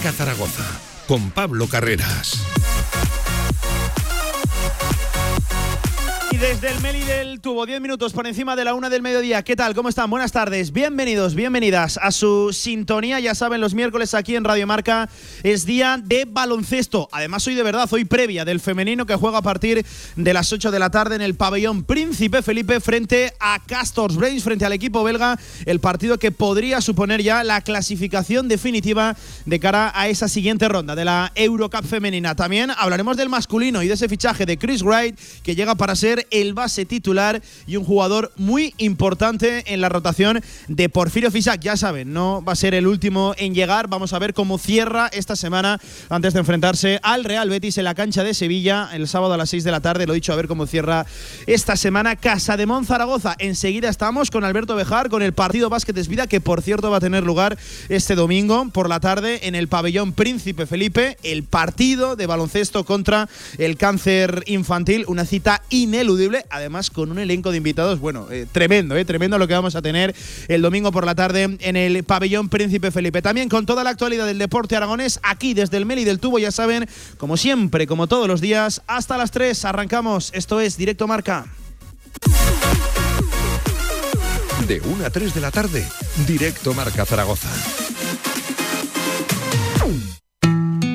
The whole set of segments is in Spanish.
Marca Zaragoza con Pablo Carreras. Desde el Meli del Tubo, 10 minutos por encima de la una del mediodía. ¿Qué tal? ¿Cómo están? Buenas tardes. Bienvenidos, bienvenidas a su sintonía. Ya saben, los miércoles aquí en Radio Marca es día de baloncesto. Además, hoy de verdad, hoy previa del femenino que juega a partir de las 8 de la tarde en el pabellón Príncipe Felipe frente a Castors Brains, frente al equipo belga. El partido que podría suponer ya la clasificación definitiva de cara a esa siguiente ronda de la Eurocup femenina. También hablaremos del masculino y de ese fichaje de Chris Wright que llega para ser el base titular y un jugador muy importante en la rotación de Porfirio Fisac. Ya saben, no va a ser el último en llegar. Vamos a ver cómo cierra esta semana antes de enfrentarse al Real Betis en la cancha de Sevilla el sábado a las 6 de la tarde. Lo dicho, a ver cómo cierra esta semana Casa de Zaragoza. Enseguida estamos con Alberto Bejar con el partido Básquet Vida que por cierto va a tener lugar este domingo por la tarde en el pabellón Príncipe Felipe. El partido de baloncesto contra el cáncer infantil. Una cita ineludible además con un elenco de invitados, bueno, eh, tremendo, eh, tremendo lo que vamos a tener el domingo por la tarde en el pabellón Príncipe Felipe. También con toda la actualidad del deporte aragonés, aquí desde el Meli del Tubo, ya saben, como siempre, como todos los días, hasta las 3 arrancamos. Esto es Directo Marca. De 1 a 3 de la tarde, Directo Marca Zaragoza.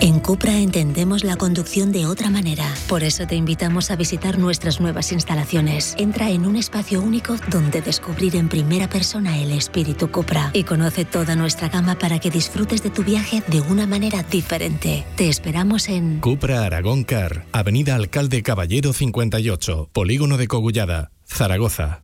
En Cupra entendemos la conducción de otra manera. Por eso te invitamos a visitar nuestras nuevas instalaciones. Entra en un espacio único donde descubrir en primera persona el espíritu Cupra y conoce toda nuestra gama para que disfrutes de tu viaje de una manera diferente. Te esperamos en Cupra Aragón Car, Avenida Alcalde Caballero 58, Polígono de Cogullada, Zaragoza.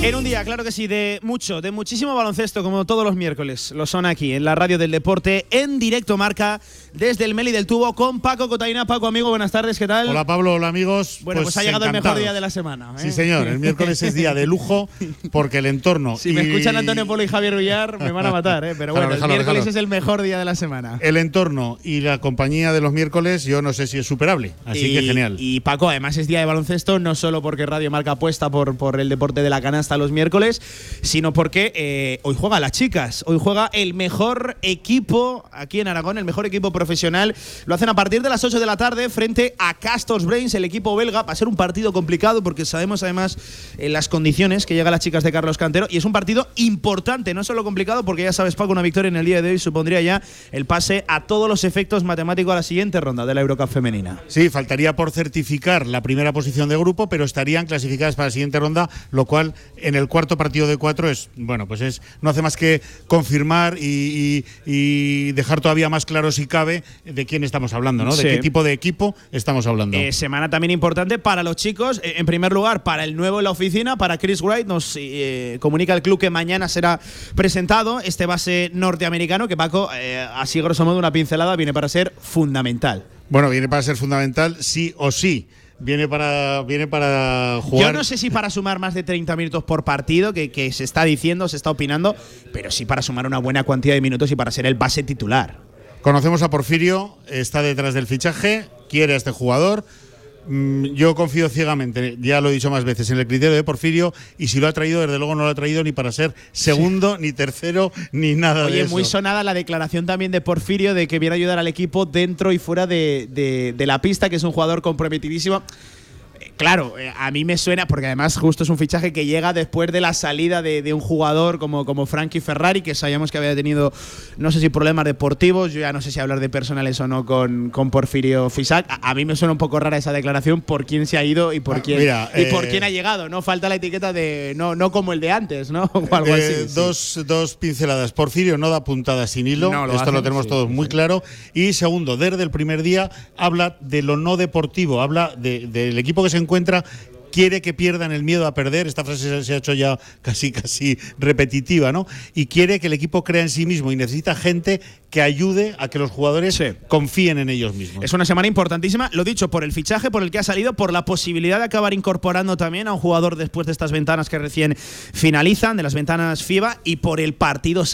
En un día, claro que sí, de mucho, de muchísimo baloncesto, como todos los miércoles. Lo son aquí, en la radio del deporte, en directo marca, desde el Meli del Tubo, con Paco Cotaina. Paco, amigo, buenas tardes, ¿qué tal? Hola Pablo, hola amigos. Bueno, pues, ha llegado el mejor día de la semana. ¿eh? Sí, señor, el miércoles es día de lujo porque el entorno. Si me escuchan Antonio Polo y Javier Villar, me van a matar, ¿eh? pero bueno, Déjalo, el miércoles déjalo. es el mejor día de la semana. El entorno y la compañía de los miércoles, yo no sé si es superable. Así que genial. Y Paco, además es día de baloncesto, no solo porque Radio Marca apuesta por, por el deporte de la canasta los miércoles, sino porque eh, hoy juega las chicas. Hoy juega el mejor equipo aquí en Aragón, el mejor equipo profesional. Lo hacen a partir de las 8 de la tarde frente a Castors Brains, el equipo belga. Va a ser un partido complicado porque sabemos además en las condiciones que llegan las chicas de Carlos Cantero. Y es un partido importante, no solo complicado, porque ya sabes, Paco, una victoria en el día de hoy supondría ya el pase a todos los efectos matemáticos a la siguiente ronda de la Eurocup femenina. Sí, faltaría por certificar la primera posición de grupo, pero estarían clasificadas para la siguiente ronda, lo cual en el cuarto partido de cuatro es, bueno, pues es no hace más que confirmar y, y- y dejar todavía más claro si cabe de quién estamos hablando, ¿no? De qué tipo de equipo estamos hablando. Eh, semana también importante para los chicos. Eh, en primer lugar, para el nuevo en la oficina, para Chris Wright. Nos eh, comunica el club que mañana será presentado este base norteamericano que Paco, eh, así grosso modo una pincelada, viene para ser fundamental. Bueno, viene para ser fundamental, sí o sí. Viene para, viene para jugar. Yo no sé si para sumar más de 30 minutos por partido, que, que se está diciendo, se está opinando, pero sí para sumar una buena cantidad de minutos y para ser el base titular. Conocemos a Porfirio, está detrás del fichaje, quiere a este jugador. Mm, Yo confío ciegamente, ya lo he dicho más veces, en el criterio de Porfirio y si lo ha traído, desde luego no lo ha traído ni para ser segundo, ni tercero, ni nada de Oye, eso. muy sonada la declaración también de Porfirio de que viene a ayudar al equipo dentro y fuera de, de- de la pista, que es un jugador comprometidísimo. Claro, eh, a mí me suena, porque además justo es un fichaje que llega después de la salida de, un jugador como, como Frankie Ferrari, que sabíamos que había tenido, no sé si problemas deportivos, yo ya no sé si hablar de personales o no con, con Porfirio Fisac. A, mí me suena un poco rara esa declaración por quién se ha ido y por ah, quién, y por eh, quién ha llegado. No falta la etiqueta de no, no como el de antes, ¿no? O algo así. Eh, dos, dos, pinceladas. Porfirio no da puntada sin hilo, esto lo tenemos todos muy claro. Y segundo, desde el primer día habla de lo no deportivo, habla del equipo que se encuentra quiere que pierdan el miedo a perder, esta frase se ha hecho ya casi casi repetitiva, ¿no? Y quiere que el equipo crea en sí mismo y necesita gente que ayude a que los jugadores confíen en ellos mismos. Es una semana importantísima, lo dicho, por el fichaje, por el que ha salido, por la posibilidad de acabar incorporando también a un jugador después de estas ventanas que recién finalizan, de las ventanas FIBA, y por el partido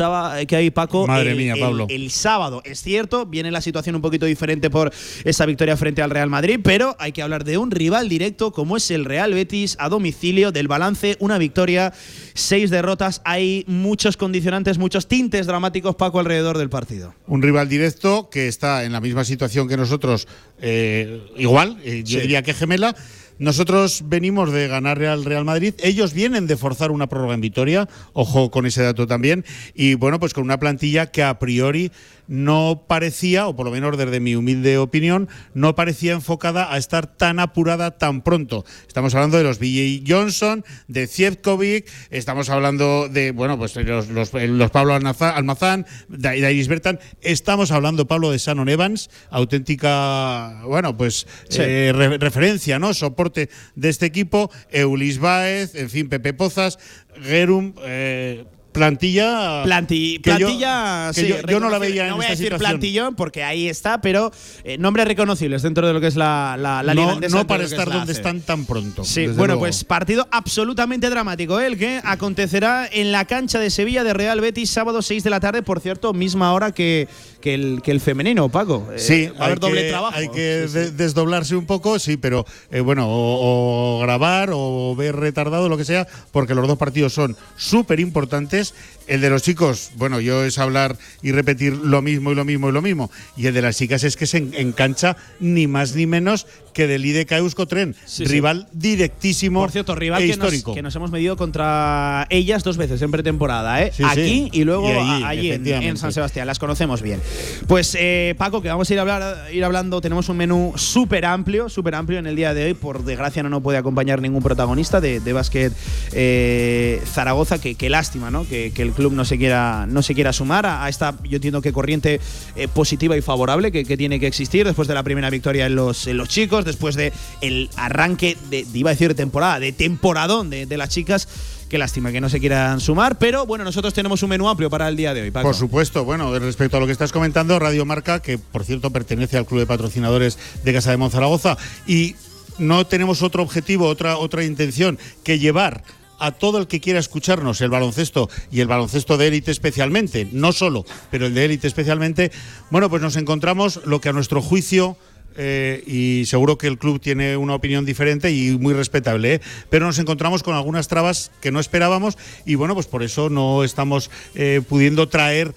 que hay, Paco. Madre el, mía, Pablo. El, sábado. Es cierto, viene la situación un poquito diferente por esa victoria frente al Real Madrid, pero hay que hablar de un rival directo como es el Real Betis a domicilio, del balance, una victoria, seis derrotas. Hay muchos condicionantes, muchos tintes dramáticos, Paco, alrededor del partido. Un rival directo que está en la misma situación que nosotros, eh, igual, eh, yo diría que gemela. Nosotros venimos de ganar al Real Madrid, ellos vienen de forzar una prórroga en Vitoria, ojo con ese dato también, y bueno, pues con una plantilla que a priori no parecía, o por lo menos desde mi humilde opinión, no parecía enfocada a estar tan apurada tan pronto. Estamos hablando de los BJ Johnson, de Zievkovic, estamos hablando de, bueno, pues los, los, Pablo Almazán, de Iris Bertan, estamos hablando, Pablo, de Shannon Evans, auténtica, bueno, pues eh, referencia, ¿no? Soporte de este equipo, Eulis Baez, en fin, Pepe Pozas, Gerum, eh, plantilla. plantilla, yo, no la veía no voy a decir plantillón porque ahí está, pero eh, nombres reconocibles dentro de lo que es la, la, no, No para estar donde están tan pronto. Sí, bueno, pues partido absolutamente dramático, ¿eh? el que acontecerá en la cancha de Sevilla de Real Betis, sábado 6 de la tarde, por cierto, misma hora que, que, el, que el femenino, Paco. Eh, sí, va a haber doble trabajo. Hay que desdoblarse un poco, sí, pero bueno, o, o grabar o ver retardado, lo que sea, porque los dos partidos son súper importantes el de los chicos, bueno, yo es hablar y repetir lo mismo y lo mismo y lo mismo. Y el de las chicas es que se engancha ni más ni menos que del IDK Euskotren, rival directísimo Por cierto, rival e que, histórico. Nos, que nos hemos medido contra ellas dos veces en pretemporada, ¿eh? Aquí y luego allí en, San Sebastián, las conocemos bien. Pues eh, Paco, que vamos a ir, a hablar, ir hablando, tenemos un menú súper amplio, súper amplio en el día de hoy, por desgracia no nos puede acompañar ningún protagonista de, de básquet eh, Zaragoza, que, lástima, ¿no? Que, el club no se quiera, no se quiera sumar a, esta, yo entiendo que corriente eh, positiva y favorable que, tiene que existir después de la primera victoria en los, en los chicos después de el arranque de, iba a decir de temporada, de temporadón de, las chicas. Qué lástima que no se quieran sumar, pero bueno, nosotros tenemos un menú amplio para el día de hoy. Por supuesto, bueno, respecto a lo que estás comentando, Radio Marca, que por cierto pertenece al Club de Patrocinadores de Casa de Monzaragoza, y no tenemos otro objetivo, otra, otra intención que llevar a todo el que quiera escucharnos el baloncesto y el baloncesto de élite especialmente, no solo, pero el de élite especialmente, bueno, pues nos encontramos lo que a nuestro juicio eh, y seguro que el club tiene una opinión diferente y muy respetable, ¿eh? pero nos encontramos con algunas trabas que no esperábamos y bueno, pues por eso no estamos eh, pudiendo traer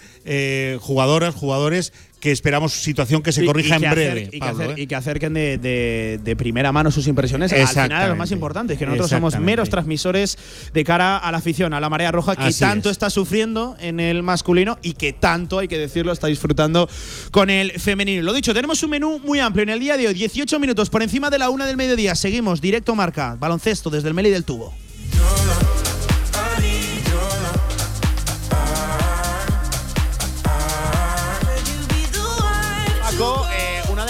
jugadoras, jugadores que esperamos situación que se corrija en breve. y, que acerquen de, primera mano sus impresiones. Al final lo más importante, es que nosotros somos meros transmisores de cara a la afición, a la marea roja, que tanto está sufriendo en el masculino y que tanto, hay que decirlo, está disfrutando con el femenino. Lo dicho, tenemos un menú muy amplio en el día de hoy, 18 minutos por encima de la una del mediodía. Seguimos, directo marca, baloncesto desde el Meli del Tubo.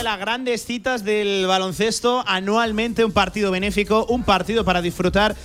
Las grandes citas del baloncesto. Anualmente, un partido benéfico, un partido para disfrutar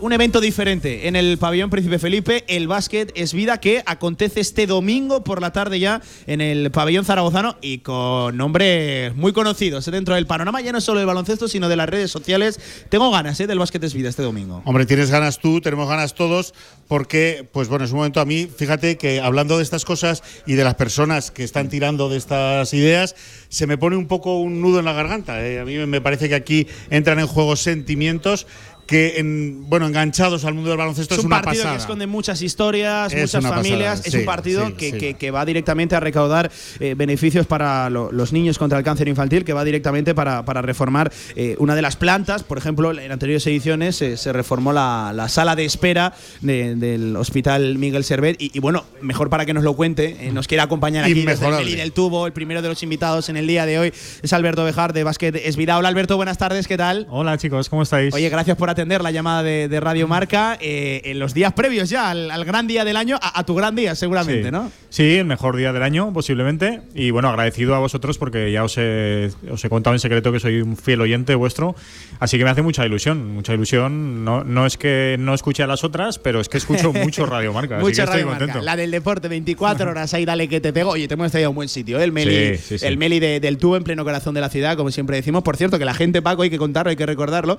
un evento diferente en el pabellón Príncipe Felipe. El básquet es vida que acontece este domingo por la tarde ya en el pabellón zaragozano y con nombres muy conocidos ¿eh? dentro del panorama, ya no solo del baloncesto, sino de las redes sociales. Tengo ganas ¿eh? del básquet es vida este domingo. Hombre, tienes ganas tú, tenemos ganas todos, porque, pues bueno, es un momento a mí, fíjate que hablando de estas cosas y de las personas que están tirando de estas ideas, se me pone un poco un nudo en la garganta. ¿eh? A mí me parece que aquí entran en juego sentimientos que en, bueno, enganchados al mundo del baloncesto es, es un una partido pasada. que esconde muchas historias, Es muchas una familias. pasada, es un partido sí, que, sí. que- que va directamente a recaudar eh, beneficios para lo- los niños contra el cáncer infantil, que va directamente para, para reformar eh, una de las plantas. Por ejemplo, en anteriores ediciones eh, se reformó la, la sala de espera de- del Hospital Miguel Servet. Y, y bueno, mejor para que nos lo cuente, eh, nos quiere acompañar aquí desde el del Tubo, el primero de los invitados en el día de hoy es Alberto Bejar de Básquet Esvida. Hola Alberto, buenas tardes, ¿qué tal? Hola chicos, ¿cómo estáis? Oye, gracias por atender la llamada de, de Radio Marca eh, en los días previos ya al, al gran día del año, a, a tu gran día seguramente, sí. ¿no? Sí, el mejor día del año posiblemente. Y bueno, agradecido a vosotros porque ya os he, os he contado en secreto que soy un fiel oyente vuestro. Así que me hace mucha ilusión, mucha ilusión. No, no es que no escuche a las otras, pero es que escucho mucho Radio Marca. así Mucha que estoy Radio Marca. contento. La del deporte, 24 horas ahí, dale que te pego. Oye, te hemos traído a un buen sitio, ¿eh? el Meli, Sí, sí, sí. El Meli de- del tubo en pleno corazón de la ciudad, como siempre decimos. Por cierto, que la gente, Paco, hay que contarlo, hay que recordarlo.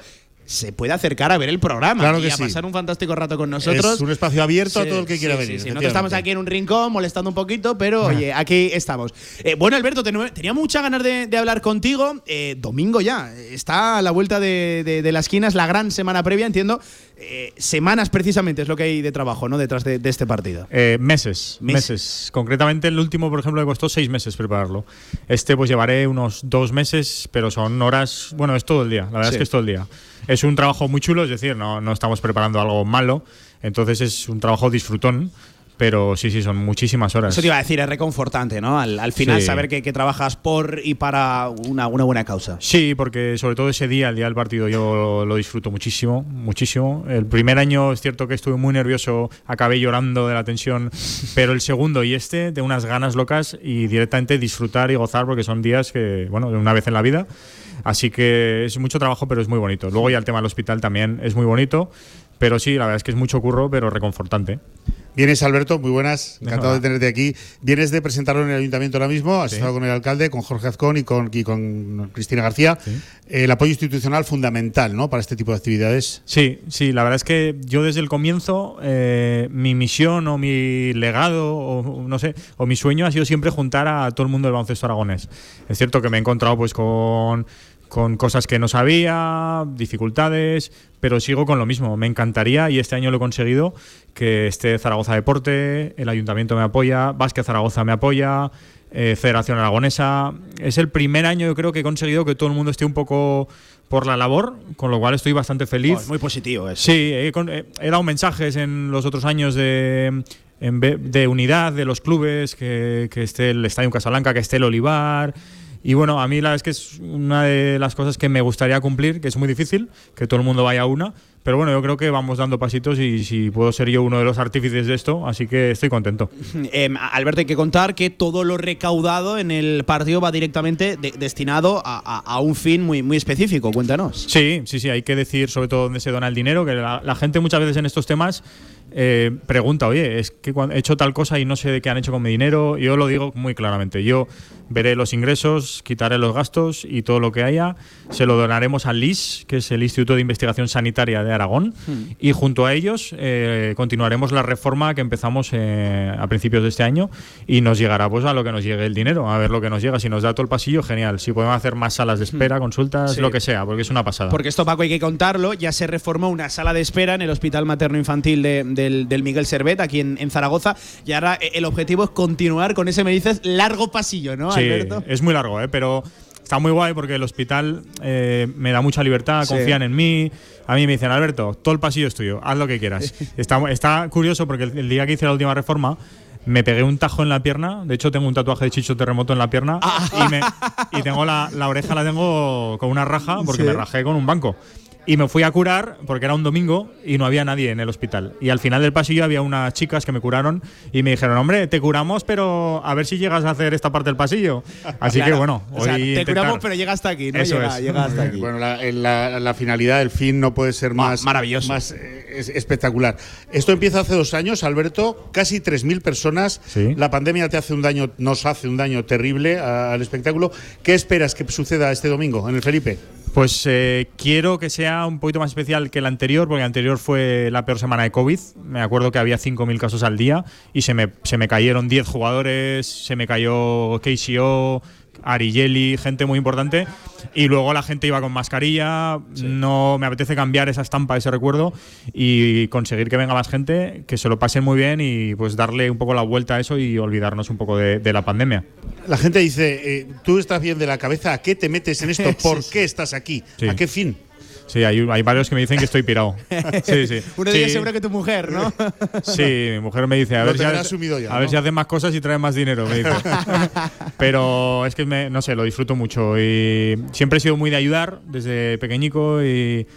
Se puede acercar a ver el programa Claro y que a sí. pasar un fantástico rato con nosotros. Es un espacio abierto a todo el que quiera venir. estamos aquí en un rincón molestando un poquito, pero oye, aquí estamos. Eh, bueno, Alberto, ten- tenía muchas ganas de, de hablar contigo. Eh, domingo ya, está a la vuelta de, de- de la esquina, es la gran semana previa, entiendo. Eh, semanas precisamente es lo que hay de trabajo, ¿no? Detrás de, este partido. Meses, Meses. meses, Concretamente el último, por ejemplo, me costó seis meses prepararlo. Este pues llevaré unos dos meses, pero son horas, bueno, es todo el día, la verdad Sí. es que es todo el día. Es un trabajo muy chulo, es decir, no, no estamos preparando algo malo, entonces es un trabajo disfrutón, pero sí, sí, son muchísimas horas. Eso te iba a decir, es reconfortante, ¿no? Al, al final Sí. saber que, que trabajas por y para una, una buena causa. Sí, porque sobre todo ese día, el día del partido, yo lo, lo disfruto muchísimo, muchísimo. El primer año es cierto que estuve muy nervioso, acabé llorando de la tensión, pero el segundo y este, de unas ganas locas y directamente disfrutar y gozar porque son días que, bueno, de una vez en la vida. Así que es mucho trabajo, pero es muy bonito. Luego ya el tema del hospital también es muy bonito, pero sí, la verdad es que es mucho curro, pero reconfortante. Vienes, Alberto, muy buenas. Encantado de tenerte aquí. Vienes de presentarlo en el ayuntamiento ahora mismo. Has Sí. estado con el alcalde, con Jorge Azcón y con, y con Cristina García. El apoyo institucional fundamental ¿no? para este tipo de actividades. Sí, sí, la verdad es que yo desde el comienzo, eh, mi misión o mi legado, o no sé, o mi sueño ha sido siempre juntar a todo el mundo del baloncesto aragonés. Es cierto que me he encontrado pues con, con cosas que no sabía, dificultades, pero sigo con lo mismo. Me encantaría, y este año lo he conseguido, que esté Zaragoza Deporte, el Ayuntamiento me apoya, Vázquez Zaragoza me apoya, eh, Federación Aragonesa. Es el primer año, yo creo, que he conseguido que todo el mundo esté un poco por la labor, con lo cual estoy bastante feliz. Oh, es muy positivo eso. Sí, he, he- dado mensajes en los otros años de, de unidad de los clubes, que, que esté el Estadio Casablanca, que esté el Olivar. Y bueno, a mí la verdad es que es una de las cosas que me gustaría cumplir, que es muy difícil, que todo el mundo vaya a una. Pero bueno, yo creo que vamos dando pasitos y si puedo ser yo uno de los artífices de esto, así que estoy contento. Eh, Alberto, hay que contar que todo lo recaudado en el partido va directamente de- destinado a, a- a un fin muy, muy específico. Cuéntanos. Sí, sí, sí, hay que decir sobre todo dónde se dona el dinero, que la, la gente muchas veces en estos temas eh, pregunta, oye, es que he hecho tal cosa y no sé de qué han hecho con mi dinero, yo lo digo muy claramente, yo veré los ingresos, quitaré los gastos y todo lo que haya, se lo donaremos al LIS, que es el Instituto de Investigación Sanitaria de Aragón, y junto a ellos eh, continuaremos la reforma que empezamos eh, a principios de este año y nos llegará pues a lo que nos llegue el dinero, a ver lo que nos llega, si nos da todo el pasillo, genial, si podemos hacer más salas de espera, consultas, Sí. lo que sea, porque es una pasada. Porque esto, Paco, hay que contarlo. Ya se reformó una sala de espera en el Hospital Materno Infantil de- del, del Miguel Servet, aquí en, en Zaragoza. Y ahora eh, el objetivo es continuar con ese, me dices, largo pasillo, ¿no, Sí, Alberto? es muy largo, ¿eh? pero está muy guay porque el hospital eh, me da mucha libertad, Sí. confían en mí. A mí me dicen, Alberto, todo el pasillo es tuyo, haz lo que quieras. está, está curioso porque el, el día que hice la última reforma me pegué un tajo en la pierna. De hecho, tengo un tatuaje de Chicho Terremoto en la pierna. y, me- y tengo la, la oreja la tengo con una raja porque Sí. me rajé con un banco. Y me fui a curar porque era un domingo y no había nadie en el hospital. Y al final del pasillo había unas chicas que me curaron y me dijeron, hombre, te curamos, pero a ver si llegas a hacer esta parte del pasillo. Así que bueno, O sea, hoy te intentar- curamos, pero llega hasta aquí, ¿no? Eso llega, es. llega hasta aquí. Bueno, la, la- la finalidad, el fin no puede ser más, maravilloso. más eh, es- espectacular. Esto empieza hace dos años, Alberto, casi 3.000 personas. Sí. La pandemia te hace un daño, nos hace un daño terrible a- al espectáculo. ¿Qué esperas que suceda este domingo en el Felipe? Pues eh, quiero que sea un poquito más especial que el anterior, porque el anterior fue la peor semana de COVID. Me acuerdo que había 5.000 casos al día y se me, se me cayeron 10 jugadores, se me cayó KCO, Arigelli, gente muy importante. Y luego la gente iba con mascarilla. No me apetece cambiar esa estampa, ese recuerdo y conseguir que venga más gente, que se lo pasen muy bien y pues darle un poco la vuelta a eso y olvidarnos un poco de, de la pandemia. La gente dice, eh, tú estás bien de la cabeza, ¿a qué te metes en esto? ¿Por qué estás aquí? ¿A qué fin? Sí, hay, hay varios que me dicen que estoy pirado. Sí, sí. Uno de ellos Sí. seguro que tu mujer, ¿no? Sí, mi mujer me dice, a ver, si, ya, a ver ¿no? si haces más cosas y traes más dinero, me dice. Pero es que, me- no sé, lo disfruto mucho y siempre he sido muy de ayudar desde pequeñico y,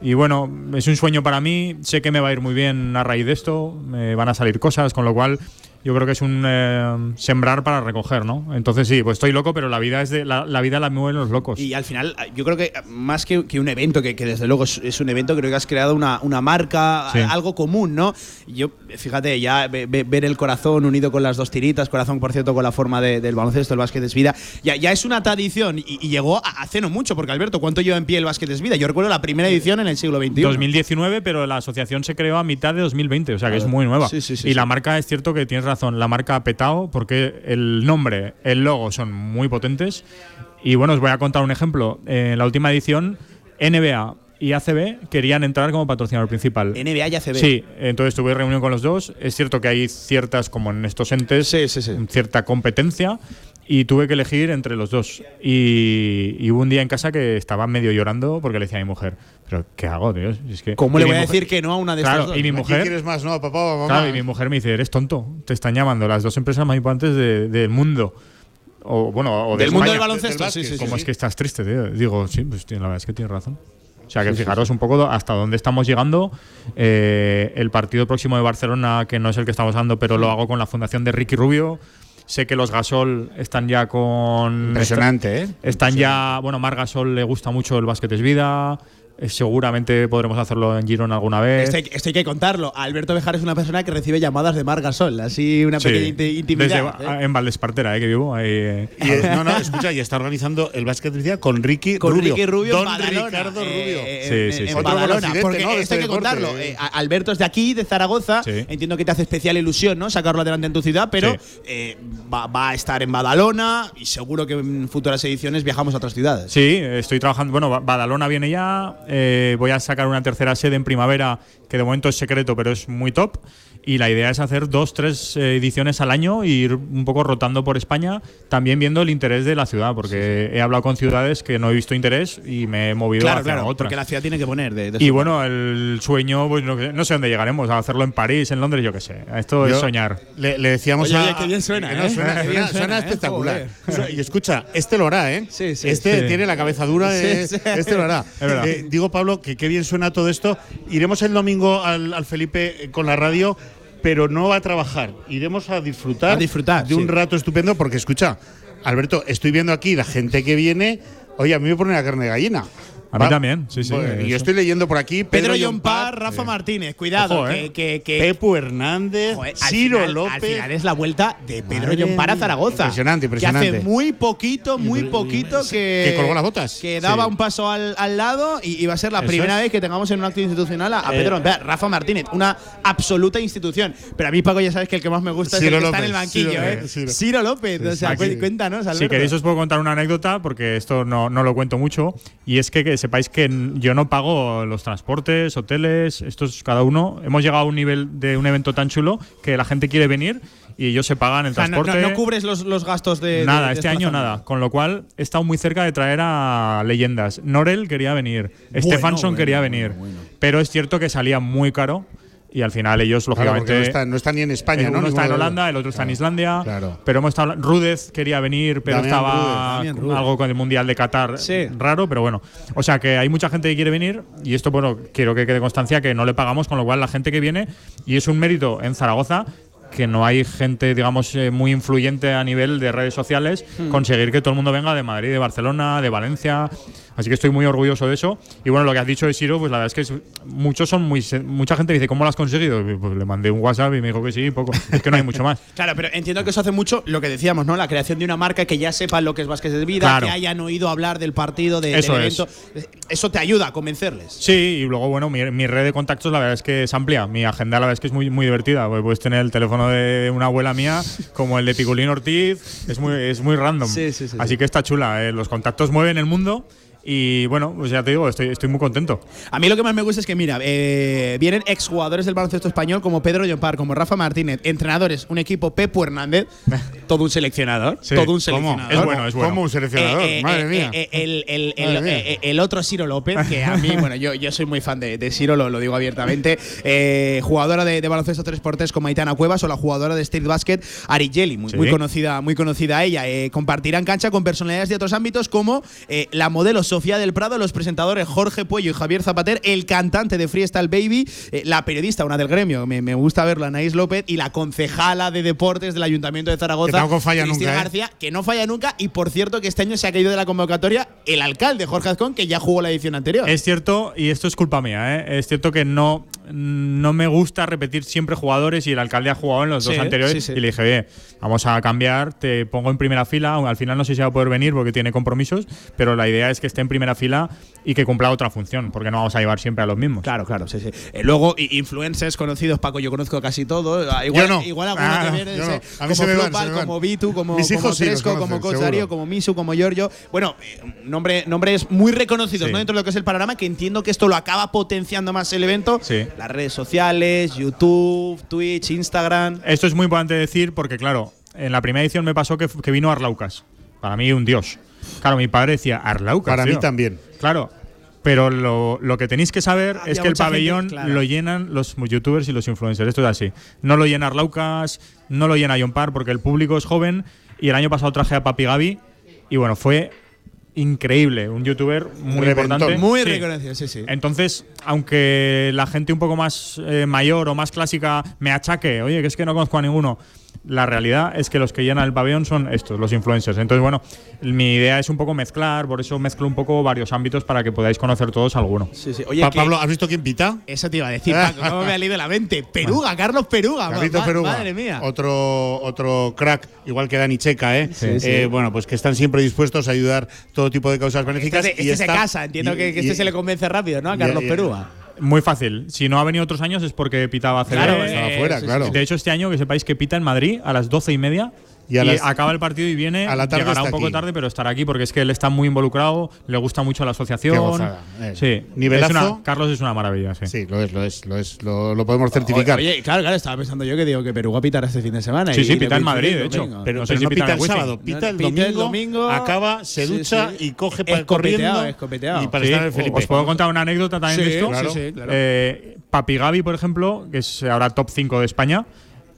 y bueno, es un sueño para mí, sé que me va a ir muy bien a raíz de esto, me van a salir cosas, con lo cual yo creo que es un eh, sembrar para recoger, ¿no? Entonces sí, pues estoy loco, pero la vida es de la, la vida la mueven los locos. Y al final, yo creo que más que, que un evento, que, que desde luego es, es un evento, creo que has creado una, una marca, Sí. algo común, ¿no? Yo, fíjate, ya ve- ve- ver el corazón unido con las dos tiritas, corazón, por cierto, con la forma de- del baloncesto, el básquet es vida, ya, ya es una tradición y, y llegó a- hace no mucho, porque Alberto, ¿cuánto lleva en pie el básquet es vida? Yo recuerdo la primera edición en el siglo XXI. 2019, pero la asociación se creó a mitad de 2020, o sea que es muy nueva. Sí, sí, sí, y la marca, es cierto que tienes razón, la marca ha petado porque el nombre, el logo son muy potentes. Y bueno, os voy a contar un ejemplo. En la última edición, NBA y ACB querían entrar como patrocinador principal. NBA y ACB. Sí, entonces tuve reunión con los dos. Es cierto que hay ciertas, como en estos entes, Sí, sí, sí. cierta competencia y tuve que elegir entre los dos. Y, y hubo un día en casa que estaba medio llorando porque le decía a mi mujer, pero ¿qué hago, tío? Si Es que, ¿Cómo y le mi voy a mujer- decir que no a una de Claro, estas dos? y mi ¿A mujer, quieres más, no? ¿Papá o mamá? claro, y mi mujer me dice, eres tonto, te están llamando las dos empresas más importantes de- del mundo. O bueno, o de Del mundo del baloncesto, del sí, sí, básquet, sí. ¿Cómo sí. es que estás triste, tío? Digo, sí, pues la verdad es que tienes razón. O sea, que fijaros un poco hasta dónde estamos llegando. Eh, el partido próximo de Barcelona, que no es el que estamos dando, pero lo hago con la fundación de Ricky Rubio. Sé que los Gasol están ya con. Impresionante, ¿eh? Están ya. Bueno, Mar Gasol le gusta mucho el básquet es vida. Eh, seguramente podremos hacerlo en Girona alguna vez. Esto hay, esto hay que contarlo. Alberto Bejar es una persona que recibe llamadas de Mar Gasol, así una Sí, pequeña inti- intimidad. desde- ¿eh? En Valdespartera, eh, que vivo. ahí, eh. Y no, no, escucha, y está organizando el básquet con Ricky con Rubio. Ricky Rubio Don en Badalona. Ricardo eh, Rubio. eh, Sí, en- sí, en sí. Otro Badalona, porque esto este hay que deporte, contarlo. Alberto es de aquí, de Zaragoza. Sí. Entiendo que te hace especial ilusión, ¿no? Sacarlo adelante en tu ciudad, pero Sí. eh, va, va a estar en Badalona y seguro que en futuras ediciones viajamos a otras ciudades. Sí, estoy trabajando. Bueno, Ba- Badalona viene ya. Eh, voy a sacar una tercera sede en primavera, que de momento es secreto, pero es muy top. Y la idea es hacer dos, tres eh, ediciones al año e ir un poco rotando por España, también viendo el interés de la ciudad, porque he hablado con ciudades que no he visto interés y me he movido Claro, hacia claro, otras. porque la ciudad tiene que poner de, de Y bueno, el sueño, pues no, no sé dónde llegaremos, a hacerlo en París, en Londres, yo qué sé. Esto es Yo soñar. Le, le decíamos Oye, a. oye, qué bien suena, que no, ¿eh? suena, suena- suena, suena ¿eh? espectacular. Joder. Y escucha, este lo hará, ¿eh? Sí, sí. este Sí. tiene la cabeza dura, eh, Sí, sí. este lo hará. Es verdad. Eh, digo, Pablo, que qué bien suena todo esto. Iremos el domingo al, al Felipe eh, con la radio, pero no a trabajar. Iremos a disfrutar, A disfrutar, de un sí. rato estupendo, porque escucha, Alberto, estoy viendo aquí la gente que viene. Oye, a mí me pone la carne de gallina. A mí también, sí, Bueno, yo estoy leyendo por aquí Pedro Pedro Yompar, Rafa Martínez, cuidado, Ojo, eh. que, que- Pepu Hernández, Joder, al Ciro final- López. Al final es la vuelta de Pedro Madre Yompar a mía. Zaragoza. Impresionante, Que impresionante. hace muy poquito, muy poquito que. Que colgó las botas. Que daba Sí. un paso al, al lado y iba a ser la Eso primera es. vez que tengamos en un acto institucional a, a Eh. Pedro Yompar. Rafa Martínez, una absoluta institución. Pero a mí, Paco, ya sabes que el que más me gusta Ciro es el que está en el banquillo, Ciro, ¿eh? Ciro. Ciro López. o sea, Aquí- cu- cuéntanos, Alberto. Si queréis os puedo contar una anécdota, porque esto no, no lo cuento mucho, y es que, que sepáis que yo no pago los transportes, hoteles, estos cada uno. Hemos llegado a un nivel de un evento tan chulo que la gente quiere venir y ellos se pagan el O sea, no, transporte. no- no cubres los, los gastos de. Nada, de este año nada. Con lo cual he estado muy cerca de traer a leyendas. Norel quería venir, bueno, quería bueno, venir, bueno. pero es cierto que salía muy caro y al final ellos, Claro, lógicamente. no está, no está ni en España, el ¿no? uno está en Holanda, el otro está en Islandia. claro. Pero hemos estado. Rudez quería venir, pero Damián estaba algo con el Mundial de Qatar Sí. raro, pero bueno. O sea que hay mucha gente que quiere venir y esto, bueno, quiero que quede constancia que no le pagamos, con lo cual la gente que viene, y es un mérito en Zaragoza que no hay gente, digamos, eh, muy influyente a nivel de redes sociales, Hmm. conseguir que todo el mundo venga de Madrid, de Barcelona, de Valencia. Así que estoy muy orgulloso de eso. Y bueno, lo que has dicho de Siro, pues la verdad es que es- muchos son muy. Mucha gente dice, ¿cómo lo has conseguido? Pues le mandé un WhatsApp y me dijo que sí, poco. Es que no hay mucho más. Claro, pero entiendo que eso hace mucho lo que decíamos, ¿no? La creación de una marca que ya sepan lo que es Vázquez de vida, Claro. que hayan oído hablar del partido, de, Eso del es. evento. Eso te ayuda a convencerles. Sí, y luego, bueno, mi, mi red de contactos la verdad es que es amplia. Mi agenda la verdad es que es muy, muy divertida. porque Puedes tener el teléfono de una abuela mía como el de Piculín Ortiz. Es muy, es muy random. Sí, sí, sí, Así sí. que está chula. eh, Los contactos mueven el mundo. Y bueno, pues ya te digo, estoy, estoy muy contento. A mí lo que más me gusta es que, mira, eh, vienen exjugadores del baloncesto español como Pedro Llompar, como Rafa Martínez, entrenadores, un equipo Pepo Hernández, todo un seleccionador, Sí, todo un ¿Cómo? seleccionador. Es bueno, es bueno. Como un seleccionador, Eh, eh, madre eh, mía. eh, el, el- el- Madre mía. el otro Ciro López, que a mí, bueno, yo, yo soy muy fan de, de Ciro, lo, lo digo abiertamente. Eh, jugadora de, de baloncesto 3x3 como Aitana Cuevas o la jugadora de Street Basket Ari Jelly, muy, Sí. muy conocida, muy conocida ella. Eh, compartirán cancha con personalidades de otros ámbitos como eh, la modelo Sofía del Prado, los presentadores Jorge Puello y Javier Zapater, el cantante de Freestyle Baby, eh, la periodista, una del gremio, me, me gusta verla, Anaís López, y la concejala de deportes del Ayuntamiento de Zaragoza, tampoco falla Cristina nunca, ¿eh? García, que no falla nunca. Y por cierto, que este año se ha caído de la convocatoria el alcalde Jorge Azcón, que ya jugó la edición anterior. Es cierto, y esto es culpa mía, ¿eh? es cierto que no, no me gusta repetir siempre jugadores y el alcalde ha jugado en los dos anteriores sí, sí. y le dije, oye, vamos a cambiar, te pongo en primera fila, al final no sé si va a poder venir porque tiene compromisos, pero la idea es que esté en primera fila y que cumpla otra función, porque no vamos a llevar siempre a los mismos. Claro, claro, sí, sí. Eh, luego, influencers conocidos, Paco, yo conozco casi todos. Igual, Yo no. igual alguno Ah, que viene, yo ese, no. A mí como se me van, Flopal, se me como Vitu, como, Mis como sí como Coach. Darío, como Misu, como Giorgio. Bueno, eh, nombre, nombres muy reconocidos Sí. ¿no? dentro de lo que es el panorama, que entiendo que esto lo acaba potenciando más el evento. Sí. Las redes sociales, YouTube, Twitch, Instagram. Esto es muy importante decir porque, claro, en la primera edición me pasó que, que vino Arlaucas. Para mí, un dios. Claro, mi padre decía, Arlaucas. Para mí tío". también. Claro. Pero lo, lo que tenéis que saber Había es que el gente, pabellón claro. lo llenan los youtubers y los influencers. Esto es así. No lo llena Arlaucas, no lo llena John Parr porque el público es joven. Y el año pasado traje a Papi Gaby. Y bueno, fue increíble. Un youtuber muy Reventón. importante. Muy Sí. reconocido, sí, sí. Entonces, aunque la gente un poco más eh, mayor o más clásica me achaque, oye, que es que no conozco a ninguno, la realidad es que los que llenan el pabellón son estos, los influencers. Entonces, bueno, mi idea es un poco mezclar, por eso mezclo un poco varios ámbitos para que podáis conocer todos alguno. Sí, sí. Oye, Pa- Pablo, ¿has visto quién pita? Eso te iba a decir, Paco, ¿cómo me ha leído la mente? Peruga, Carlos Peruga. Carlitos ma- Peruga. Madre mía. Otro, otro crack, igual que Dani Checa, ¿eh? Sí, Eh, sí. Bueno, pues que están siempre dispuestos a ayudar todo tipo de causas Este, benéficas. se- y este se está- casa, entiendo y- que, que y- este se le convence rápido, ¿no? A Carlos. Peruga. Muy fácil. Si no ha venido otros años es porque pitaba CB. Claro, estaba eh, fuera, claro. De hecho, este año que sepáis que pita en Madrid a las doce y media. Y Y, a las- acaba el partido y viene. a la tarde llegará un poco aquí. tarde, pero estará aquí porque es que él está muy involucrado, le gusta mucho la asociación. Qué gozada, eh. Sí. Nivelazo. Es una- Carlos es una maravilla, sí. Sí, lo es, lo es, lo es. Lo, lo podemos certificar. Oye, claro, claro, estaba pensando yo que digo que Peruga pitará este fin de semana. Sí, y sí, pita en Madrid, de hecho. pero no no, sé si no pita el el sábado, pita el Pita domingo, el domingo. acaba, se ducha sí. y coge para corriendo. escopeteado. Y para Sí, estar en Felipe. Os puedo contar una anécdota también de esto. claro. sí, sí, claro. Eh, Papi Gaby, por ejemplo, que es ahora top 5 de España,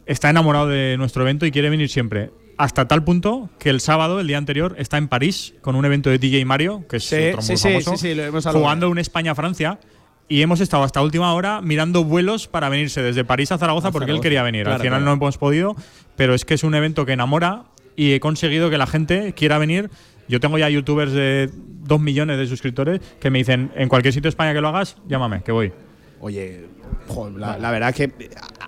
está enamorado de nuestro evento y quiere venir siempre. Hasta tal punto que el sábado, el día anterior, está en París con un evento de DJ Mario, que es Sí, otro muy sí, famoso, sí, sí, lo hemos hablado. jugando un España-Francia. Y hemos estado hasta última hora mirando vuelos para venirse desde París a Zaragoza A porque Zaragoza. él quería venir. Claro, Al final claro. no hemos podido, pero es que es un evento que enamora y he conseguido que la gente quiera venir. Yo tengo ya youtubers de dos millones de suscriptores que me dicen, en cualquier sitio de España que lo hagas, llámame, que voy. Oye, jo, la, la verdad que.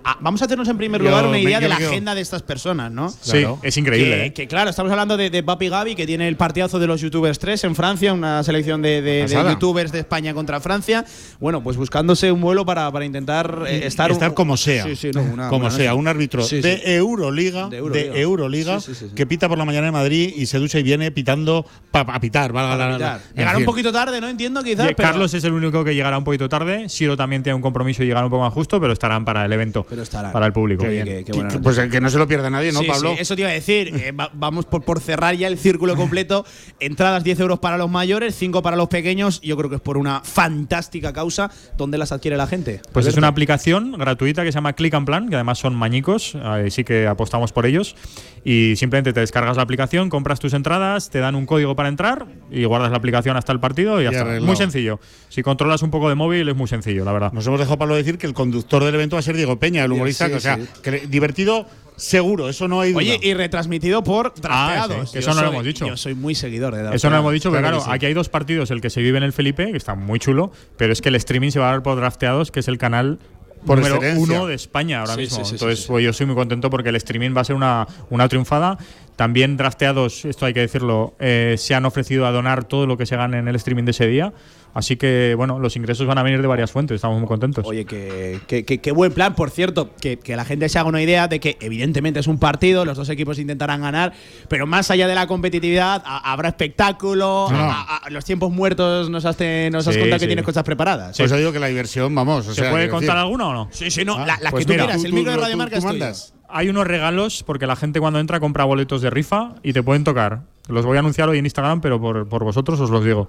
a- a- vamos a hacernos en primer Yo lugar una me- idea yo de la agenda de estas personas, ¿no? Claro. Sí, es increíble. Que, ¿eh? que, claro, estamos hablando de, de Papi Gaby, que tiene el partidazo de los youtubers 3 en Francia, una selección de, de- de Pasada. youtubers de España contra Francia. Bueno, pues buscándose un vuelo para, para intentar eh, estar. estar como sea. Sí, sí, no, una- como una- sea, un árbitro Sí, sí. de Euroliga, De de Euroliga. Euroliga, Sí, sí, sí, sí. que pita por la mañana en Madrid y se ducha y viene pitando para a pitar, valga la- la- Llegará un poquito tarde, ¿no? Entiendo, quizás. Y pero- Carlos es el único que llegará un poquito tarde. Siro también tiene un compromiso y llegará un poco más justo, pero estarán para el evento. Pero estarán. Para el público. Qué qué- buena pues que no se lo pierda nadie, ¿no, Sí, Pablo? sí, eso te iba a decir. Eh, va- vamos por, por cerrar ya el círculo completo. Entradas 10 euros para los mayores, 5 para los pequeños. Yo creo que es por una fantástica causa. ¿Dónde las adquiere la gente? Pues es una aplicación gratuita que se llama Click and Plan, que además son mañicos, eh, sí que apostamos por ellos. Y simplemente te descargas la aplicación, compras tus entradas, te dan un código para entrar y guardas la aplicación hasta el partido y ya está. Muy sencillo. Si controlas un poco de móvil es muy sencillo, la verdad. Nos hemos dejado Pablo decir que el conductor del evento va a ser Diego Peña, el humorista, sí, que, o sea, sí. que le- divertido seguro, eso no hay duda. Oye, y retransmitido por drafteados. Ah, sí, que Yo eso no lo soy- hemos dicho. Yo soy muy seguidor de Eso no lo hemos dicho, pero Claro sí. aquí hay dos partidos, el que se vive en el Felipe, que está muy chulo, pero es que el streaming se va a dar por drafteados, que es el canal Por número excelencia. uno de España ahora Sí, mismo. sí, sí, sí, Entonces, sí. pues yo soy muy contento porque el streaming va a ser una, una triunfada. También drafteados, esto hay que decirlo, eh, se han ofrecido a donar todo lo que se gane en el streaming de ese día. Así que, bueno, los ingresos van a venir de varias fuentes, estamos muy contentos. Oye, que, que- que- qué buen plan. Por cierto, que, que la gente se haga una idea de que evidentemente es un partido, los dos equipos intentarán ganar, pero más allá de la competitividad, ha- habrá espectáculo, No, no. a- a- los tiempos muertos nos has, te- nos has Sí, contado que sí. tienes cosas preparadas. Por eso digo que la diversión, vamos. o ¿Se sea, puede contar decir- alguna o no? Sí, sí, no, Ah, la, la pues que tú mira, quieras, tú- el micro de Radio tú- Marca tú es. Hay unos regalos porque la gente cuando entra compra boletos de rifa y te pueden tocar. Los voy a anunciar hoy en Instagram, pero por, por vosotros os los digo.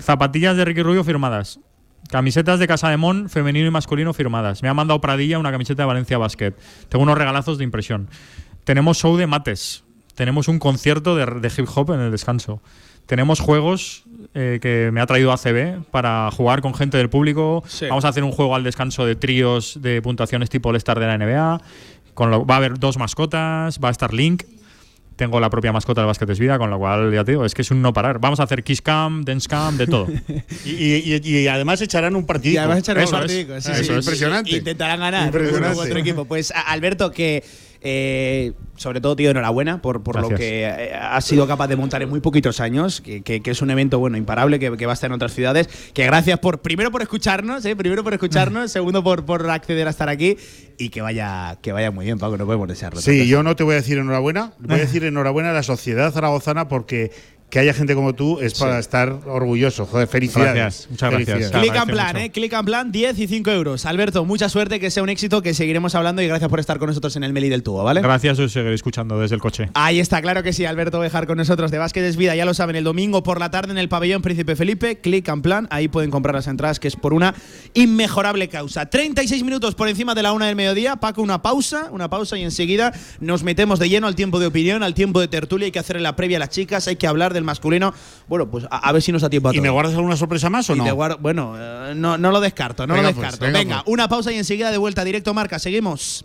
Zapatillas de Ricky Rubio firmadas. Camisetas de Casa de Mon, femenino y masculino firmadas. Me ha mandado Pradilla una camiseta de Valencia Basket. Tengo unos regalazos de impresión. Tenemos show de mates. Tenemos un concierto de, de hip hop en el descanso. Tenemos juegos eh, que me ha traído ACB para jugar con gente del público. Sí. Vamos a hacer un juego al descanso de tríos de puntuaciones tipo All-Star de la NBA. Con lo, va a haber dos mascotas, va a estar Link. Tengo la propia mascota del Básquet es Vida, con lo cual ya te digo, es que es un no parar. Vamos a hacer Kiss Cam, Dance Cam, de todo. Y, y- y- y además echarán un partido. Y además echarán Eso un es. partidico, sí, Eso sí. Impresionante. Intentarán ganar Impresionante. otro equipo. Pues Alberto, que eh, sobre todo, tío, enhorabuena por, por lo que eh, has sido capaz de montar en muy poquitos años, que, que- que es un evento bueno, imparable, que, que va a estar en otras ciudades. Que gracias por, primero por escucharnos, eh, primero por escucharnos, segundo por, por acceder a estar aquí y que vaya, que vaya muy bien, Paco, no podemos desearlo. Sí, yo no te voy a decir enhorabuena, voy a decir enhorabuena a la sociedad zaragozana porque que haya gente como tú es para estar orgulloso. Joder, felicidades. Gracias, muchas gracias. Felicidades. Click and plan, mucho. eh. Click and plan, 10 y 5 euros. Alberto, mucha suerte, que sea un éxito, que seguiremos hablando y gracias por estar con nosotros en el Meli del Tubo, ¿vale? Gracias, os seguiré escuchando desde el coche. Ahí está, claro que sí, Alberto Bejar con nosotros de Básquet es Vida, ya lo saben, el domingo por la tarde en el pabellón Príncipe Felipe, click and plan, ahí pueden comprar las entradas, que es por una inmejorable causa. 36 minutos por encima de la una del mediodía, Paco, una pausa, una pausa y enseguida nos metemos de lleno al tiempo de opinión, al tiempo de tertulia, hay que hacer en la previa a las chicas, hay que hablar del masculino. Bueno, pues a, a ver si nos da tiempo a ¿Y todo. me guardas alguna sorpresa más o Y no? te guardo- bueno, eh, no, no lo descarto, no Venga, lo pues, descarto. venga, venga, pues. una pausa y enseguida de vuelta directo marca, seguimos.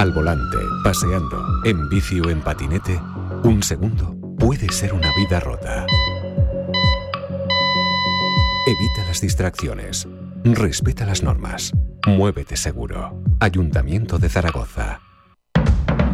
Al volante, paseando, en bici o en patinete, un segundo puede ser una vida rota. Evita las distracciones. Respeta las normas. Muévete seguro. Ayuntamiento de Zaragoza.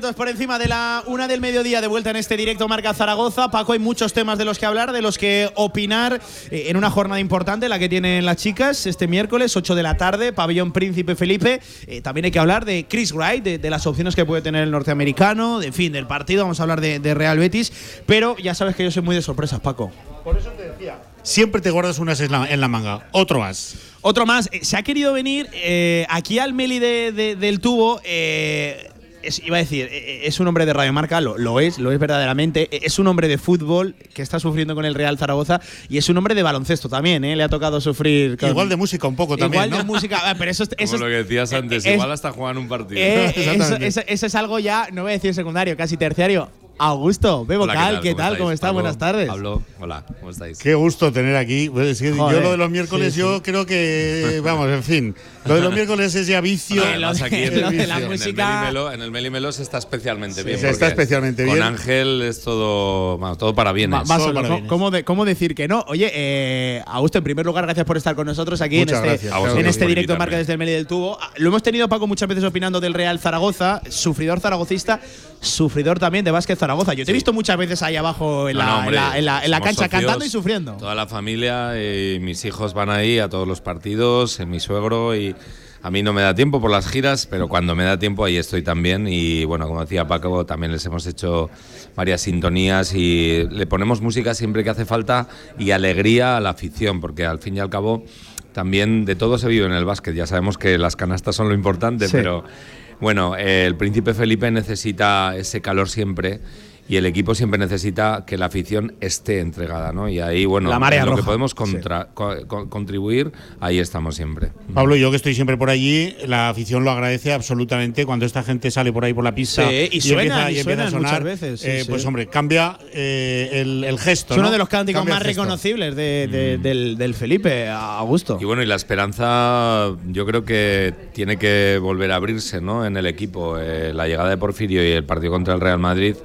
Minutos por encima de la una del mediodía de vuelta en este directo Marca Zaragoza. Paco, hay muchos temas de los que hablar, de los que opinar eh, en una jornada importante, la que tienen las chicas este miércoles, 8 de la tarde, pabellón Príncipe Felipe. Eh, también hay que hablar de Chris Wright, de, de las opciones que puede tener el norteamericano, de en fin, del partido. Vamos a hablar de, de Real Betis, pero ya sabes que yo soy muy de sorpresas, Paco. Siempre te guardas unas en la, en la manga. Otro as. Otro más, eh, se ha querido venir eh, aquí al Meli de- de- del tubo. eh, es- iba a decir, eh, es un hombre de radiomarca, lo, lo es, lo es verdaderamente. Eh, Es un hombre de fútbol que está sufriendo con el Real Zaragoza y es un hombre de baloncesto también, ¿eh? Le ha tocado sufrir. con- Igual de música un poco también, Igual de música, pero eso, es- eso Como lo que decías antes, es- igual hasta juegan un partido. eh, eso, Exactamente. eso- eso es algo ya, no voy a decir secundario, casi terciario. Augusto, Bebo Hola, Cal, ¿qué tal? ¿Cómo está? Pablo? Buenas tardes. Pablo, hola, ¿cómo estáis? Qué gusto tener aquí. Pues es que yo lo de los miércoles, Sí, yo sí. creo que, vamos, en fin, lo de los miércoles es ya vicio. Bueno, además aquí en, lo el, de la en el música- Melimelo, en el Melimelo se está especialmente bien. se está especialmente con bien. Ángel es todo, vamos, todo para bienes. Va- va Solo solo, para ¿cómo- bienes. ¿cómo, de- cómo decir que no? Oye, eh, Augusto, en primer lugar, gracias por estar con nosotros aquí Muchas en este, gracias. A vosotros en este directo marca desde el Meli del Tubo. Ah, Lo hemos tenido, Paco, muchas veces opinando del Real Zaragoza, sufridor zaragocista, sufridor también de Vázquez Zaragoza. Yo te he visto muchas veces ahí abajo en No, la, no, hombre, en la- en la- en la cancha socios, cantando y sufriendo. Toda la familia y mis hijos van ahí a todos los partidos, en mi suegro y a mí no me da tiempo por las giras, pero cuando me da tiempo ahí estoy también y bueno, como decía Paco, también les hemos hecho varias sintonías y le ponemos música siempre que hace falta y alegría a la afición, porque al fin y al cabo también de todo se vive en el básquet, ya sabemos que las canastas son lo importante, Sí. pero bueno, eh, el príncipe Felipe necesita ese calor siempre y el equipo siempre necesita que la afición esté entregada, ¿no? Y ahí, bueno, La marea en lo que podemos contra- co- co- contribuir, ahí estamos siempre. Pablo, yo que estoy siempre por allí, la afición lo agradece absolutamente cuando esta gente sale por ahí por la pista Sí, y empieza, y empieza a suenan sonar. muchas veces, sí, eh, sí. Pues hombre, cambia eh, el, el gesto. Es uno ¿no? de los cánticos Cambia más reconocibles de- de- del, del Felipe, Augusto. Y bueno, y la esperanza yo creo que tiene que volver a abrirse ¿no? en el equipo. Eh, la llegada de Porfirio y el partido contra el Real Madrid,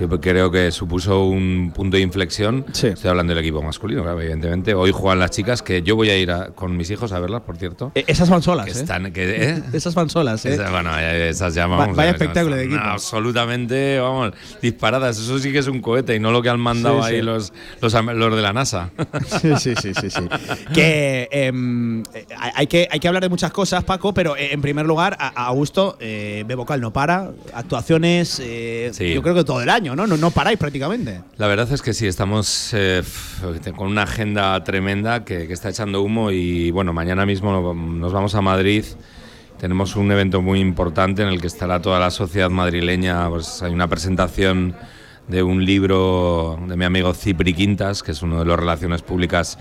yo creo que supuso un punto de inflexión. Sí. Estoy hablando del equipo masculino, claro, evidentemente. Hoy juegan las chicas, que yo voy a ir a- con mis hijos a verlas, por cierto. Eh, esas van solas, que ¿eh? están, que, ¿eh? Esas van solas, ¿eh? Esa- bueno, esas ya Va- vamos. vaya eh, espectáculo de equipo. Absolutamente, vamos, disparadas. Eso sí que es un cohete y no lo que han mandado Sí, ahí sí. Los, los, de la NASA. Sí, sí, sí, sí, sí. que em, hay que hay que hablar de muchas cosas, Paco, pero en primer lugar, a, a Augusto, eh, Bebocal no para, actuaciones, eh, yo creo que todo el año, ¿no? No, no paráis prácticamente. La verdad es que sí, estamos eh, con una agenda tremenda que, que está echando humo y bueno, mañana mismo nos vamos a Madrid. Tenemos un evento muy importante en el que estará toda la sociedad madrileña. Pues hay una presentación de un libro de mi amigo Cipri Quintas, que es uno de las relaciones públicas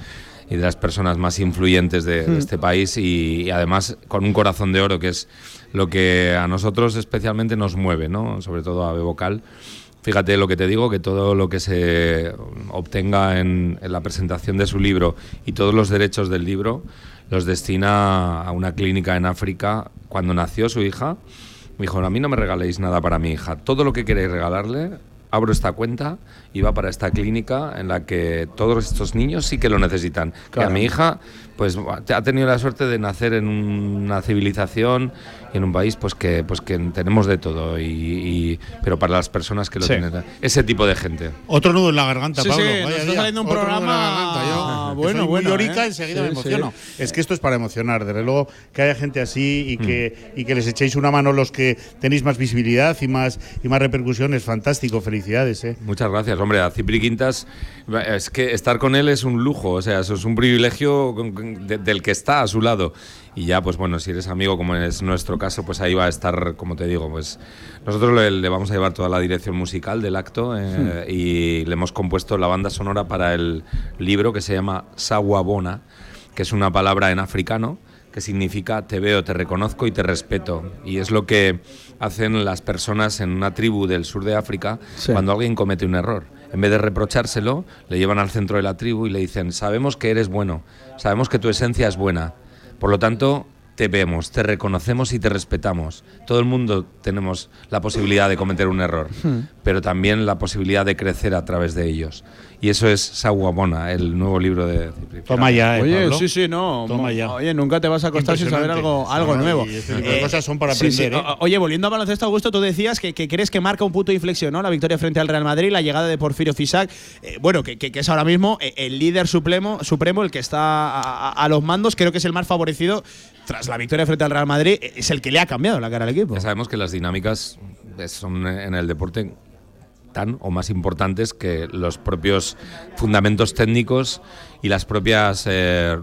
y de las personas más influyentes de, de este país y, y además con un corazón de oro, que es lo que a nosotros especialmente nos mueve, ¿no? sobre todo a Bebocal. Fíjate lo que te digo, que todo lo que se obtenga en, en la presentación de su libro y todos los derechos del libro los destina a una clínica en África. Cuando nació su hija, me dijo, a mí no me regaléis nada para mi hija, todo lo que queréis regalarle, abro esta cuenta y va para esta clínica en la que todos estos niños sí que lo necesitan. Que Claro. a mi hija pues ha tenido la suerte de nacer en una civilización en un país pues que pues que tenemos de todo y, y- pero para las personas que lo Sí. tienen ese tipo de gente. Otro nudo en la garganta, Sí, Pablo. sí, Vaya nos está día. saliendo un Otro programa- garganta. Yo, bueno, soy muy bueno, llorica, ¿eh? enseguida Sí, me emociono. sí. Es que esto es para emocionar, desde luego que haya gente así y Mm. que, y que les echéis una mano los que tenéis más visibilidad y más, y más repercusión es fantástico. Felicidades, ¿eh? Muchas gracias, hombre. A Cipri Quintas, es que estar con él es un lujo, o sea, eso es un privilegio del que está a su lado. Y ya, pues bueno, si eres amigo, como es nuestro caso, pues ahí va a estar, como te digo, pues nosotros le, le vamos a llevar toda la dirección musical del acto eh, y le hemos compuesto la banda sonora para el libro que se llama Sawabona, que es una palabra en africano que significa te veo, te reconozco y te respeto. Y es lo que hacen las personas en una tribu del sur de África Sí. cuando alguien comete un error. En vez de reprochárselo, le llevan al centro de la tribu y le dicen, sabemos que eres bueno, sabemos que tu esencia es buena. Por lo tanto, te vemos, te reconocemos y te respetamos. Todo el mundo tenemos la posibilidad de cometer un error, pero también la posibilidad de crecer a través de ellos. Y eso es Sawabona, el nuevo libro de Cipri. Toma ya, ¿eh, Oye, Pablo? sí, sí, no. Toma ya. Oye, nunca te vas a acostar sin saber algo, algo No, nuevo. y tipo de cosas son para sí, sí. aprender, ¿eh? Oye, volviendo a baloncesto, Augusto, tú decías que, que crees que marca un punto de inflexión, ¿no? La victoria frente al Real Madrid, la llegada de Porfirio Fisac. eh, bueno, que, que- que es ahora mismo eh, el líder supremo, supremo el que está a, a- a los mandos. Creo que es el más favorecido tras la victoria frente al Real Madrid. eh, Es el que le ha cambiado la cara al equipo. Ya sabemos que las dinámicas eh, son eh, en el deporte tan o más importantes que los propios fundamentos técnicos y las propias eh,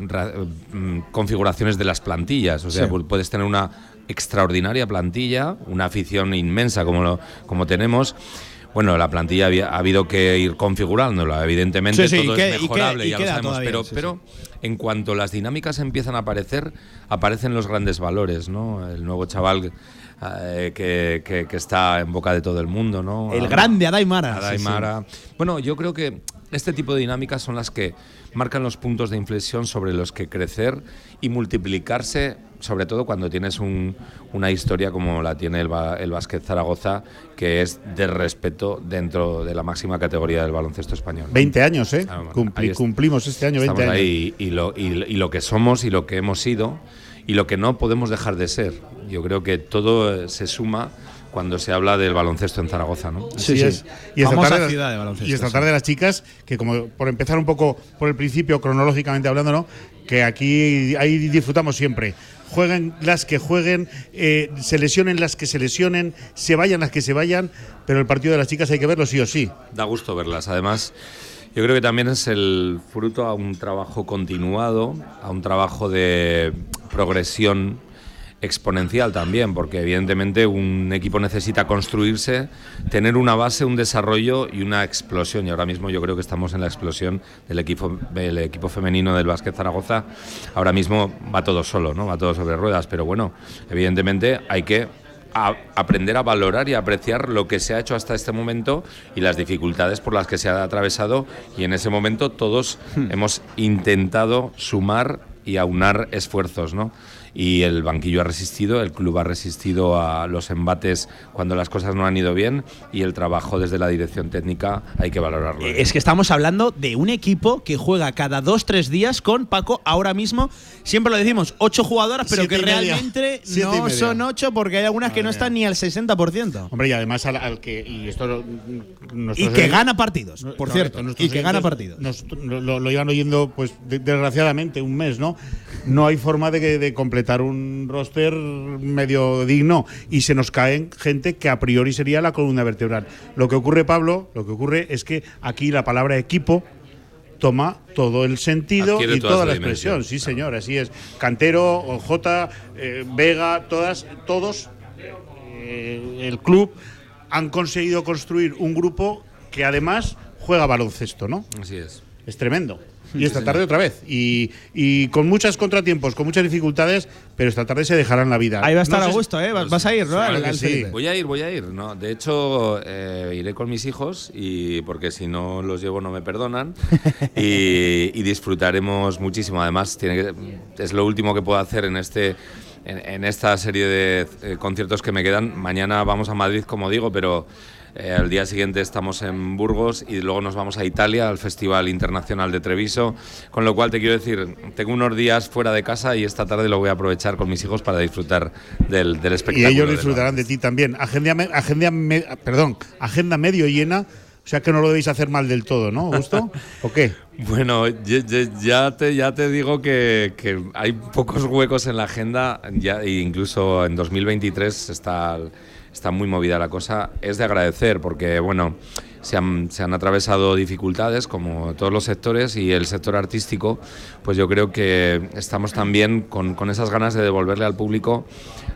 mm, configuraciones de las plantillas. O sea, Sí. puedes tener una extraordinaria plantilla, una afición inmensa como, lo- como tenemos, bueno, la plantilla había- ha habido que ir configurándola, evidentemente Sí, sí, todo y es mejorable, y ya lo sabemos, todavía, pero, sí, pero en cuanto las dinámicas empiezan a aparecer, aparecen los grandes valores, ¿no? El nuevo chaval que, que- que está en boca de todo el mundo, ¿no? El grande Adai Mara. Adai Sí, sí. Mara. Bueno, yo creo que este tipo de dinámicas son las que marcan los puntos de inflexión sobre los que crecer y multiplicarse, sobre todo cuando tienes un- una historia como la tiene el, el Básquet Zaragoza, que es de respeto dentro de la máxima categoría del baloncesto español. 20 años, ¿eh? Ah, bueno, Cumpli- cumplimos este año 20 Estamos años. ahí y lo, y- y lo que somos y lo que hemos sido y lo que no podemos dejar de ser. Yo creo que todo eh, se suma cuando se habla del baloncesto en Zaragoza, ¿no? Así es. Y esta, tarde, las- ciudad de baloncesto, y esta sí. tarde las chicas, que como por empezar un poco por el principio, cronológicamente hablando, ¿no? que aquí ahí disfrutamos siempre. Jueguen las que jueguen, eh, se lesionen las que se lesionen, se vayan las que se vayan, pero el partido de las chicas hay que verlo sí o sí. Da gusto verlas. Además, yo creo que también es el fruto a un trabajo continuado, a un trabajo de progresión exponencial también, porque evidentemente un equipo necesita construirse, tener una base, un desarrollo y una explosión. Y ahora mismo yo creo que estamos en la explosión del equipo, del equipo femenino del Básquet Zaragoza. Ahora mismo va todo solo, ¿no? Va todo sobre ruedas, pero bueno, evidentemente hay que a- aprender a valorar y apreciar lo que se ha hecho hasta este momento y las dificultades por las que se ha atravesado y en ese momento todos hemos intentado sumar y aunar esfuerzos, ¿no? Y el banquillo ha resistido, el club ha resistido a los embates cuando las cosas no han ido bien y el trabajo desde la dirección técnica hay que valorarlo. Es que estamos hablando de un equipo que juega cada dos, tres días con Paco ahora mismo. Siempre lo decimos, ocho jugadoras, pero Siete que realmente no son ocho porque hay algunas que no están ni al 60%. Hombre, y además al, al que. Y esto. Y que gana partidos, por Correcto, cierto. Y que gana partidos. nos- lo, lo- iban oyendo, pues, de- desgraciadamente, un mes, ¿no? No hay forma de, que- de completar un roster medio digno y se nos caen gente que a priori sería la columna vertebral. Lo que ocurre, Pablo, lo que ocurre es que aquí la palabra equipo toma todo el sentido Adquiere y toda la dimensión, expresión. Sí, señor, así es. Cantero, J, eh, Vega, todas, todos, eh, el club han conseguido construir un grupo que además juega baloncesto, ¿no? Así es. Es tremendo. Y esta tarde otra vez. Y, y con muchos contratiempos, con muchas dificultades, pero esta tarde se dejarán la vida. Ahí va a estar No a gusto, ¿eh? Vas- Vas a ir, ¿no? Claro que sí. Voy a ir, voy a ir. No, de hecho, eh, iré con mis hijos y porque si no los llevo no me perdonan y, y disfrutaremos muchísimo. Además, tiene que- es lo último que puedo hacer en este en, en esta serie de eh, conciertos que me quedan. Mañana vamos a Madrid, como digo, pero eh, al día siguiente estamos en Burgos y luego nos vamos a Italia al Festival Internacional de Treviso. Con lo cual te quiero decir, tengo unos días fuera de casa y esta tarde lo voy a aprovechar con mis hijos para disfrutar del, del Y espectáculo. ellos del disfrutarán de ti también. Agenda, agenda, perdón, agenda medio llena. O sea que no lo debéis hacer mal del todo, ¿no, Augusto? ¿O qué? Bueno, ya te, ya te digo que, que hay pocos huecos en la agenda, ya, e incluso en 2023 está, está muy movida la cosa. Es de agradecer porque, bueno, se han, se han atravesado dificultades como todos los sectores y el sector artístico, pues yo creo que estamos también con, con esas ganas de devolverle al público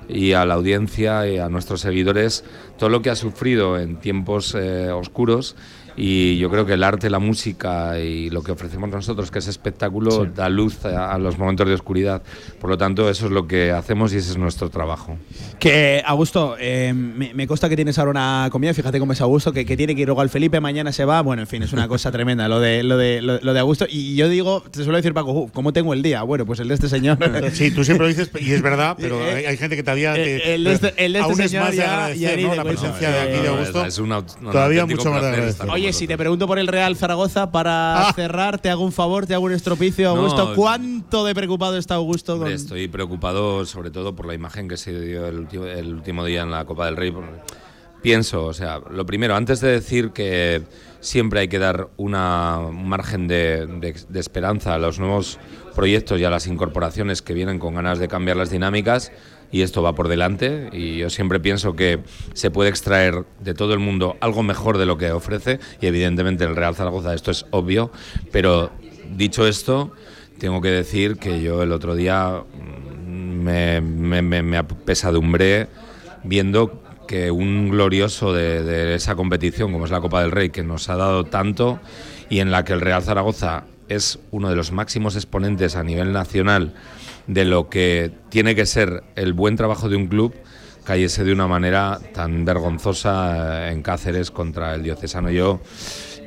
y a la audiencia y a nuestros seguidores todo lo que ha sufrido en tiempos eh, oscuros y yo creo que el arte, la música y lo que ofrecemos nosotros, que es espectáculo, da luz a, a los momentos de oscuridad. Por lo tanto, eso es lo que hacemos y ese es nuestro trabajo. Que, Augusto, eh, me, me consta que tienes ahora una comida, fíjate cómo es Augusto, que, que tiene que ir luego al Felipe, mañana se va. Bueno, en fin, es una cosa tremenda lo de, lo de, lo, lo de Augusto. Y yo digo, te suelo decir, Paco, "Uf, ¿cómo tengo el día? Bueno, pues el de este señor. Sí, tú siempre lo dices y es verdad, pero hay, hay gente que todavía te, el de este- el de este aún es señor más de ya- agradecer, ya de la presencia de aquí de Eh, Augusto. Es todavía mucho más de agradecer. Oye, si te pregunto por el Real Zaragoza, para Ah. cerrar, te hago un favor, te hago un estropicio, No, Augusto. ¿Cuánto de preocupado está Augusto? Hombre, con- estoy preocupado sobre todo por la imagen que se dio el último, el último día en la Copa del Rey. Pienso, o sea, lo primero, antes de decir que siempre hay que dar una, un margen de, de- de esperanza a los nuevos proyectos y a las incorporaciones que vienen con ganas de cambiar las dinámicas, y esto va por delante, y yo siempre pienso que se puede extraer de todo el mundo algo mejor de lo que ofrece, y evidentemente el Real Zaragoza esto es obvio, pero dicho esto, tengo que decir que yo el otro día mm, me, me, me- apesadumbré viendo que un glorioso de esa competición, como es la Copa del Rey, que nos ha dado tanto y en la que el Real Zaragoza es uno de los máximos exponentes a nivel nacional de lo que tiene que ser el buen trabajo de un club, cayese de una manera tan vergonzosa en Cáceres contra el diocesano. Yo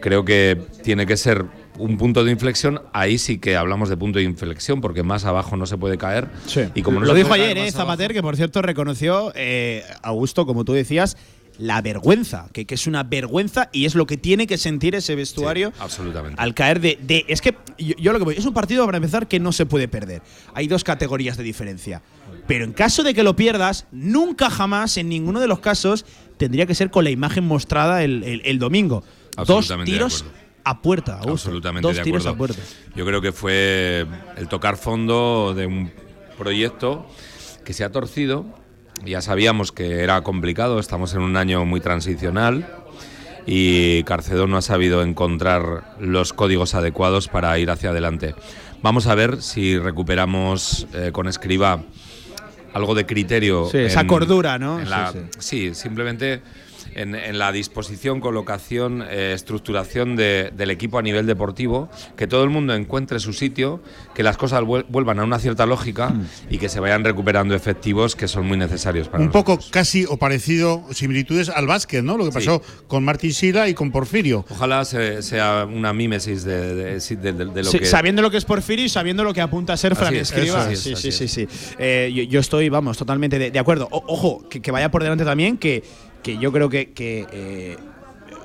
creo que tiene que ser un punto de inflexión, ahí sí que hablamos de punto de inflexión, porque más abajo no se puede caer. Y como no Lo dijo ayer, eh, abajo- Zapater, que por cierto reconoció, eh, Augusto, como tú decías, la vergüenza, que, que es una vergüenza y es lo que tiene que sentir ese vestuario absolutamente. al caer de, de- Es que yo, yo lo que voy, es un partido para empezar que no se puede perder. Hay dos categorías de diferencia. Pero en caso de que lo pierdas, nunca jamás, en ninguno de los casos, tendría que ser con la imagen mostrada el, el- el domingo. Dos tiros a puerta, Augusto. Absolutamente Dos de tiros acuerdo. a puerta. Yo creo que fue el tocar fondo de un proyecto que se ha torcido. Ya sabíamos que era complicado, estamos en un año muy transicional y Carcedo no ha sabido encontrar los códigos adecuados para ir hacia adelante. Vamos a ver si recuperamos eh, con Escriba algo de criterio. Sí, esa cordura, ¿no? sí, simplemente en, en la disposición, colocación, eh, estructuración de- del equipo a nivel deportivo, que todo el mundo encuentre su sitio, que las cosas vuel- vuelvan a una cierta lógica y que se vayan recuperando efectivos que son muy necesarios para Un nosotros. poco casi o parecido, similitudes al básquet, ¿no? Lo que Sí. pasó con Martín Sila y con Porfirio. Ojalá se- sea una mímesis de, de- sí, de- de- de lo Sí, que. Sabiendo lo que es Porfirio y sabiendo lo que apunta a ser Fran es, Escriba. eso es, sí, sí, sí. Eh, yo, yo estoy, vamos, totalmente de, de acuerdo. O- ojo, que, que vaya por delante también que, que yo creo que, que, eh,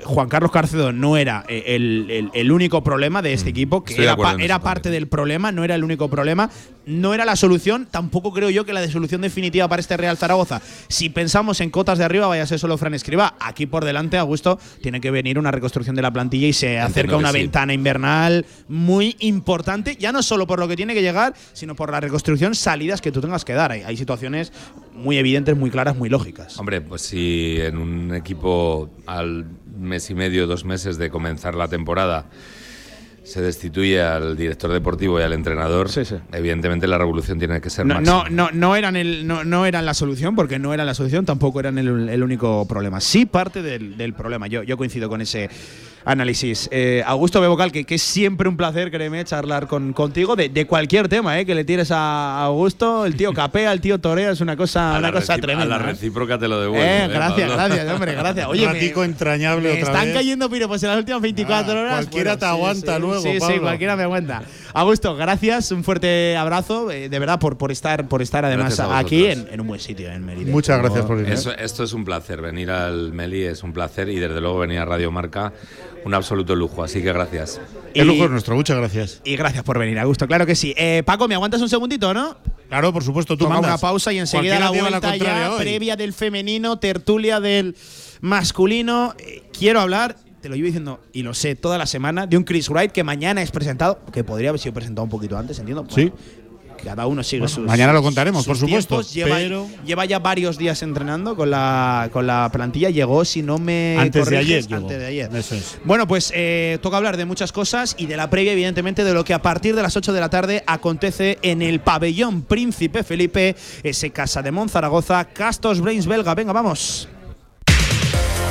Juan Carlos Carcedo no era eh, el, el- el único problema de este equipo, que Mm. Estoy de era, pa- parte del problema, no era el único problema, no era la solución, tampoco creo yo que la de solución definitiva para este Real Zaragoza. Si pensamos en cotas de arriba, vaya a ser solo Fran Escriba. Aquí por delante, Augusto, tiene que venir una reconstrucción de la plantilla y se acerca que una sí. ventana invernal muy importante, ya no solo por lo que tiene que llegar, sino por la reconstrucción, salidas que tú tengas que dar. Hay, hay situaciones muy evidentes, muy claras, muy lógicas. Hombre, pues si en un equipo al mes y medio, dos meses de comenzar la temporada se destituye al director deportivo y al entrenador, evidentemente la revolución tiene que ser No, máxima. no, no, no eran el, no, no eran la solución, porque no eran la solución, tampoco eran el, el único problema. Sí parte del, del problema. Yo, yo coincido con ese análisis. Eh, Augusto Bebocal, que, que es siempre un placer, créeme, charlar con, contigo de, de cualquier tema eh, que le tires a Augusto. El tío capea, el tío torea, es una cosa, a una cosa tremenda. a la ¿eh? recíproca te lo devuelvo. Eh, ¿eh, gracias, Pablo? gracias, hombre, gracias. Oye, Un me- ratico entrañable me otra están vez. cayendo piropos en las últimas 24 Ah, horas. cualquiera te aguanta luego, Sí, sí, Pablo. cualquiera me aguanta. Augusto, gracias, un fuerte abrazo, eh, de verdad, por, por estar, por estar además aquí en, en un buen sitio, en Mérida. Muchas gracias por venir. Eso- esto es un placer, venir al Meli es un placer y desde luego venir a Radio Marca un absoluto lujo, así que gracias. El lujo es nuestro, muchas gracias. Y gracias por venir, Augusto, claro que sí. Eh, Paco, ¿me aguantas un segundito, no? Claro, por supuesto, tú mandas. una pausa y enseguida la la vuelta contraria ya, hoy. previa del femenino, tertulia del masculino. Eh, quiero hablar, te lo llevo diciendo y lo sé toda la semana, de un Chris Wright que mañana es presentado, que podría haber sido presentado un poquito antes, entiendo. Sí. Cada uno sigue Bueno, sus. mañana lo contaremos, por supuesto. Lleva, pero- lleva ya varios días entrenando con la, con la plantilla. Llegó, si no me. Antes de ayer llegó. Antes de ayer. Eso es. Bueno, pues eh, toca hablar de muchas cosas y de la previa, evidentemente, de lo que a partir de las 8 de la tarde acontece en el pabellón Príncipe Felipe, ese Casa de Monzaragoza, Castos Brains Belga. Venga, vamos.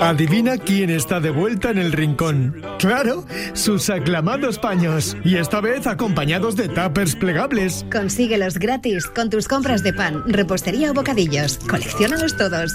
Adivina quién está de vuelta en el rincón. Claro, sus aclamados paños. Y esta vez acompañados de tuppers plegables. Consíguelos gratis con tus compras de pan, repostería o bocadillos. Colecciónalos todos.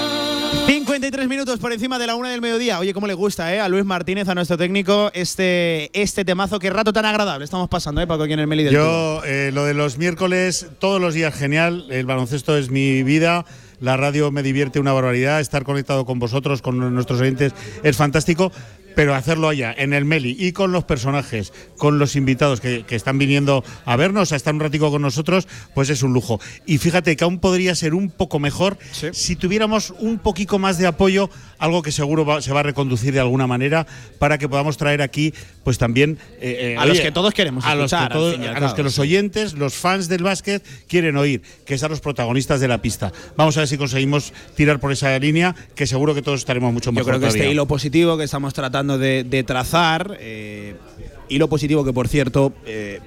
53 minutos por encima de la una del mediodía. Oye, cómo le gusta, ¿eh? A Luis Martínez, a nuestro técnico, este, este temazo. Qué rato tan agradable estamos pasando, ¿eh? Paco, aquí en el Meli del. Yo, eh, lo de los miércoles, todos los días genial. El baloncesto es mi vida. La radio me divierte una barbaridad. Estar conectado con vosotros, con nuestros oyentes, es fantástico. Pero hacerlo allá, en el Meli, y con los personajes, con los invitados que, que están viniendo a vernos, a estar un ratico con nosotros, pues es un lujo. Y fíjate que aún podría ser un poco mejor si tuviéramos un poquito más de apoyo, algo que seguro va- se va a reconducir de alguna manera, para que podamos traer aquí, pues también. eh, eh, A los que todos queremos a los que, todos- a los que oyentes, los fans del básquet, quieren oír, que es a los protagonistas de la pista. Vamos a ver si conseguimos tirar por esa línea, que seguro que todos estaremos mucho Yo mejor creo que todavía. este hilo positivo que estamos tratando de, de trazar, eh, hilo positivo que por cierto eh,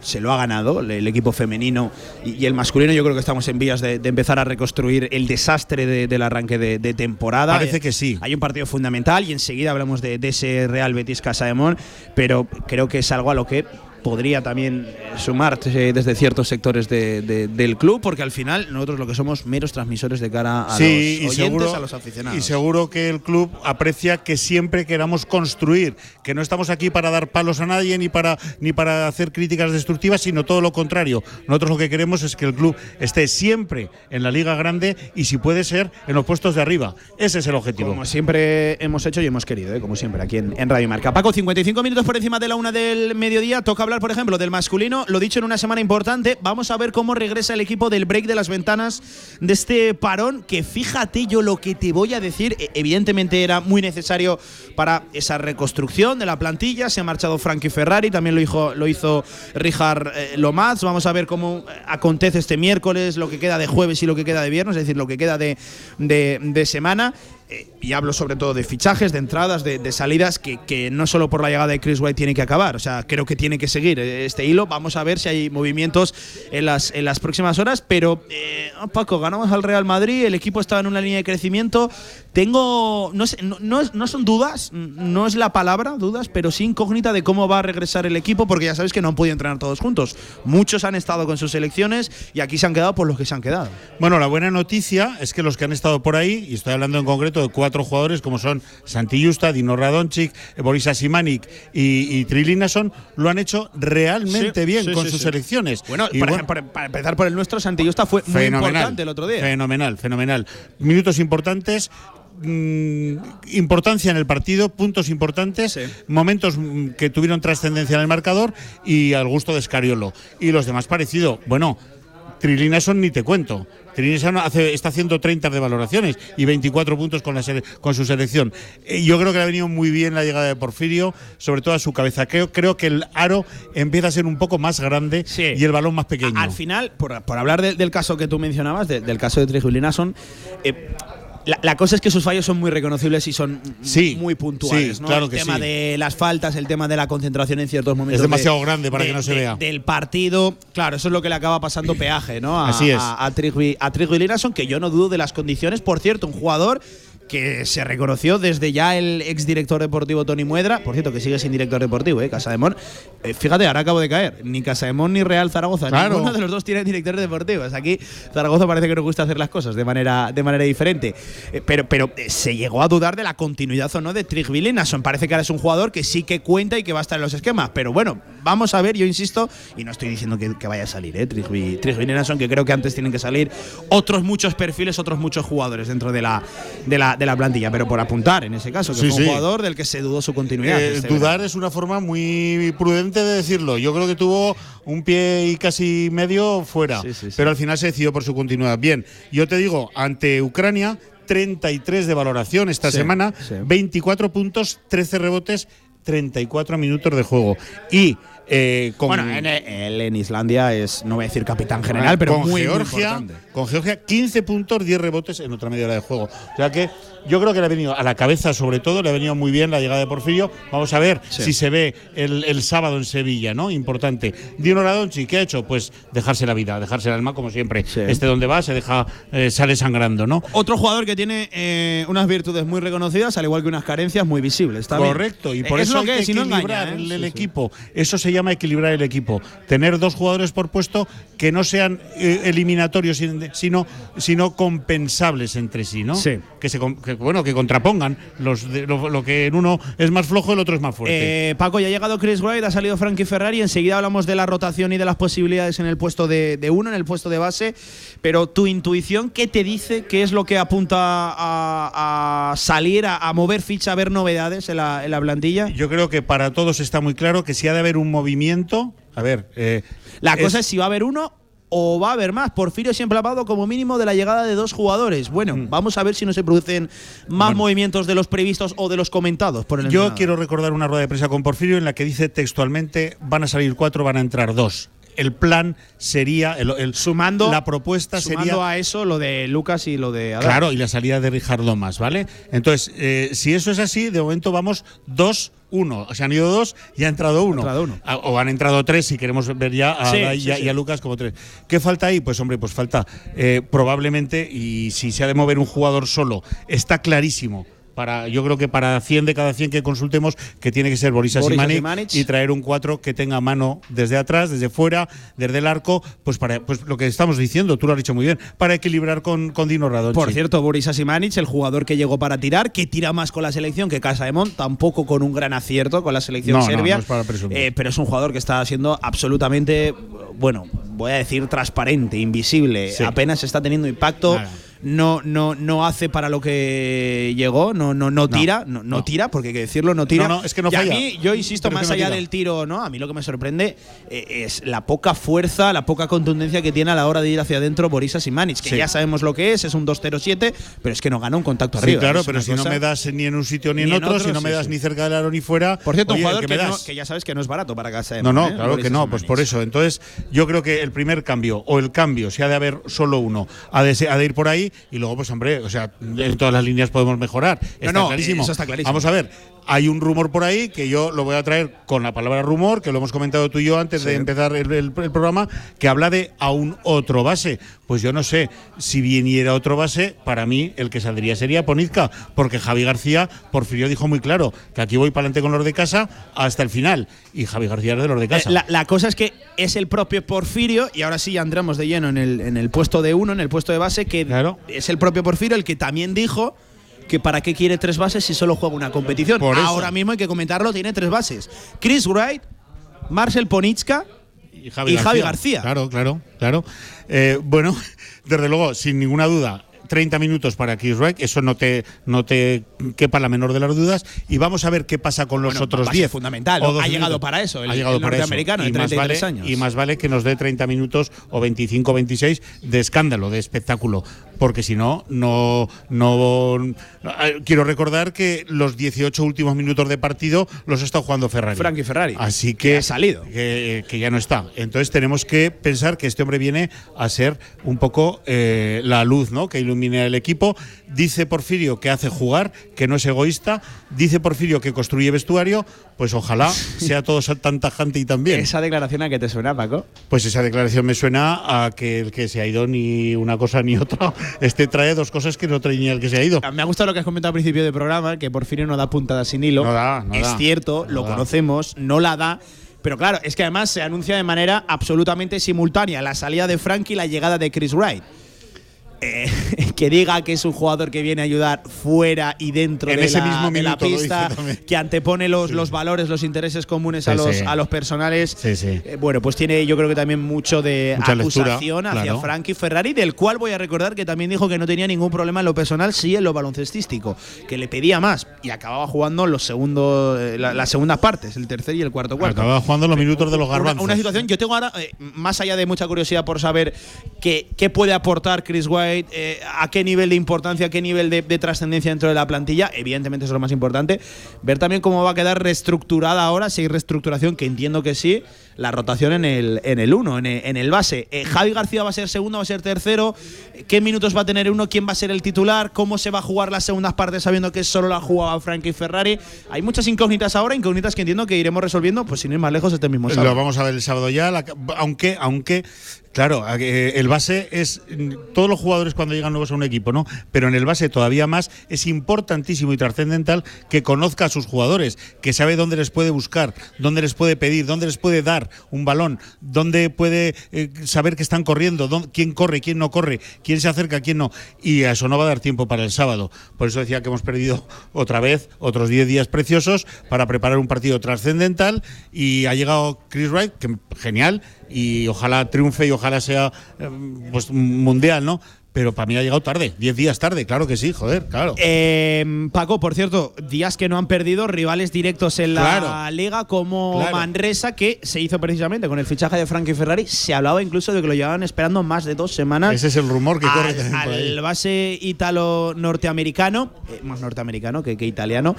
se lo ha ganado el, equipo femenino y, el masculino, yo creo que estamos en vías de, de empezar a reconstruir el desastre de- del arranque de, de temporada. Parece Eh, que sí. Hay un partido fundamental y enseguida hablamos de, de ese Real Betis Casa de Mon, pero creo que es algo a lo que podría también sumarse desde ciertos sectores de- de- del club, porque al final nosotros lo que somos meros transmisores de cara a Sí, los oyentes, seguro, a los aficionados. y seguro que el club aprecia que siempre queramos construir, que no estamos aquí para dar palos a nadie ni para ni para hacer críticas destructivas, sino todo lo contrario. Nosotros lo que queremos es que el club esté siempre en la liga grande y si puede ser en los puestos de arriba. Ese es el objetivo. Como siempre hemos hecho y hemos querido, ¿eh? como siempre, aquí en, en Radio Marca. Paco, 55 minutos por encima de la una del mediodía. Toca hablar, por ejemplo, del masculino. Lo dicho en una semana importante. Vamos a ver cómo regresa el equipo del break de las ventanas de este parón. Que fíjate yo lo que te voy a decir. e- Evidentemente era muy necesario para esa reconstrucción de la plantilla. Se ha marchado Frankie Ferrari, también lo hizo, lo hizo Richard eh, Lomaz. Vamos a ver cómo eh, acontece este miércoles, lo que queda de jueves y lo que queda de viernes, es decir, lo que queda de, de- de semana. Eh, y hablo sobre todo de fichajes, de entradas, de, salidas, que, que no solo por la llegada de Chris White tiene que acabar. O sea, creo que tiene que seguir eh, este hilo. Vamos a ver si hay movimientos en las, en las próximas horas. Pero, eh, Paco, ganamos al Real Madrid, el equipo estaba en una línea de crecimiento. Tengo, no, sé, no, no es- no son dudas, no es la palabra, dudas, pero sí incógnita de cómo va a regresar el equipo, porque ya sabéis que no han podido entrenar todos juntos. Muchos han estado con sus selecciones y aquí se han quedado por los que se han quedado. Bueno, la buena noticia es que los que han estado por ahí, y estoy hablando en concreto de cuatro jugadores como son Santi Justa, Dino Radonchik, Boris Asimanic y, y Trilinason, lo han hecho realmente Sí, bien sí, con sí, sus sí. selecciones. Bueno, Y bueno, ejemplo, para empezar por el nuestro, Santillusta fue muy importante el otro día. Fenomenal, fenomenal. Minutos importantes. Mm, importancia en el partido, puntos importantes, momentos mm, que tuvieron trascendencia en el marcador y al gusto de Scariolo. Y los demás parecido. Bueno, Trilinason ni te cuento. Trilinason hace, está haciendo 30 de valoraciones y 24 puntos con, la sele- con su selección. Eh, yo creo que le ha venido muy bien la llegada de Porfirio, sobre todo a su cabeza. Creo, creo que el aro empieza a ser un poco más grande y el balón más pequeño. Al final, por, por hablar de- del caso que tú mencionabas, de- del caso de Trigulinason, eh, la, la cosa es que sus fallos son muy reconocibles y son Sí, muy puntuales. sí, ¿no? claro el que tema sí. de las faltas, el tema de la concentración en ciertos momentos. Es demasiado de- grande para de- que no se de- vea. Del partido, claro, eso es lo que le acaba pasando peaje, ¿no? A, Así es. A, a Trigui- a Trigulinason, que yo no dudo de las condiciones. Por cierto, un jugador que se reconoció desde ya el exdirector deportivo Tony Muedra, por cierto que sigue sin director deportivo, ¿eh? Casa de Mon. Eh, fíjate, ahora acabo de caer, ni Casa de Mon ni Real Zaragoza, Claro. ninguno de los dos tiene directores deportivos. Aquí Zaragoza parece que nos gusta hacer las cosas de manera, de manera diferente. Eh, pero pero eh, se llegó a dudar de la continuidad o no de Trigby Nason. Parece que ahora es un jugador que sí que cuenta y que va a estar en los esquemas. Pero bueno, vamos a ver, yo insisto, y no estoy diciendo que, que vaya a salir, ¿eh? Trigby Nason, que creo que antes tienen que salir otros muchos perfiles, otros muchos jugadores dentro de la, de la, de la plantilla. Pero por apuntar, en ese caso, que Sí, fue un sí. jugador del que se dudó su continuidad. Eh, este dudar es una forma muy prudente de decirlo. Yo creo que tuvo un pie y casi medio fuera, pero al final se decidió por su continuidad. Bien, yo te digo, ante Ucrania, 33 de valoración esta semana, sí. 24 puntos, 13 rebotes, 34 minutos de juego. Y eh, con, Bueno, en, él en Islandia es, no voy a decir capitán general, pero con muy, muy Georgia, importante. con Georgia 15 puntos, 10 rebotes en otra media hora de juego. O sea que yo creo que le ha venido a la cabeza, sobre todo, le ha venido muy bien la llegada de Porfirio. Vamos a ver Sí. si se ve el, el sábado en Sevilla, ¿no? Importante. Dino Radonchi, ¿qué ha hecho? Pues dejarse la vida, dejarse el alma, como siempre. Este donde va, se deja, eh, sale sangrando, ¿no? Otro jugador que tiene eh, unas virtudes muy reconocidas, al igual que unas carencias muy visibles. Está bien. Correcto, y por Es eso lo hay que no equilibrar engaña, ¿eh? el, el Sí, sí. equipo. Eso se llama equilibrar el equipo. Tener dos jugadores por puesto que no sean eh, eliminatorios, sin- sino, sino compensables entre sí, ¿no? Sí. Que, se, que, bueno, que contrapongan los de- lo, lo que en uno es más flojo, el otro es más fuerte. Eh, Paco, ya ha llegado Chris Wright, ha salido Frankie Ferrari. Enseguida hablamos de la rotación y de las posibilidades en el puesto de, de uno, en el puesto de base. Pero tu intuición, ¿qué te dice? ¿Qué es lo que apunta a, a salir, a, a mover ficha, a ver novedades en la, en la plantilla? Yo creo que para todos está muy claro que si ha de haber un movimiento. A ver. eh, La cosa es si va a haber uno o va a haber más. Porfirio siempre ha hablado como mínimo de la llegada de dos jugadores. Bueno, Mm. vamos a ver si no se producen más movimientos de los previstos o de los comentados por el Yo entrenador. quiero recordar una rueda de prensa con Porfirio en la que dice textualmente van a salir cuatro, van a entrar dos. El plan sería el, el- sumando la propuesta sumando sería a eso lo de Lucas y lo de Adán. claro y la salida de Richard Domas, ¿vale? Entonces eh, si eso es así, de momento vamos dos. Uno, o sea, han ido dos y ha entrado uno. entrado uno. A- O han entrado tres si queremos ver ya a, Sí, Adai sí, y a- sí. y a Lucas como tres. ¿Qué falta ahí? Pues hombre, pues falta eh, probablemente, y si se ha de mover un jugador solo, está clarísimo. Para, yo creo que para 100 de cada 100 que consultemos, que tiene que ser Boris Asimanic y traer un 4 que tenga mano desde atrás, desde fuera, desde el arco, pues para pues lo que estamos diciendo, tú lo has dicho muy bien, para equilibrar con, con Dino Radonchi. Por cierto, Boris Asimanic, el jugador que llegó para tirar, que tira más con la selección que Casaemón, tampoco con un gran acierto con la selección No, serbia. no es. Eh, pero es un jugador que está siendo absolutamente, bueno, voy a decir transparente, invisible. Sí. Apenas está teniendo impacto. Nada. No, no, no hace para lo que llegó, no, no, no tira, no, no tira, porque hay que decirlo, no tira. No, no, es que no Y a mí, yo insisto, Pero más allá tira. del tiro, ¿no? A mí lo que me sorprende eh, es la poca fuerza, la poca contundencia que tiene a la hora de ir hacia adentro Boris Asimanic, que Sí. ya sabemos lo que es, es un 2-0-7, pero es que no gana un contacto Sí, arriba. claro, pero si no me das ni en un sitio ni en Ni en otro, otro, si no me das ni cerca del aro ni fuera. Por cierto, oye, un jugador que que, me no- das. que ya sabes que no es barato para casa. No, no, ¿eh? claro que no, pues por eso. Entonces, yo creo que el primer cambio, o el cambio, si ha de haber solo uno, ha de, ha de ir por ahí, y luego, pues hombre, o sea, en todas las líneas podemos mejorar. Está no, clarísimo. eso está clarísimo. Vamos a ver. Hay un rumor por ahí que yo lo voy a traer con la palabra rumor, que lo hemos comentado tú y yo antes de empezar el, el- el programa, que habla de a un otro base. Pues yo no sé, si viniera otro base, para mí el que saldría sería Ponizca, porque Javi García, Porfirio dijo muy claro que aquí voy para adelante con los de casa hasta el final. Y Javi García es de los de Eh, casa. La, la cosa es que es el propio Porfirio, y ahora sí ya entramos de lleno en el, en el puesto de uno, en el puesto de base, que es el propio Porfirio el que también dijo que para qué quiere tres bases si solo juega una competición. Por eso. Ahora mismo hay que comentarlo, tiene tres bases. Chris Wright, Marcel Ponitska y Javi, y Javi García. Claro, claro, claro. Eh, bueno, desde luego, sin ninguna duda. 30 minutos para Chris Wright, eso no te, no te quepa la menor de las dudas. Y vamos a ver qué pasa con los Bueno, otros base 10. fundamental, o ¿no? 12 Ha llegado minutos. para eso, el- ha llegado el para eso. norteamericano de Y más 33 vale, años. Y más vale que nos dé 30 minutos o 25 26 de escándalo, de espectáculo. Porque si no, no, no. eh, Quiero recordar que los 18 últimos minutos de partido los ha estado jugando Ferrari. Frankie Ferrari. Así que, ha salido. Que, que ya no está. Entonces tenemos que pensar que este hombre viene a ser un poco eh, la luz ¿no? que ilumina el equipo. Dice Porfirio que hace jugar, que no es egoísta. Dice Porfirio que construye vestuario. Pues ojalá sea todo tan tajante y tan bien. Esa declaración a que te suena, Paco. Pues esa declaración me suena a que el que se ha ido ni una cosa ni otra. Este trae dos cosas que no trae ni el que se ha ido. Me ha gustado lo que has comentado al principio del programa, que Porfirio no da puntada sin hilo. No da, no es da. cierto, No lo da. conocemos, no la da. Pero claro, es que además se anuncia de manera absolutamente simultánea la salida de Frankie y la llegada de Chris Wright. Eh, que diga que es un jugador que viene a ayudar fuera y dentro En de, ese la, mismo de la pista, que antepone los, los valores, los intereses comunes a, los, sí. a los personales. Eh, bueno, pues tiene yo creo que también mucho de Mucha lectura, acusación hacia claro. Frankie Ferrari, del cual voy a recordar que también dijo que no tenía ningún problema en lo personal, sí en lo baloncestístico, que le pedía más y acababa jugando los segundos, eh, la- las segundas partes, el tercer y el cuarto cuarto. Acaba jugando los minutos de los garbanzos. una situación, yo tengo ahora, más allá de mucha curiosidad por saber qué, qué puede aportar Chris White Wright, eh, a qué nivel de importancia, a qué nivel de, de trascendencia dentro de la plantilla. Evidentemente eso es lo más importante. Ver también cómo va a quedar reestructurada ahora, si hay reestructuración, que entiendo que sí, la rotación en el en el 1, en, el, en el base. Eh, Javi García va a ser segundo, va a ser tercero. ¿Qué minutos va a tener uno? ¿Quién va a ser el titular? ¿Cómo se va a jugar las segundas partes sabiendo que solo la jugaba Frankie Ferrari? Hay muchas incógnitas ahora, incógnitas que entiendo que iremos resolviendo, pues sin ir más lejos este mismo sábado. Lo vamos a ver el sábado ya, la- aunque, aunque, claro, eh, el base es mm, todos los jugadores cuando llegan nuevos a un equipo, ¿no? Pero en el base todavía más es importantísimo y trascendental que conozca a sus jugadores, que sabe dónde les puede buscar, dónde les puede pedir, dónde les puede dar un balón, dónde puede eh, saber que están corriendo, dónde- quién corre, quién no corre, quién se acerca, quién no. Y a eso no va a dar tiempo para el sábado. Por eso decía que hemos perdido otra vez otros 10 días preciosos para preparar un partido trascendental y ha llegado Chris Wright, que genial, y ojalá triunfe y ojalá sea eh, pues mundial, ¿no? Pero para mí ha llegado tarde, 10 días tarde, claro que sí, joder, claro. Eh, Paco, por cierto, días que no han perdido rivales directos en la Claro. liga como Claro. Manresa, que se hizo precisamente con el fichaje de Frankie Ferrari. Se hablaba incluso de que lo llevaban esperando más de dos semanas. Ese es el rumor que al, corre también por ahí. al base ítalo-norteamericano, eh, más norteamericano que, que italiano.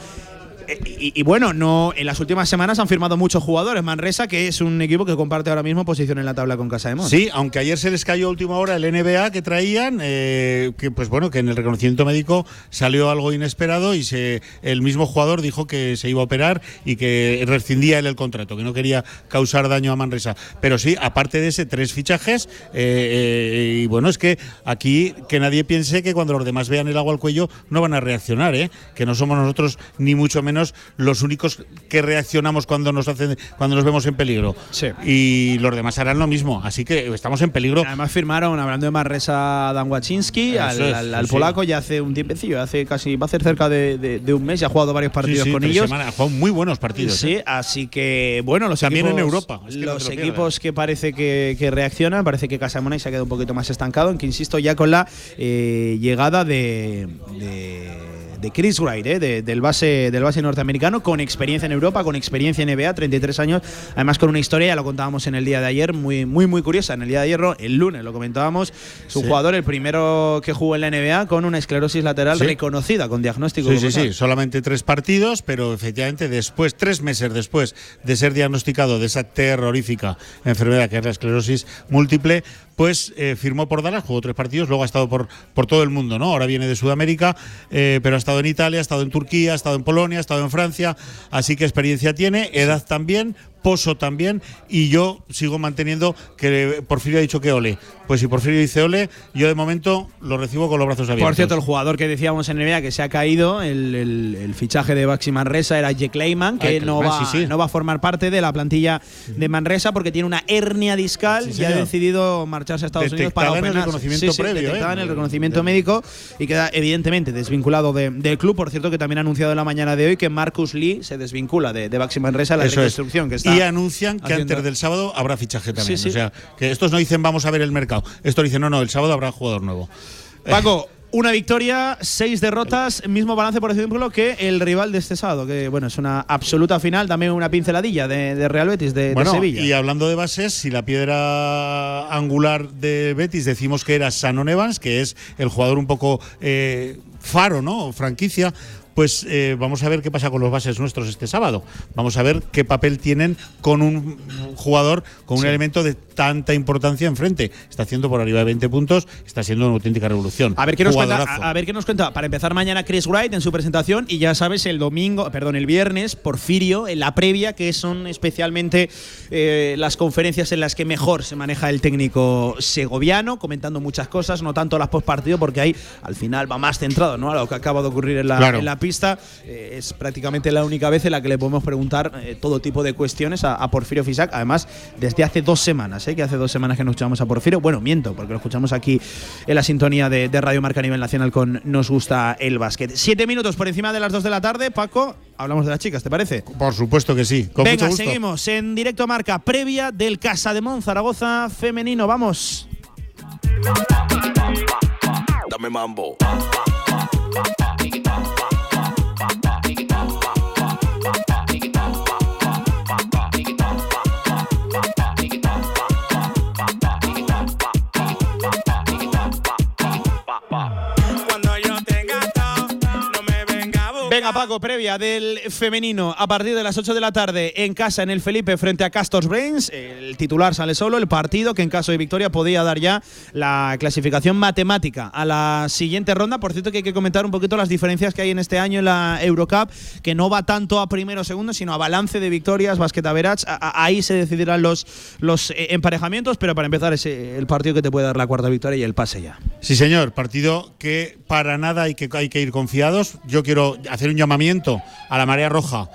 Eh, Y, bueno, no, en las últimas semanas han firmado muchos jugadores. Manresa, que es un equipo que comparte ahora mismo posición en la tabla con Casa de Mon. Sí, aunque ayer se les cayó a última hora el NBA que traían, eh, que pues bueno, que en el reconocimiento médico salió algo inesperado y se, el mismo jugador dijo que se iba a operar y que rescindía él el contrato, que no quería causar daño a Manresa. Pero sí, aparte de ese, tres fichajes, eh, y bueno, es que aquí que nadie piense que cuando los demás vean el agua al cuello no van a reaccionar, ¿eh? que no somos nosotros ni mucho menos los únicos que reaccionamos cuando nos hacen, cuando nos vemos en peligro. Y los demás harán lo mismo, así que estamos en peligro. Además firmaron, hablando de Manresa, a Dan Wachinski, al, es, al- al sí, polaco, ya hace un tiempecillo, hace casi, va a hacer cerca de, de- de un mes, ya ha jugado varios partidos Sí, con ellos. ha jugado muy buenos partidos. Sí, ¿eh? así que bueno, los También en equipos, Europa, es que los equipos que parece que, que reaccionan, parece que Casamona se ha quedado un poquito más estancado, aunque insisto ya con la eh, llegada de, de de Chris Wright, eh, de- del base del base norteamericano, con experiencia en Europa, con experiencia en NBA, 33 años, además con una historia, ya lo contábamos en el día de ayer, muy muy muy curiosa. En el día de ayer, el lunes lo comentábamos, es un Sí. jugador, el primero que jugó en la NBA con una esclerosis lateral Sí. reconocida, con diagnóstico. Sí, sí, sí, solamente tres partidos, pero efectivamente después, tres meses después de ser diagnosticado de esa terrorífica enfermedad que es la esclerosis múltiple, pues eh, firmó por Dallas, jugó tres partidos, luego ha estado por, por todo el mundo, ¿no? Ahora viene de Sudamérica, eh, pero ha estado en Italia, ha estado en Turquía, ha estado en Polonia, ha estado en Francia, así que experiencia tiene, edad también, pozo también, y yo sigo manteniendo que Porfirio ha dicho que ole. Pues si Porfirio dice ole, yo de momento lo recibo con los brazos abiertos. Por cierto, el jugador que decíamos en NBA que se ha caído, el, el- el fichaje de Baxi Manresa era Jack Clayman, que Ay, no, Clayman, va, sí, sí. no va a formar parte de la plantilla de Manresa porque tiene una hernia discal Sí, y ha decidido marcharse a Estados Unidos para Detectada en el reconocimiento previo, ¿eh? en el reconocimiento médico y queda evidentemente desvinculado de- del club. Por cierto, que también ha anunciado en la mañana de hoy que Marcus Lee se desvincula de, de Baxi Manresa, la reconstrucción que está y anuncian que haciendo. antes del sábado habrá fichaje también. Sí, sí. O sea, que estos no dicen vamos a ver el mercado. Estos dicen no, no, el sábado habrá jugador nuevo. Paco, una victoria, seis derrotas, mismo balance, por ejemplo, que el rival de este sábado, que bueno, es una absoluta final, también una pinceladilla de, de Real Betis, de, Sevilla. y hablando de bases, si la piedra angular de Betis decimos que era Sanon Evans, que es el jugador un poco eh, faro, ¿no? Franquicia. Pues eh, vamos a ver qué pasa con los bases nuestros este sábado. Vamos a ver qué papel tienen con un jugador, con un elemento de tanta importancia enfrente. Está haciendo por arriba de 20 puntos, está siendo una auténtica revolución. A ver, qué nos cuenta, a, a ver qué nos cuenta. Para empezar mañana Chris Wright en su presentación y ya sabes el domingo, perdón, el viernes Porfirio en la previa que son especialmente eh, las conferencias en las que mejor se maneja el técnico segoviano, comentando muchas cosas, no tanto las post partido porque ahí al final va más centrado, ¿no? A lo que acaba de ocurrir en la, Claro. en la pista. Eh, es prácticamente la única vez en la que le podemos preguntar eh, todo tipo de cuestiones a, a Porfirio Fisac. Además, desde hace dos semanas, ¿eh? que hace dos semanas que no escuchamos a Porfirio. Bueno, miento, porque lo escuchamos aquí en la sintonía de, de Radio Marca a nivel nacional con Nos gusta el básquet. Siete minutos por encima de las dos de la tarde. Paco, hablamos de las chicas, ¿te parece? Por supuesto que sí. Con Venga, mucho gusto. seguimos en directo a marca previa del Casa de Mon Zaragoza femenino. Vamos. Dame mambo. Venga, Paco, previa del femenino a partir de las 8 de la tarde en casa en el Felipe frente a Castors Brains. El titular sale solo, el partido que en caso de victoria podía dar ya la clasificación matemática a la siguiente ronda. Por cierto, que hay que comentar un poquito las diferencias que hay en este año en la Eurocup, que no va tanto a primero o segundo, sino a balance de victorias, basket average. Ahí se decidirán los, los eh, emparejamientos, pero para empezar es el partido que te puede dar la cuarta victoria y el pase ya. Sí, señor, partido que para nada hay que, hay que ir confiados. Yo quiero hacer un llamamiento a la marea roja.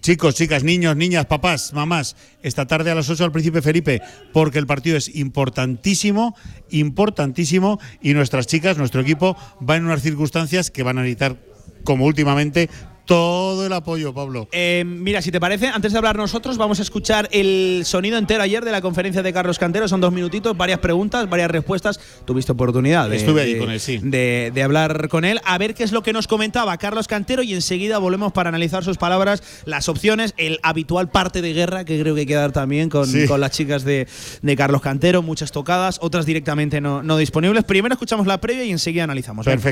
Chicos, chicas, niños, niñas, papás, mamás, esta tarde a las 8 al Príncipe Felipe, porque el partido es importantísimo, importantísimo, y nuestras chicas, nuestro equipo, va en unas circunstancias que van a necesitar, como últimamente, todo el apoyo, Pablo. Eh, mira, si te parece, antes de hablar nosotros, vamos a escuchar el sonido entero ayer de la conferencia de Carlos Cantero. Son dos minutitos, varias preguntas, varias respuestas. Tuviste oportunidad de, Estuve ahí de- con él, sí. de, de hablar con él. A ver qué es lo que nos comentaba Carlos Cantero y enseguida volvemos para analizar sus palabras, las opciones, el habitual parte de guerra que creo que hay que dar también con, Sí. con las chicas de, de Carlos Cantero. Muchas tocadas, otras directamente no, no disponibles. Primero escuchamos la previa y enseguida analizamos. Venga.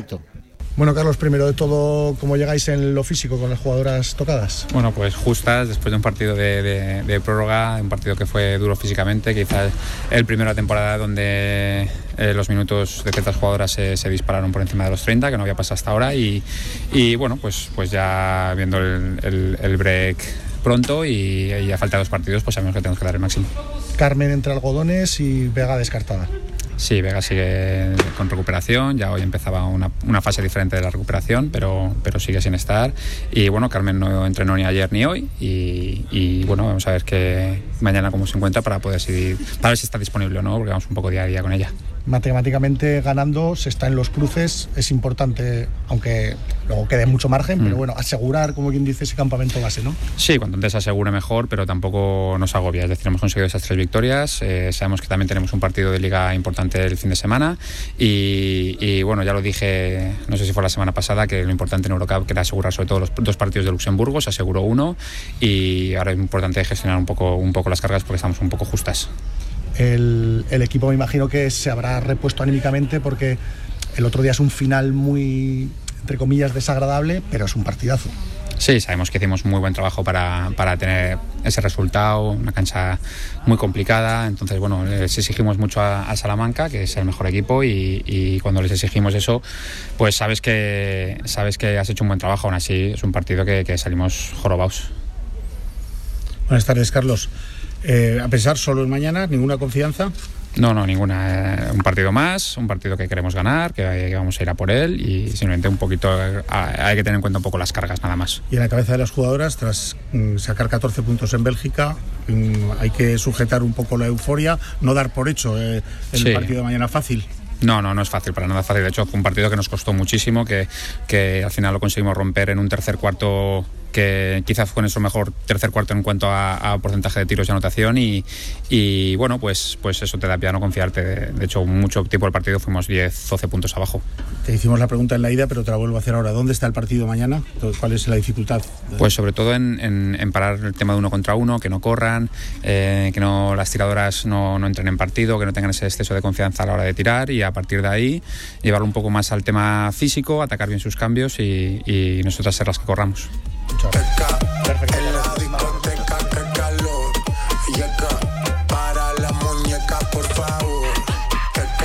Bueno, Carlos, primero de todo, ¿cómo llegáis en lo físico con las jugadoras tocadas? Bueno, pues justas después de un partido de, de- de prórroga, un partido que fue duro físicamente, quizás el primero de la temporada donde eh, los minutos de ciertas jugadoras se, se dispararon por encima de los 30, que no había pasado hasta ahora, y, y bueno, pues, pues ya viendo el, el- el break pronto y, y a falta de dos partidos, pues sabemos que tenemos que dar el máximo. Carmen entre algodones y Vega descartada. Sí, Vega sigue con recuperación, ya hoy empezaba una, una fase diferente de la recuperación, pero, pero sigue sin estar. Y bueno, Carmen no entrenó ni ayer ni hoy y, y, bueno, vamos a ver que mañana cómo se encuentra para poder seguir, para ver si está disponible o no, porque vamos un poco día a día con ella. Matemáticamente ganando, se está en los cruces, es importante, aunque luego quede mucho margen, pero Mm. bueno, asegurar, como quien dice, ese campamento base, ¿no? Sí, cuanto antes se asegure mejor, pero tampoco nos agobia. Es decir, hemos conseguido esas tres victorias. eh, sabemos que también tenemos un partido de liga importante el fin de semana. Y, y, bueno, ya lo dije, no sé si fue la semana pasada, que lo importante en Eurocup que era asegurar sobre todo los dos partidos de Luxemburgo. Se aseguró uno. Y ahora es importante gestionar un poco, un poco las cargas porque estamos un poco justas. El, el equipo me imagino que se habrá repuesto anímicamente porque el otro día es un final muy, entre comillas, desagradable, pero es un partidazo. Sí, sabemos que hicimos muy buen trabajo para, para tener ese resultado, una cancha muy complicada, entonces bueno, les exigimos mucho a, a Salamanca, que es el mejor equipo, y, y cuando les exigimos eso, pues sabes que, sabes que has hecho un buen trabajo, aún así es un partido que, que salimos jorobados. Buenas tardes, Carlos. Eh, a pensar solo en mañana, ninguna confianza. No, no, ninguna. eh, Un partido más, un partido que queremos ganar, que, vamos a ir a por él y simplemente un poquito, eh, hay que tener en cuenta un poco las cargas nada más. Y en la cabeza de las jugadoras, tras mm, sacar 14 puntos en Bélgica, mm, hay que sujetar un poco la euforia, no dar por hecho el Sí. partido de mañana fácil. No, no, no es fácil, para nada fácil. De hecho, fue un partido que nos costó muchísimo, que, que al final lo conseguimos romper en un tercer cuarto que quizás fue nuestro mejor tercer cuarto en cuanto a, a porcentaje de tiros y anotación y, y, bueno, pues, pues eso te da pie no confiarte. De hecho, mucho tiempo del partido fuimos 10, 12 puntos abajo. Te hicimos la pregunta en la ida, pero te la vuelvo a hacer ahora. ¿Dónde está el partido mañana? ¿Cuál es la dificultad? Pues sobre todo en, en- en parar el tema de uno contra uno, que no corran, eh, que no las tiradoras no, no entren en partido, que no tengan ese exceso de confianza a la hora de tirar y a partir de ahí llevarlo un poco más al tema físico, atacar bien sus cambios y, y nosotras ser las que corramos. Para la muñeca, por favor.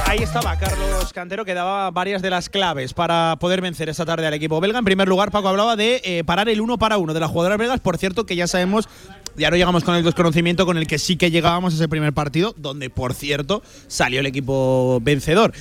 Ahí estaba Carlos Cantero que daba varias de las claves para poder vencer esta tarde al equipo belga. En primer lugar, Paco hablaba de eh, parar el uno para uno de las jugadoras belgas. Por cierto, que ya sabemos, ya no llegamos con el desconocimiento con el que sí que llegábamos a ese primer partido, donde por cierto salió el equipo vencedor.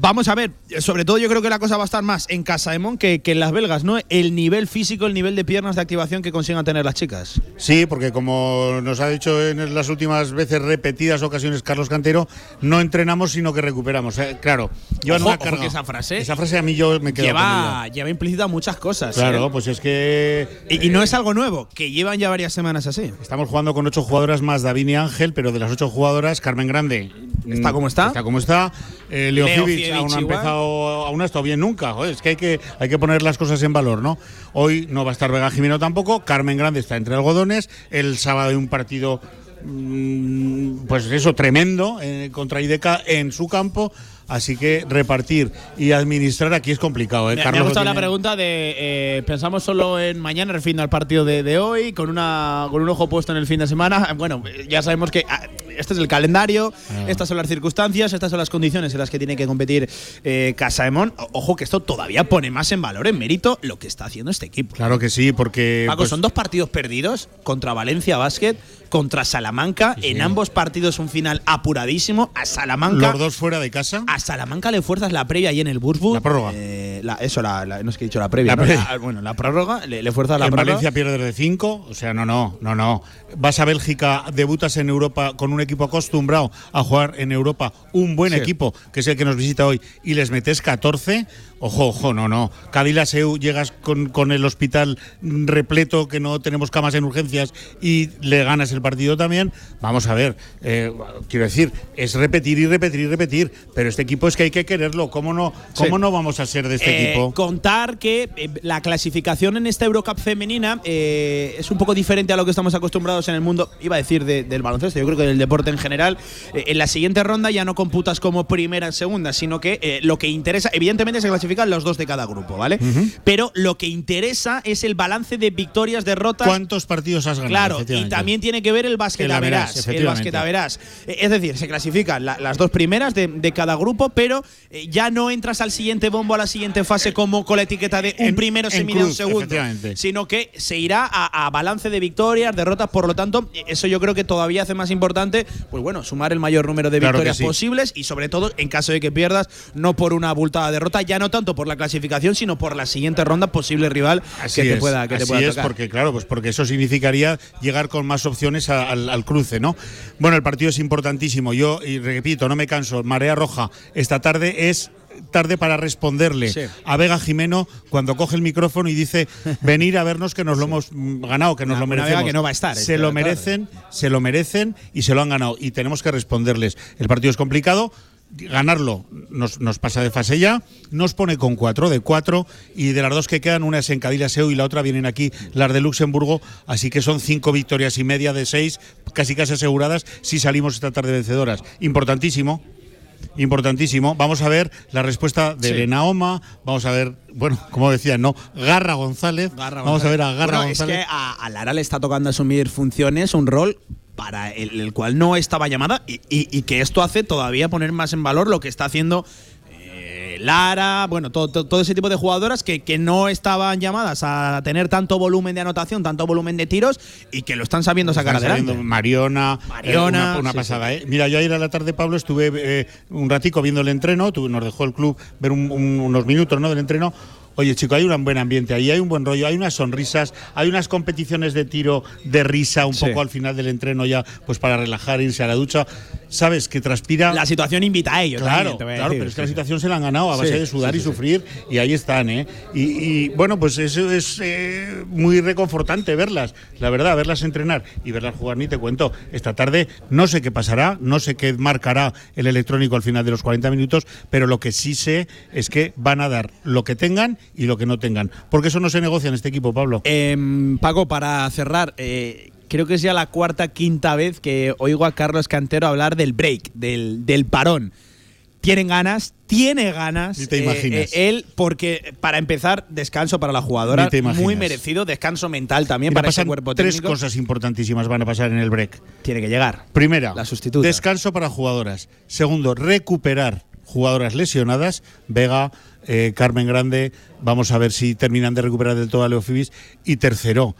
Vamos a ver, sobre todo yo creo que la cosa va a estar más en Casaemón que, que en las belgas, ¿no? El nivel físico, el nivel de piernas de activación que consigan tener las chicas. Sí, porque como nos ha dicho en las últimas veces repetidas ocasiones Carlos Cantero, no entrenamos sino que recuperamos. Eh, claro, Ojo, ojo carga. que esa frase, Esa frase a mí yo me quedo lleva, lleva implícita muchas cosas. Claro, ¿eh? pues es que Y, y no es algo nuevo, que llevan ya varias semanas así. Estamos jugando con ocho jugadoras más David y Ángel, pero de las ocho jugadoras, Carmen Grande. ¿Está como está? Está como está. Eh, Leo, Leo Fibic Fibic aún ha igual. empezado, aún ha estado bien nunca. Joder, es que hay, que hay que poner las cosas en valor, ¿no? Hoy no va a estar Vega Jimeno tampoco. Carmen Grande está entre algodones. El sábado hay un partido, mm, pues eso, tremendo eh, contra Ideca en su campo. Así que repartir y administrar aquí es complicado. ¿eh? Me, me Carlos ha lo gustado la pregunta de eh, pensamos solo en mañana, refiriendo al partido de, de hoy, con una con un ojo puesto en el fin de semana. Bueno, ya sabemos que ah, este es el calendario, Ah. estas son las circunstancias, estas son las condiciones en las que tiene que competir eh, Casaemón. Ojo que esto todavía pone más en valor, en mérito, lo que está haciendo este equipo. Claro que sí, porque. Paco, pues, son dos partidos perdidos contra Valencia Basket, contra Salamanca. En ambos partidos un final apuradísimo. A Salamanca. los dos fuera de casa. A Salamanca le fuerzas la previa ahí en el Burswood. La prórroga. eso, la, la- no es que he dicho la previa. La ¿no? previa. La- bueno, la prórroga, le, le fuerzas la en prórroga. Valencia pierdes de 5, o sea, no, no, no, no. Vas a Bélgica, debutas en Europa con un equipo acostumbrado a jugar en Europa, un buen Sí. equipo, que es el que nos visita hoy, y les metes 14. Ojo, ojo, no, no. Cadillaceu, llegas con, con el hospital repleto, que no tenemos camas en urgencias, y le ganas el partido también. Vamos a ver, eh, quiero decir, es repetir y repetir y repetir, pero este equipo es que hay que quererlo. ¿Cómo no, cómo Sí. no vamos a ser de este Eh, equipo? Contar que eh, la clasificación en esta Eurocup femenina eh, es un poco diferente a lo que estamos acostumbrados en el mundo, iba a decir, de- del baloncesto, yo creo que del deporte en general. En la siguiente ronda ya no computas como primera en segunda, sino que lo que interesa, evidentemente se clasifican los dos de cada grupo, ¿vale? Pero lo que interesa es el balance de victorias, derrotas. ¿Cuántos partidos has ganado? Claro, y también tiene que ver el básquet verás. El básquet verás. Eh, Es decir, se clasifican la- las dos primeras de, de cada grupo, pero eh, ya no entras al siguiente bombo, a la siguiente fase, como con la etiqueta de un primero en semifinal, un segundo. Sino que se irá a, a balance de victorias, derrotas. Por lo tanto, eh, eso yo creo que todavía hace más importante, pues bueno, sumar el mayor número de Claro victorias sí. posibles y sobre todo, en caso de que pierdas, no por una abultada derrota, ya no tanto por la clasificación, sino por la siguiente ronda, posible rival Así que te es, pueda, que te así pueda es, tocar. porque claro, pues porque eso significaría llegar con más opciones a- al, al cruce, ¿no? Bueno, el partido es importantísimo. Yo, y repito, no me canso, Marea Roja, esta tarde es tarde para responderle Sí. a Vega Jimeno cuando coge el micrófono y dice venir a vernos que nos lo hemos mm, ganado, que nos Una- lo merecemos. Que no va a estar Se lo tarde. merecen, se lo merecen y se lo han ganado. Y tenemos que responderles. El partido es complicado. Ganarlo nos, nos pasa de fase ya, nos pone con cuatro de cuatro y de las dos que quedan, una es en Cadillaceu y la otra vienen aquí las de Luxemburgo, así que son cinco victorias y media de seis, casi casi aseguradas si salimos esta tarde vencedoras. Importantísimo, importantísimo. Vamos a ver la respuesta de Sí. Elena Oma, vamos a ver, bueno, como decía, no, Garra González, Garra vamos a ver a. Garra Bueno, González. Es que a, a Lara le está tocando asumir funciones, un rol para el, el cual no estaba llamada y, y- y que esto hace todavía poner más en valor lo que está haciendo eh, Lara, bueno, todo, todo- todo ese tipo de jugadoras que, que no estaban llamadas a tener tanto volumen de anotación, tanto volumen de tiros y que lo están sabiendo sacar Están adelante. Mariona, Mariona, eh, una, una sí, pasada. sí. ¿eh? Mira, yo ayer a la tarde, Pablo, estuve eh, un ratico viendo el entreno, tu- nos dejó el club ver un- un- unos minutos ¿no? del entreno. Oye, chico, hay un buen ambiente ahí, hay un buen rollo, hay unas sonrisas, hay unas competiciones de tiro de risa un Sí. poco al final del entreno ya, pues para relajar, irse a la ducha. Sabes que transpira. La situación invita a ello. Claro, también, a claro, pero es que la situación se la han ganado a base Sí, de sudar sí, y sufrir y ahí están, ¿eh? Y, y, bueno, pues eso es eh, muy reconfortante verlas, la verdad, verlas entrenar y verlas jugar, ni te cuento. Esta tarde no sé qué pasará, no sé qué marcará el electrónico al final de los 40 minutos, pero lo que sí sé es que van a dar lo que tengan y lo que no tengan, porque eso no se negocia en este equipo, Pablo. Em, Paco, para cerrar, eh, creo que es ya la cuarta, quinta vez que oigo a Carlos Cantero hablar del break, del, del parón. Tienen ganas, tiene ganas. Ni te eh, imaginas. eh, él, porque para empezar, descanso para la jugadora. Ni te imaginas. muy merecido, descanso mental también Mira, para ese cuerpo tres técnico. cosas importantísimas van a pasar en el break. Tiene que llegar. Primera, La sustituta. descanso para jugadoras. Segundo, recuperar jugadoras lesionadas. Vega, eh, Carmen Grande. Vamos a ver si terminan de recuperar del todo a Leo Fibis. Y tercero,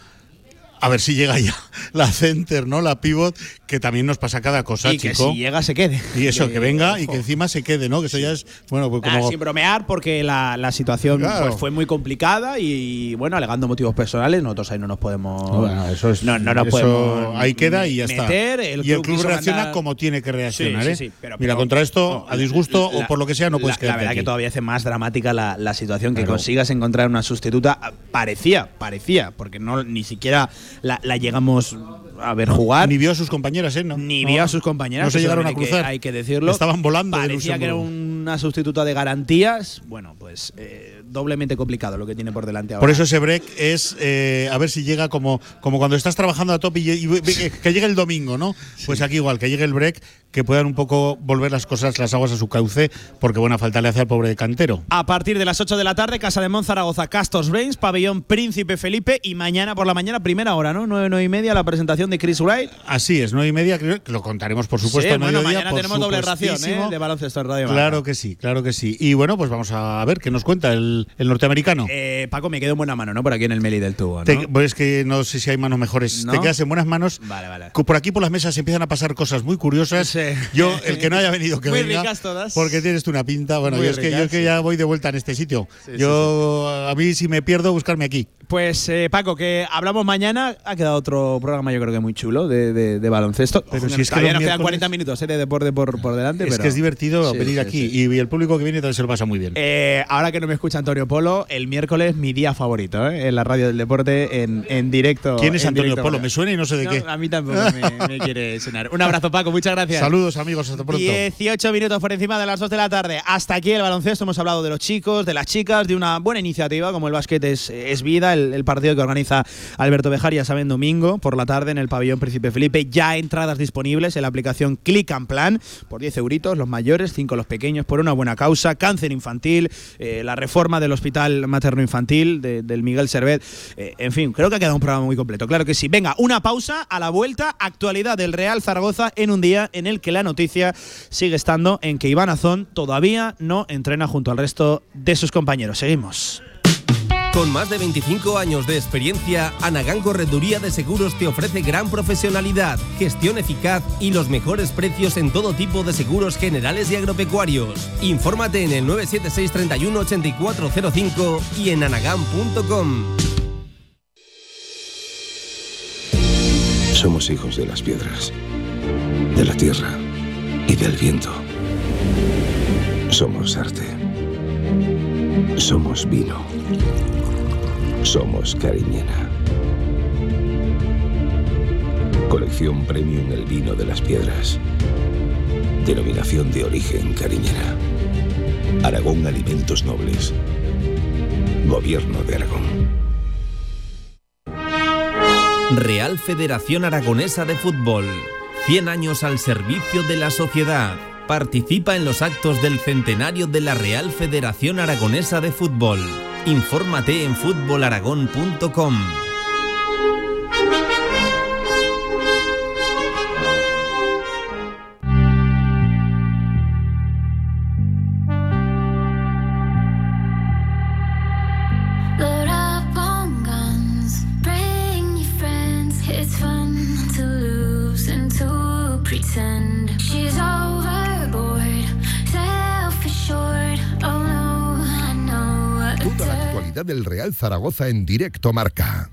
a ver si llega ya la center, ¿no? La pivot, que también nos pasa cada cosa, y que chico. si llega se quede. y eso, Que- que venga y que encima se quede, ¿no? Que eso ya es, bueno, pues como. sin bromear, porque la, la situación Claro. pues, fue muy complicada y, bueno, alegando motivos personales, nosotros ahí no nos podemos. Bueno, eso es. no, no nos eso podemos ahí queda y ya está. y el club reacciona mandar- como tiene que reaccionar, Sí, ¿eh? sí, sí, pero- Mira, pero- contra esto, no, a disgusto la- o por lo que sea, no puedes la, la verdad aquí. que todavía hace más dramática la, la situación que Claro. consigas encontrar una sustituta. Parecía, parecía, porque no ni siquiera la, la llegamos a ver jugar. Ni vio a sus compañeras, ¿eh? No. Ni No. vio a sus compañeras. No se llegaron a que- cruzar. Hay que, decirlo. Estaban volando de Parecía que era una sustituta de garantías. Bueno, pues eh, doblemente complicado lo que tiene por delante ahora. Por eso ese break es eh, a ver si llega como, como cuando estás trabajando a tope y, y- y- que, llegue el domingo, ¿no? Pues aquí igual, que llegue el break, que puedan un poco volver las cosas, las aguas a su cauce, porque buena falta le hace al pobre cantero. A partir de las 8 de la tarde, Casa de Monzaragoza, Castors Brains, Pabellón Príncipe Felipe y mañana por la mañana, primera hora, ¿no? 9, 9 y media, la presentación de Chris Wright. Así es, nueve y media, creo que lo contaremos por supuesto Sí, bueno, mañana por tenemos doble ración. ¿eh? De baloncesto en Radio. Claro que sí, claro que sí. Y bueno, pues vamos a ver qué nos cuenta el, el norteamericano. Eh, Paco, me quedo en buena mano, ¿no? Por aquí en el Meli del Tubo, ¿no? Te- pues es que no sé si hay manos mejores. ¿No? Te quedas en buenas manos. Vale, vale. Por aquí por las mesas empiezan a pasar cosas muy curiosas. Yo, el que no haya venido, que Muy venga. ricas todas. Porque tienes tú una pinta. Bueno, Muy yo es, que, yo es que ya voy de vuelta en este sitio. Sí, yo, a mí, si me pierdo, buscarme aquí. Pues eh, Paco, que hablamos mañana. Ha quedado otro programa, yo creo que muy chulo, de, de- de baloncesto. Pero Ojo, si es todavía nos quedan miércoles- 40 minutos eh, de deporte por, por delante. Es pero- que es divertido Sí, venir sí, aquí. sí. Y el público que viene también se lo pasa muy bien. Eh, ahora que no me escucha Antonio Polo, el miércoles mi día favorito, ¿eh? en la radio del deporte, en, en directo. ¿Quién es Antonio. Polo? Me suena y no sé de No, qué. A mí tampoco me, me quiere sonar. Un abrazo, Paco, muchas gracias. Saludos, amigos. Hasta pronto. 18 minutos por encima de las 2 de la tarde. Hasta aquí el baloncesto. Hemos hablado de los chicos, de las chicas, de una buena iniciativa como el básquet es, es vida, el, el partido que organiza Alberto Bejar, ya saben, domingo por la tarde en el pabellón Príncipe Felipe. Ya entradas disponibles en la aplicación Click and Plan por 10 euritos, los mayores, 5 los pequeños, por una buena causa. Cáncer infantil, eh, la reforma del hospital materno-infantil de- del Miguel Servet. Eh, en fin, creo que ha quedado un programa muy completo. Claro que sí. Venga, una pausa a la vuelta. Actualidad del Real Zaragoza en un día en el que la noticia sigue estando en que Iván Azón todavía no entrena junto al resto de sus compañeros. Seguimos. Con más de 25 años de experiencia, Anagán Correduría de Seguros te ofrece gran profesionalidad, gestión eficaz y los mejores precios en todo tipo de seguros generales y agropecuarios. Infórmate en el 976 31 8405 y en anagán.com. Somos hijos de las piedras, de la tierra y del viento. Somos arte. Somos vino. Somos Cariñena. Colección Premium El Vino de las Piedras. Denominación de origen Cariñena. Aragón Alimentos Nobles. Gobierno de Aragón. Real Federación Aragonesa de Fútbol. 100 años al servicio de la sociedad. Participa en los actos del centenario de la Real Federación Aragonesa de Fútbol. Infórmate en fútbolaragón.com. del Real Zaragoza en directo marca.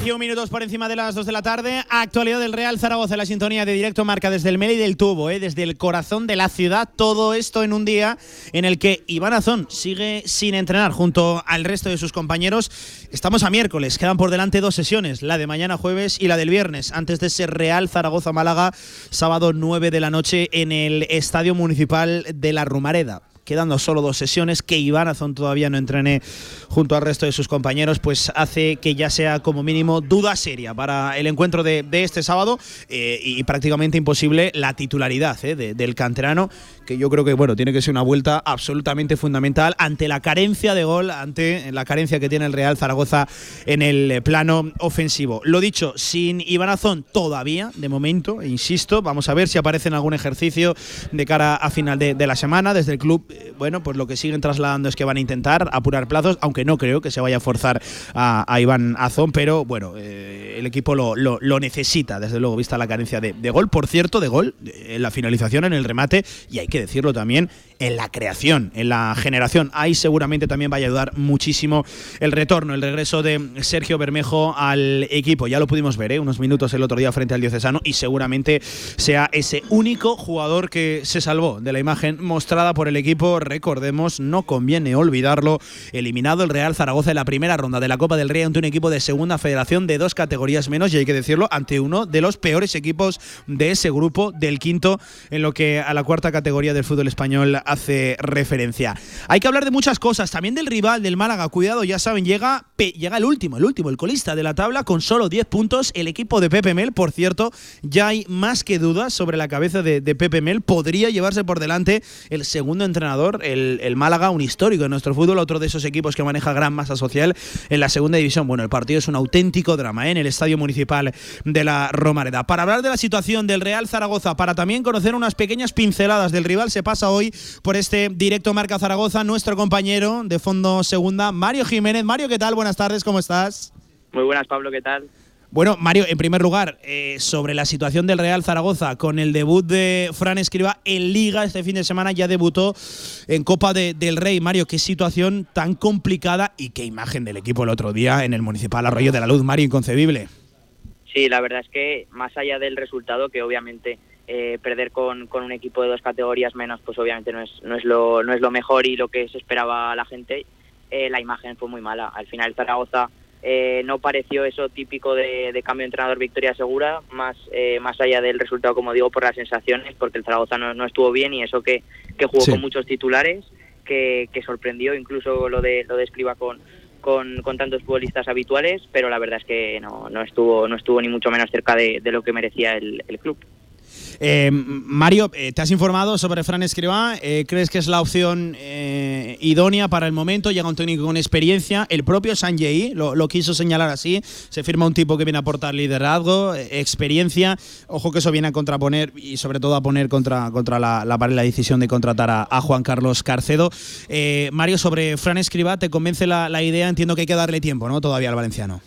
21 minutos por encima de las 2 de la tarde. Actualidad del Real Zaragoza, la sintonía de directo marca desde el Meli del Tubo, ¿eh? desde el corazón de la ciudad. Todo esto en un día en el que Iván Azón sigue sin entrenar junto al resto de sus compañeros. Estamos a miércoles, quedan por delante dos sesiones, la de mañana jueves y la del viernes, antes de ese Real Zaragoza-Málaga, sábado 9 de la noche en el Estadio Municipal de la Rumareda quedando solo dos sesiones, que Iván Azón todavía no entrene junto al resto de sus compañeros, pues hace que ya sea como mínimo duda seria para el encuentro de, este sábado eh, y prácticamente imposible la titularidad eh, de- del canterano, que yo creo que bueno tiene que ser una vuelta absolutamente fundamental ante la carencia de gol, ante la carencia que tiene el Real Zaragoza en el eh, plano ofensivo. Lo dicho, sin Iván Azón todavía, de momento, e insisto, vamos a ver si aparece en algún ejercicio de cara a final de, la semana. Desde el club, eh, bueno, pues lo que siguen trasladando es que van a intentar apurar plazos, aunque no creo que se vaya a forzar a, Iván Azón, pero bueno, eh, el equipo lo, lo- lo necesita, desde luego, vista la carencia de, de gol. Por cierto, de gol, en la finalización, en el remate, y hay que decirlo también, en la creación, en la generación. Ahí seguramente también vaya a ayudar muchísimo el retorno, el regreso de Sergio Bermejo al equipo. Ya lo pudimos ver, ¿eh? unos minutos el otro día frente al Diocesano, y seguramente sea ese único jugador que se salvó de la imagen mostrada por el equipo, recordemos, no conviene olvidarlo, eliminado el Real Zaragoza en la primera ronda de la Copa del Rey ante un equipo de segunda federación de dos categorías menos, y hay que decirlo, ante uno de los peores equipos de ese grupo, del quinto, en lo que a la cuarta categoría del fútbol español hace referencia. Hay que hablar de muchas cosas, también del rival del Málaga, cuidado, ya saben, llega, llega el último, el último, el colista de la tabla con solo 10 puntos, el equipo de Pepe Mel, por cierto, ya hay más que dudas sobre la cabeza de, de Pepe Mel, podría llevarse por delante el segundo entrenador, el, el Málaga, un histórico en nuestro fútbol, otro de esos equipos que maneja gran masa social en la segunda división. Bueno, el partido es un auténtico drama ¿eh? en el Estadio Municipal de la Romareda. Para hablar de la situación del Real Zaragoza, para también conocer unas pequeñas pinceladas del rival, se pasa hoy por este directo Marca Zaragoza nuestro compañero de Fondo Segunda, Mario Jiménez. Mario, ¿qué tal? Buenas tardes, ¿cómo estás? Muy buenas, Pablo, ¿qué tal? Bueno, Mario, en primer lugar, eh, sobre la situación del Real Zaragoza, con el debut de Fran Escriba en Liga este fin de semana, ya debutó en Copa de- del Rey. Mario, qué situación tan complicada y qué imagen del equipo el otro día en el Municipal Arroyo de la Luz, Mario, inconcebible. Sí, la verdad es que más allá del resultado, que obviamente eh, perder con, con un equipo de dos categorías menos, pues obviamente no es, no es, lo, no es lo mejor y lo que se esperaba a la gente, eh, la imagen fue muy mala. Al final Zaragoza eh, no pareció eso típico de, de cambio de entrenador victoria segura, más, eh, más allá del resultado, como digo, por las sensaciones, porque el Zaragoza no, no estuvo bien y eso que, que jugó Sí. con muchos titulares, que, que sorprendió incluso lo de, lo de Escriba con, con, con tantos futbolistas habituales, pero la verdad es que no, no estuvo no estuvo ni mucho menos cerca de, de lo que merecía el, el club. Eh, Mario, eh, ¿te has informado sobre Fran Escribá? Eh, ¿Crees que es la opción idónea para el momento? Llega un técnico con experiencia. El propio Sanjei lo, lo quiso señalar así. Se firma un tipo que viene a aportar liderazgo, experiencia. Ojo que eso viene a contraponer y sobre todo a poner contra, contra la, la la decisión de contratar a, Juan Carlos Carcedo. Mario, sobre Fran Escribá, ¿te convence la, la idea? Entiendo que hay que darle tiempo, ¿no? Todavía al valenciano.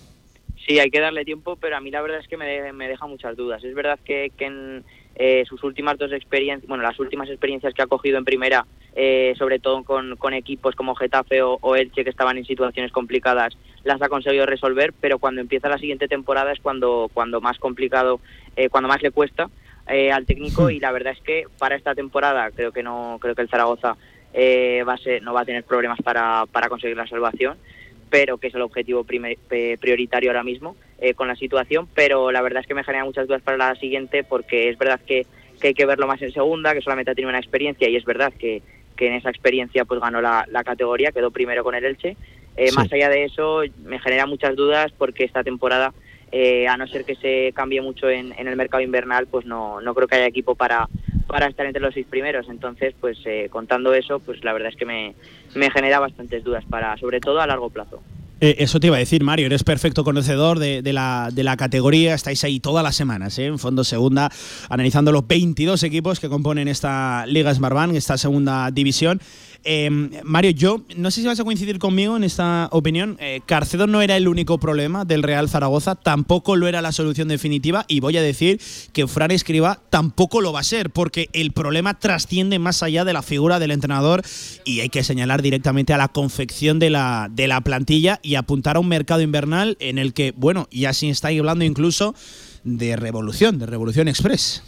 Sí, hay que darle tiempo, pero a mí la verdad es que me, de- me deja muchas dudas. Es verdad que, que en eh, sus últimas dos experiencias, bueno, las últimas experiencias que ha cogido en primera, eh, sobre todo con, con equipos como Getafe o, o Elche que estaban en situaciones complicadas, las ha conseguido resolver, pero cuando empieza la siguiente temporada es cuando, cuando más complicado, eh, cuando más le cuesta eh, al técnico y la verdad es que para esta temporada creo que no, creo que el Zaragoza eh, va a ser, no va a tener problemas para, para conseguir la salvación pero que es el objetivo prime- pe- prioritario ahora mismo eh, con la situación, pero la verdad es que me genera muchas dudas para la siguiente porque es verdad que, que hay que verlo más en segunda, que solamente ha tenido una experiencia y es verdad que, que en esa experiencia pues ganó la, la categoría, quedó primero con el Elche. Eh, Sí. Más allá de eso, me genera muchas dudas porque esta temporada, eh, a no ser que se cambie mucho en, en el mercado invernal, pues no, no creo que haya equipo para, para estar entre los seis primeros. Entonces, pues eh, contando eso, pues la verdad es que me, me genera bastantes dudas, para sobre todo a largo plazo. Eh, eso te iba a decir, Mario, eres perfecto conocedor de, la, de la categoría, estáis ahí todas las semanas, ¿eh? en Fondo Segunda, analizando los 22 equipos que componen esta Liga Smartbank, esta segunda división. Eh, Mario, yo no sé si vas a coincidir conmigo en esta opinión. Eh, Carcedo no era el único problema del Real Zaragoza, tampoco lo era la solución definitiva y voy a decir que Fran Escriba tampoco lo va a ser, porque el problema trasciende más allá de la figura del entrenador y hay que señalar directamente a la confección de la, de la plantilla y apuntar a un mercado invernal en el que, bueno, ya se está hablando incluso de revolución, de revolución express.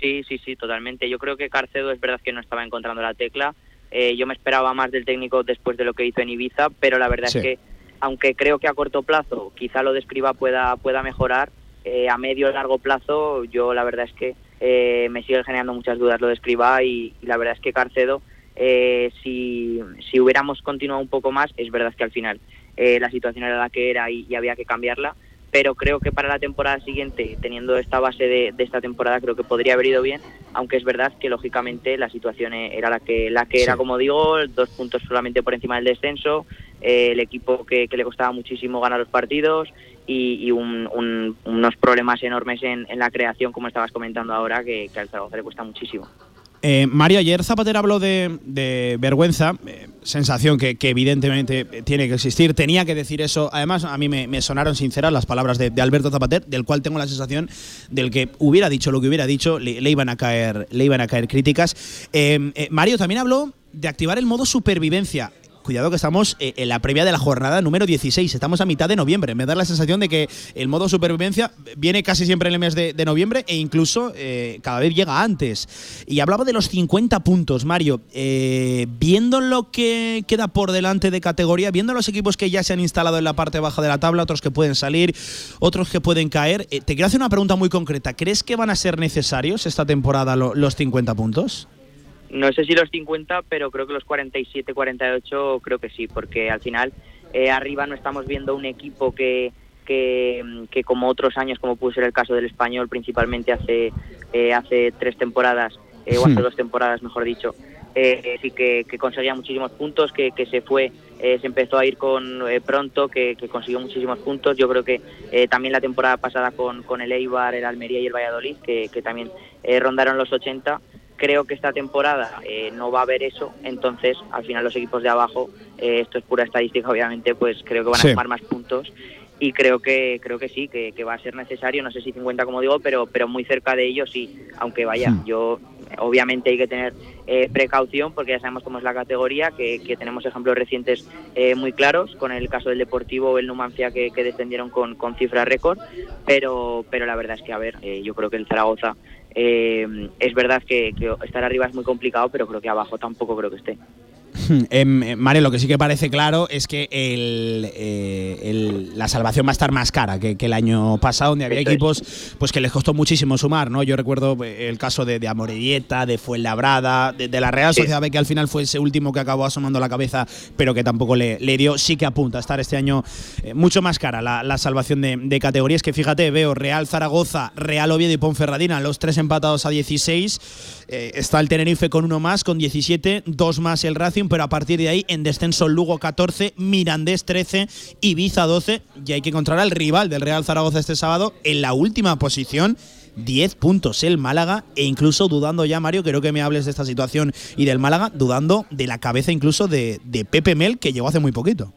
Sí, sí, sí, totalmente. Yo creo que Carcedo es verdad que no estaba encontrando la tecla. Eh, yo me esperaba más del técnico después de lo que hizo en Ibiza, pero la verdad Sí. es que, aunque creo que a corto plazo quizá lo de Escriba pueda, pueda mejorar, eh, a medio o largo plazo yo la verdad es que eh, me sigue generando muchas dudas lo de Escriba y, y la verdad es que Carcedo, eh, si, si hubiéramos continuado un poco más, es verdad que al final eh, la situación era la que era y, y había que cambiarla, pero creo que para la temporada siguiente, teniendo esta base de, de esta temporada, creo que podría haber ido bien, aunque es verdad que lógicamente la situación eh, era la que la que era, como digo, dos puntos solamente por encima del descenso, eh, el equipo que, que le costaba muchísimo ganar los partidos y, y un- un- unos problemas enormes en, en la creación, como estabas comentando ahora, que, que al Zaragoza le cuesta muchísimo. Eh, Mario, ayer Zapatero habló de, vergüenza, eh, sensación que, evidentemente tiene que existir, tenía que decir eso. Además, a mí me, sonaron sinceras las palabras de, Alberto Zapater, del cual tengo la sensación del que hubiera dicho lo que hubiera dicho, le, iban a caer, le iban a caer críticas. Eh, Mario también habló de activar el modo supervivencia. Cuidado que estamos eh, en la previa de la jornada número 16. Estamos a mitad de noviembre. Me da la sensación de que el modo supervivencia viene casi siempre en el mes de, noviembre e incluso eh, cada vez llega antes. Y hablaba de los 50 puntos, Mario. Eh, viendo lo que queda por delante de categoría, viendo los equipos que ya se han instalado en la parte baja de la tabla, otros que pueden salir, otros que pueden caer, te quiero hacer una pregunta muy concreta. ¿Crees que van a ser necesarios esta temporada lo- los 50 puntos? No sé si los 50, pero creo que los 47, 48 creo que sí, porque al final eh, arriba no estamos viendo un equipo que, que, que como otros años, como pudo ser el caso del español, principalmente hace, eh, hace tres temporadas, eh, o hace Hmm. dos temporadas, mejor dicho, eh, sí que, que conseguía muchísimos puntos, que, que se fue, eh, se empezó a ir con eh, pronto, que, consiguió muchísimos puntos. Yo creo que eh, también la temporada pasada con, con el Eibar, el Almería y el Valladolid, que, que también eh, rondaron los 80. Creo que esta temporada eh, no va a haber eso, entonces al final los equipos de abajo, eh, esto es pura estadística obviamente, pues creo que van Sí. a sumar más puntos y creo que creo que sí, que, que va a ser necesario, no sé si 50 como digo, pero pero muy cerca de ello sí, aunque vaya, Hmm. yo obviamente hay que tener eh, precaución porque ya sabemos cómo es la categoría, que, que tenemos ejemplos recientes eh, muy claros, con el caso del Deportivo o el Numancia que, que descendieron con, con cifras récord, pero pero la verdad es que, a ver, eh, yo creo que el Zaragoza eh, es verdad que, que estar arriba es muy complicado, pero creo que abajo tampoco creo que esté. Em, eh, Mario, lo que sí que parece claro es que el, eh, el- la salvación va a estar más cara que, que el año pasado, donde había equipos pues que les costó muchísimo sumar, ¿no? Yo recuerdo eh, el caso de, de Amoredieta, de Fuenlabrada, de, de la Real. Sociedad B, que al final fue ese último que acabó asomando la cabeza, pero que tampoco le, le dio. Sí que apunta a estar este año eh, mucho más cara la, la salvación de, de categorías. Que fíjate, veo Real Zaragoza, Real Oviedo y Ponferradina, los tres empatados a 16. Eh, está el Tenerife con uno más, con 17, dos más el Racing, pero a partir de ahí en descenso Lugo 14, Mirandés 13, Ibiza 12. Y hay que encontrar al rival del Real Zaragoza este sábado en la última posición. 10 puntos el Málaga e incluso dudando ya, Mario, creo que me hables de esta situación y del Málaga, dudando de la cabeza incluso de, de Pepe Mel, que llegó hace muy poquito.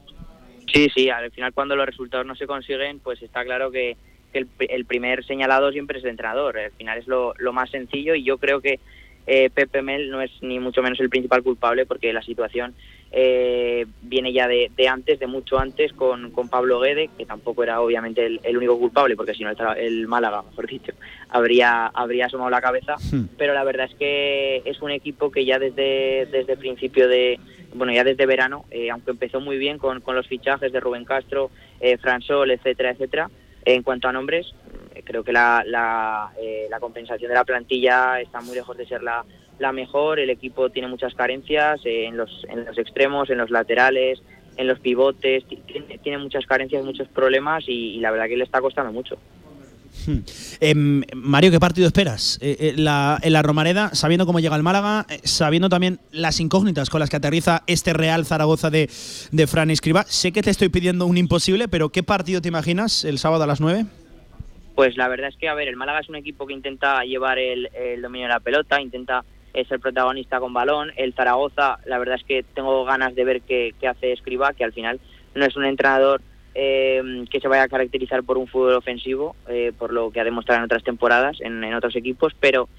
Sí, sí, al final cuando los resultados no se consiguen, pues está claro que, que el, el primer señalado siempre es el entrenador. Al final es lo, lo más sencillo y yo creo que eh, Pepe Mel no es ni mucho menos el principal culpable porque la situación eh, viene ya de, de antes, de mucho antes, con, con Pablo Guede, que tampoco era obviamente el, el único culpable, porque si no el, el Málaga, mejor dicho, habría, habría asomado la cabeza. Pero la verdad es que es un equipo que ya desde, desde principio de, bueno, ya desde verano, eh, aunque empezó muy bien con, con los fichajes de Rubén Castro, eh, Fran Sol, etcétera, etcétera, en cuanto a nombres, creo que la, la, eh, la compensación de la plantilla está muy lejos de ser la, la mejor. El equipo tiene muchas carencias eh, en, los, en los extremos, en los laterales, en los pivotes. ti- Tiene, tiene muchas carencias, muchos problemas y, la verdad que le está costando mucho. Em, Mario, ¿qué partido esperas? Eh, eh, en la Romareda, sabiendo cómo llega el Málaga, eh, sabiendo también las incógnitas con las que aterriza este Real Zaragoza de, de Fran Escriba. Sé que te estoy pidiendo un imposible, pero ¿qué partido te imaginas el sábado a las 9? Pues la verdad es que, a ver, el Málaga es un equipo que intenta llevar el, dominio de la pelota, intenta eh, ser protagonista con balón. El Zaragoza, la verdad es que tengo ganas de ver qué, qué hace Escriba, que al final no es un entrenador eh, que se vaya a caracterizar por un fútbol ofensivo, eh, por lo que ha demostrado en otras temporadas, en, en otros equipos, pero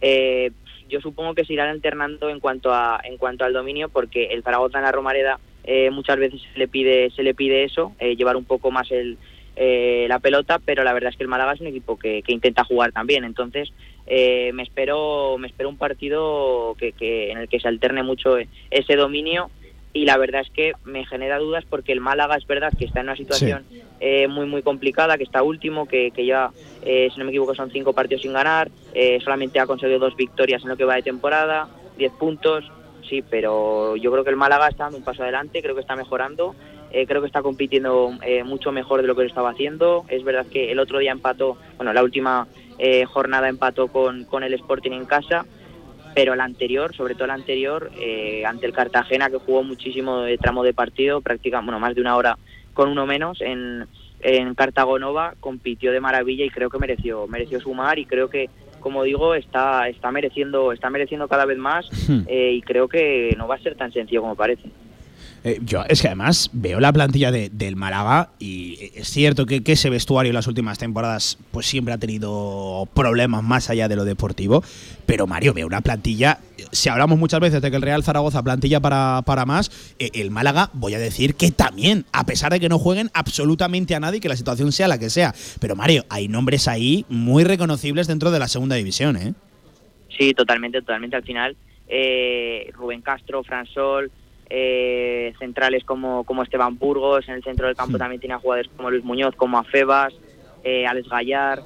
eh, yo supongo que se irán alternando en cuanto a en cuanto al dominio, porque el Zaragoza en la Romareda eh, muchas veces se le pide se le pide eso, eh, llevar un poco más el, eh, la pelota, pero la verdad es que el Málaga es un equipo que, que intenta jugar también, entonces eh, me espero me espero un partido que, que en el que se alterne mucho ese dominio. Y la verdad es que me genera dudas porque el Málaga es verdad que está en una situación eh, muy muy complicada, que está último, que, que ya, eh, si no me equivoco, son cinco partidos sin ganar, eh, solamente ha conseguido dos victorias en lo que va de temporada, diez puntos, sí, pero yo creo que el Málaga está dando un paso adelante, creo que está mejorando, eh, creo que está compitiendo eh, mucho mejor de lo que lo estaba haciendo, es verdad que el otro día empató, bueno, la última eh, jornada empató con, con el Sporting en casa, pero la anterior, sobre todo la anterior, eh, ante el Cartagena, que jugó muchísimo de tramo de partido, prácticamente, bueno, más de una hora con uno menos, en, en Cartagonova compitió de maravilla y creo que mereció, mereció sumar y creo que, como digo, está, está mereciendo, está mereciendo cada vez más Hmm. eh, y creo que no va a ser tan sencillo como parece. Eh, yo es que además veo la plantilla de- del Málaga y es cierto que, ese vestuario en las últimas temporadas pues siempre ha tenido problemas más allá de lo deportivo. Pero Mario, veo una plantilla. Si hablamos muchas veces de que el Real Zaragoza plantilla para, para más, eh, el Málaga voy a decir que también, a pesar de que no jueguen absolutamente a nadie, que la situación sea la que sea. Pero Mario, hay nombres ahí muy reconocibles dentro de la segunda división, ¿eh? Sí, totalmente, totalmente. Al final, eh, Rubén Castro, Fran Sol, eh, centrales como, como Esteban Burgos, en el centro del campo también tiene a jugadores como Luis Muñoz, como Afebas, eh, Alex Gallar.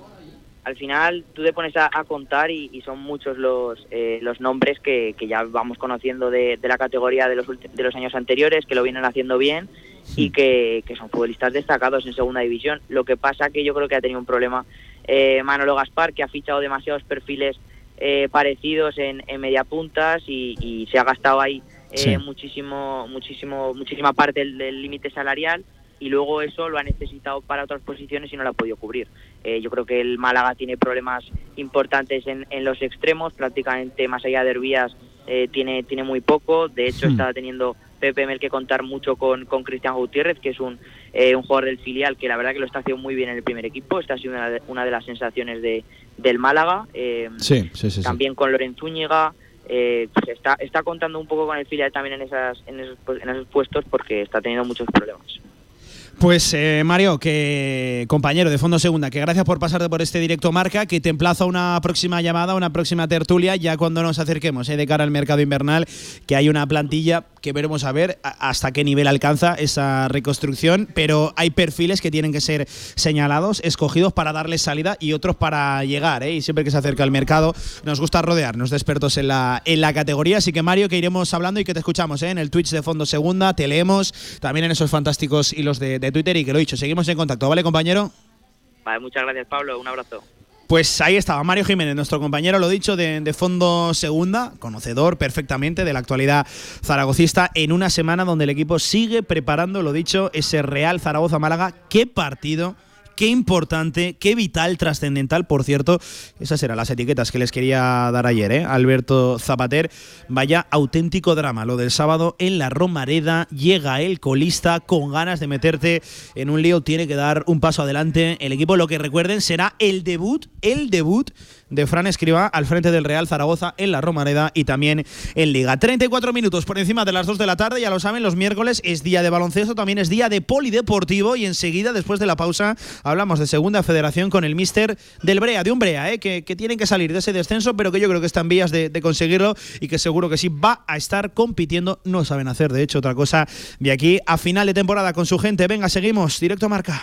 Al final, tú te pones a, a contar y, y son muchos los, eh, los nombres que, que ya vamos conociendo de, de la categoría de los, de los años anteriores, que lo vienen haciendo bien y que, que son futbolistas destacados en segunda división. Lo que pasa que yo creo que ha tenido un problema eh, Manolo Gaspar, que ha fichado demasiados perfiles eh, parecidos en, en mediapuntas y, y se ha gastado ahí eh, Sí. muchísimo, muchísimo, muchísima parte del límite salarial y luego eso lo ha necesitado para otras posiciones y no lo ha podido cubrir. Eh, yo creo que el Málaga tiene problemas importantes en, en los extremos, prácticamente más allá de Herbías eh, tiene, tiene muy poco, de hecho Hmm. está teniendo Pepe Mel que contar mucho con, con Cristian Gutiérrez, que es un, eh, un jugador del filial que la verdad que lo está haciendo muy bien en el primer equipo, esta ha sido una de, una de las sensaciones de, del Málaga. Eh, Sí, sí, sí. sí. también con Lorenz Zúñiga. Eh, pues está, está contando un poco con el filial también en, esas, en, esos, en esos puestos porque está teniendo muchos problemas. Pues eh, Mario, que compañero de Fondo Segunda, que gracias por pasarte por este directo marca, que te emplazo a una próxima llamada, una próxima tertulia, ya cuando nos acerquemos eh, de cara al mercado invernal, que hay una plantilla que veremos a ver hasta qué nivel alcanza esa reconstrucción, pero hay perfiles que tienen que ser señalados, escogidos para darles salida y otros para llegar, ¿eh? y siempre que se acerca el mercado nos gusta rodearnos de expertos en la, en la categoría, así que Mario, que iremos hablando y que te escuchamos ¿eh? en el Twitch de Fondo Segunda, te leemos también en esos fantásticos hilos de, de Twitter y que lo he dicho, seguimos en contacto, ¿vale compañero? Vale, muchas gracias Pablo, un abrazo. Pues ahí estaba Mario Jiménez, nuestro compañero, lo dicho, de, de Fondo Segunda, conocedor perfectamente de la actualidad zaragocista, en una semana donde el equipo sigue preparando, lo dicho, ese Real Zaragoza-Málaga. ¡Qué partido! Qué importante, qué vital, trascendental, por cierto. Esas eran las etiquetas que les quería dar ayer, ¿eh? Alberto Zapater. Vaya auténtico drama lo del sábado en la Romareda. Llega el colista con ganas de meterte en un lío. Tiene que dar un paso adelante. El equipo, lo que recuerden, será el debut, el debut de Fran Escriba al frente del Real Zaragoza en la Romareda y también en Liga. 34 minutos por encima de las 2 de la tarde, ya lo saben, los miércoles es día de baloncesto, también es día de polideportivo y enseguida, después de la pausa, hablamos de Segunda Federación con el míster del Brea, de un Brea, ¿eh? que, que tienen que salir de ese descenso, pero que yo creo que está en vías de, de conseguirlo y que seguro que sí va a estar compitiendo, no saben hacer de hecho otra cosa de aquí a final de temporada con su gente. Venga, seguimos, directo a marca.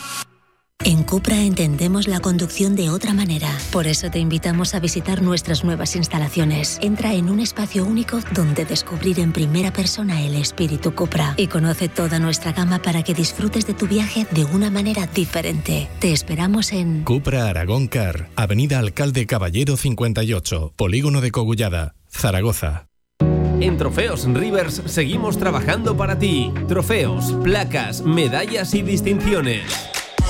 En Cupra entendemos la conducción de otra manera. Por eso te invitamos a visitar nuestras nuevas instalaciones. Entra en un espacio único donde descubrir en primera persona el espíritu Cupra y conoce toda nuestra gama para que disfrutes de tu viaje de una manera diferente. Te esperamos en Cupra Aragón Car, Avenida Alcalde Caballero 58, Polígono de Cogullada, Zaragoza. En Trofeos Rivers seguimos trabajando para ti. Trofeos, placas, medallas y distinciones.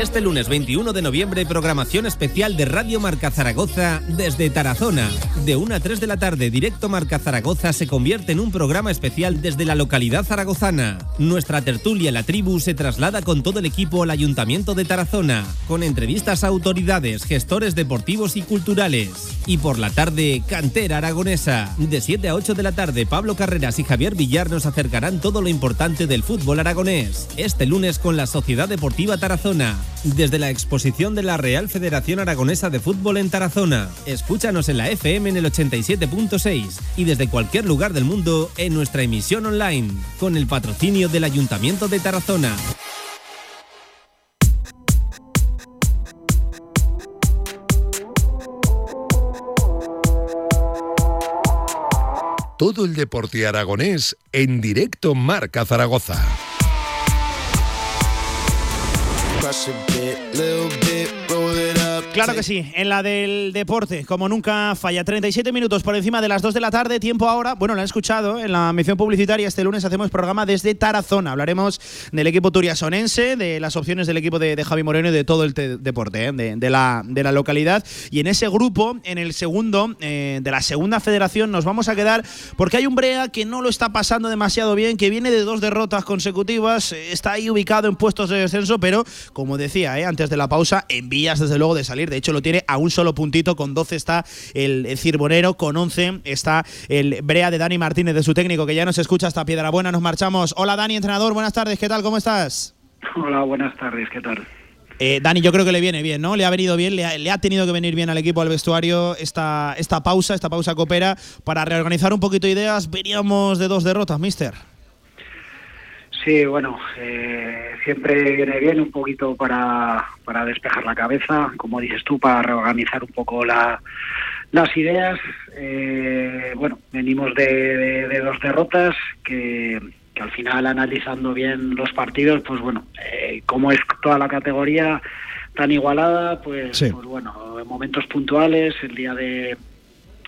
Este lunes 21 de noviembre, programación especial de Radio Marca Zaragoza desde Tarazona. De 1 a 3 de la tarde, Directo Marca Zaragoza se convierte en un programa especial desde la localidad zaragozana. Nuestra tertulia La Tribu se traslada con todo el equipo al Ayuntamiento de Tarazona, con entrevistas a autoridades, gestores deportivos y culturales. Y por la tarde, Cantera Aragonesa. De 7 a 8 de la tarde, Pablo Carreras y Javier Villar nos acercarán todo lo importante del fútbol aragonés. Este lunes con la Sociedad Deportiva Tarazona. Desde la exposición de la Real Federación Aragonesa de Fútbol en Tarazona. Escúchanos en la FM en el 87.6 y desde cualquier lugar del mundo en nuestra emisión online, con el patrocinio del Ayuntamiento de Tarazona. Todo el deporte aragonés en directo Marca Zaragoza. a bit, little Claro que sí, en la del deporte, como nunca falla. 37 minutos por encima de las 2 de la tarde, tiempo ahora. Bueno, lo han escuchado en la mención publicitaria. Este lunes hacemos programa desde Tarazona. Hablaremos del equipo turiasonense, de las opciones del equipo de, de Javi Moreno y de todo el te- deporte, ¿eh? de, de la, de la localidad. Y en ese grupo, en el segundo, eh, de la segunda federación, nos vamos a quedar porque hay un Brea que no lo está pasando demasiado bien, que viene de dos derrotas consecutivas, eh, está ahí ubicado en puestos de descenso, pero como decía eh, antes de la pausa, en vías desde luego de salir. De hecho, lo tiene a un solo puntito. Con 12 está el, Cirbonero, con 11 está el Brea de Dani Martínez, de su técnico, que ya nos escucha hasta Piedra Buena. Nos marchamos. Hola Dani, entrenador, buenas tardes, ¿qué tal? ¿Cómo estás? Hola, buenas tardes, ¿qué tal? Eh, Dani, yo creo que le viene bien, ¿no? Le ha venido bien, le ha, le ha tenido que venir bien al equipo, al vestuario, esta, esta pausa, esta pausa coopera para reorganizar un poquito ideas. Veníamos de dos derrotas, mister. Sí, bueno, eh, siempre viene bien un poquito para, para despejar la cabeza, como dices tú, para reorganizar un poco la, las ideas. Eh, bueno, venimos de, de- de dos derrotas que, que al final, analizando bien los partidos, pues bueno, eh, como es toda la categoría tan igualada, pues, Sí. pues bueno, en momentos puntuales, el día de,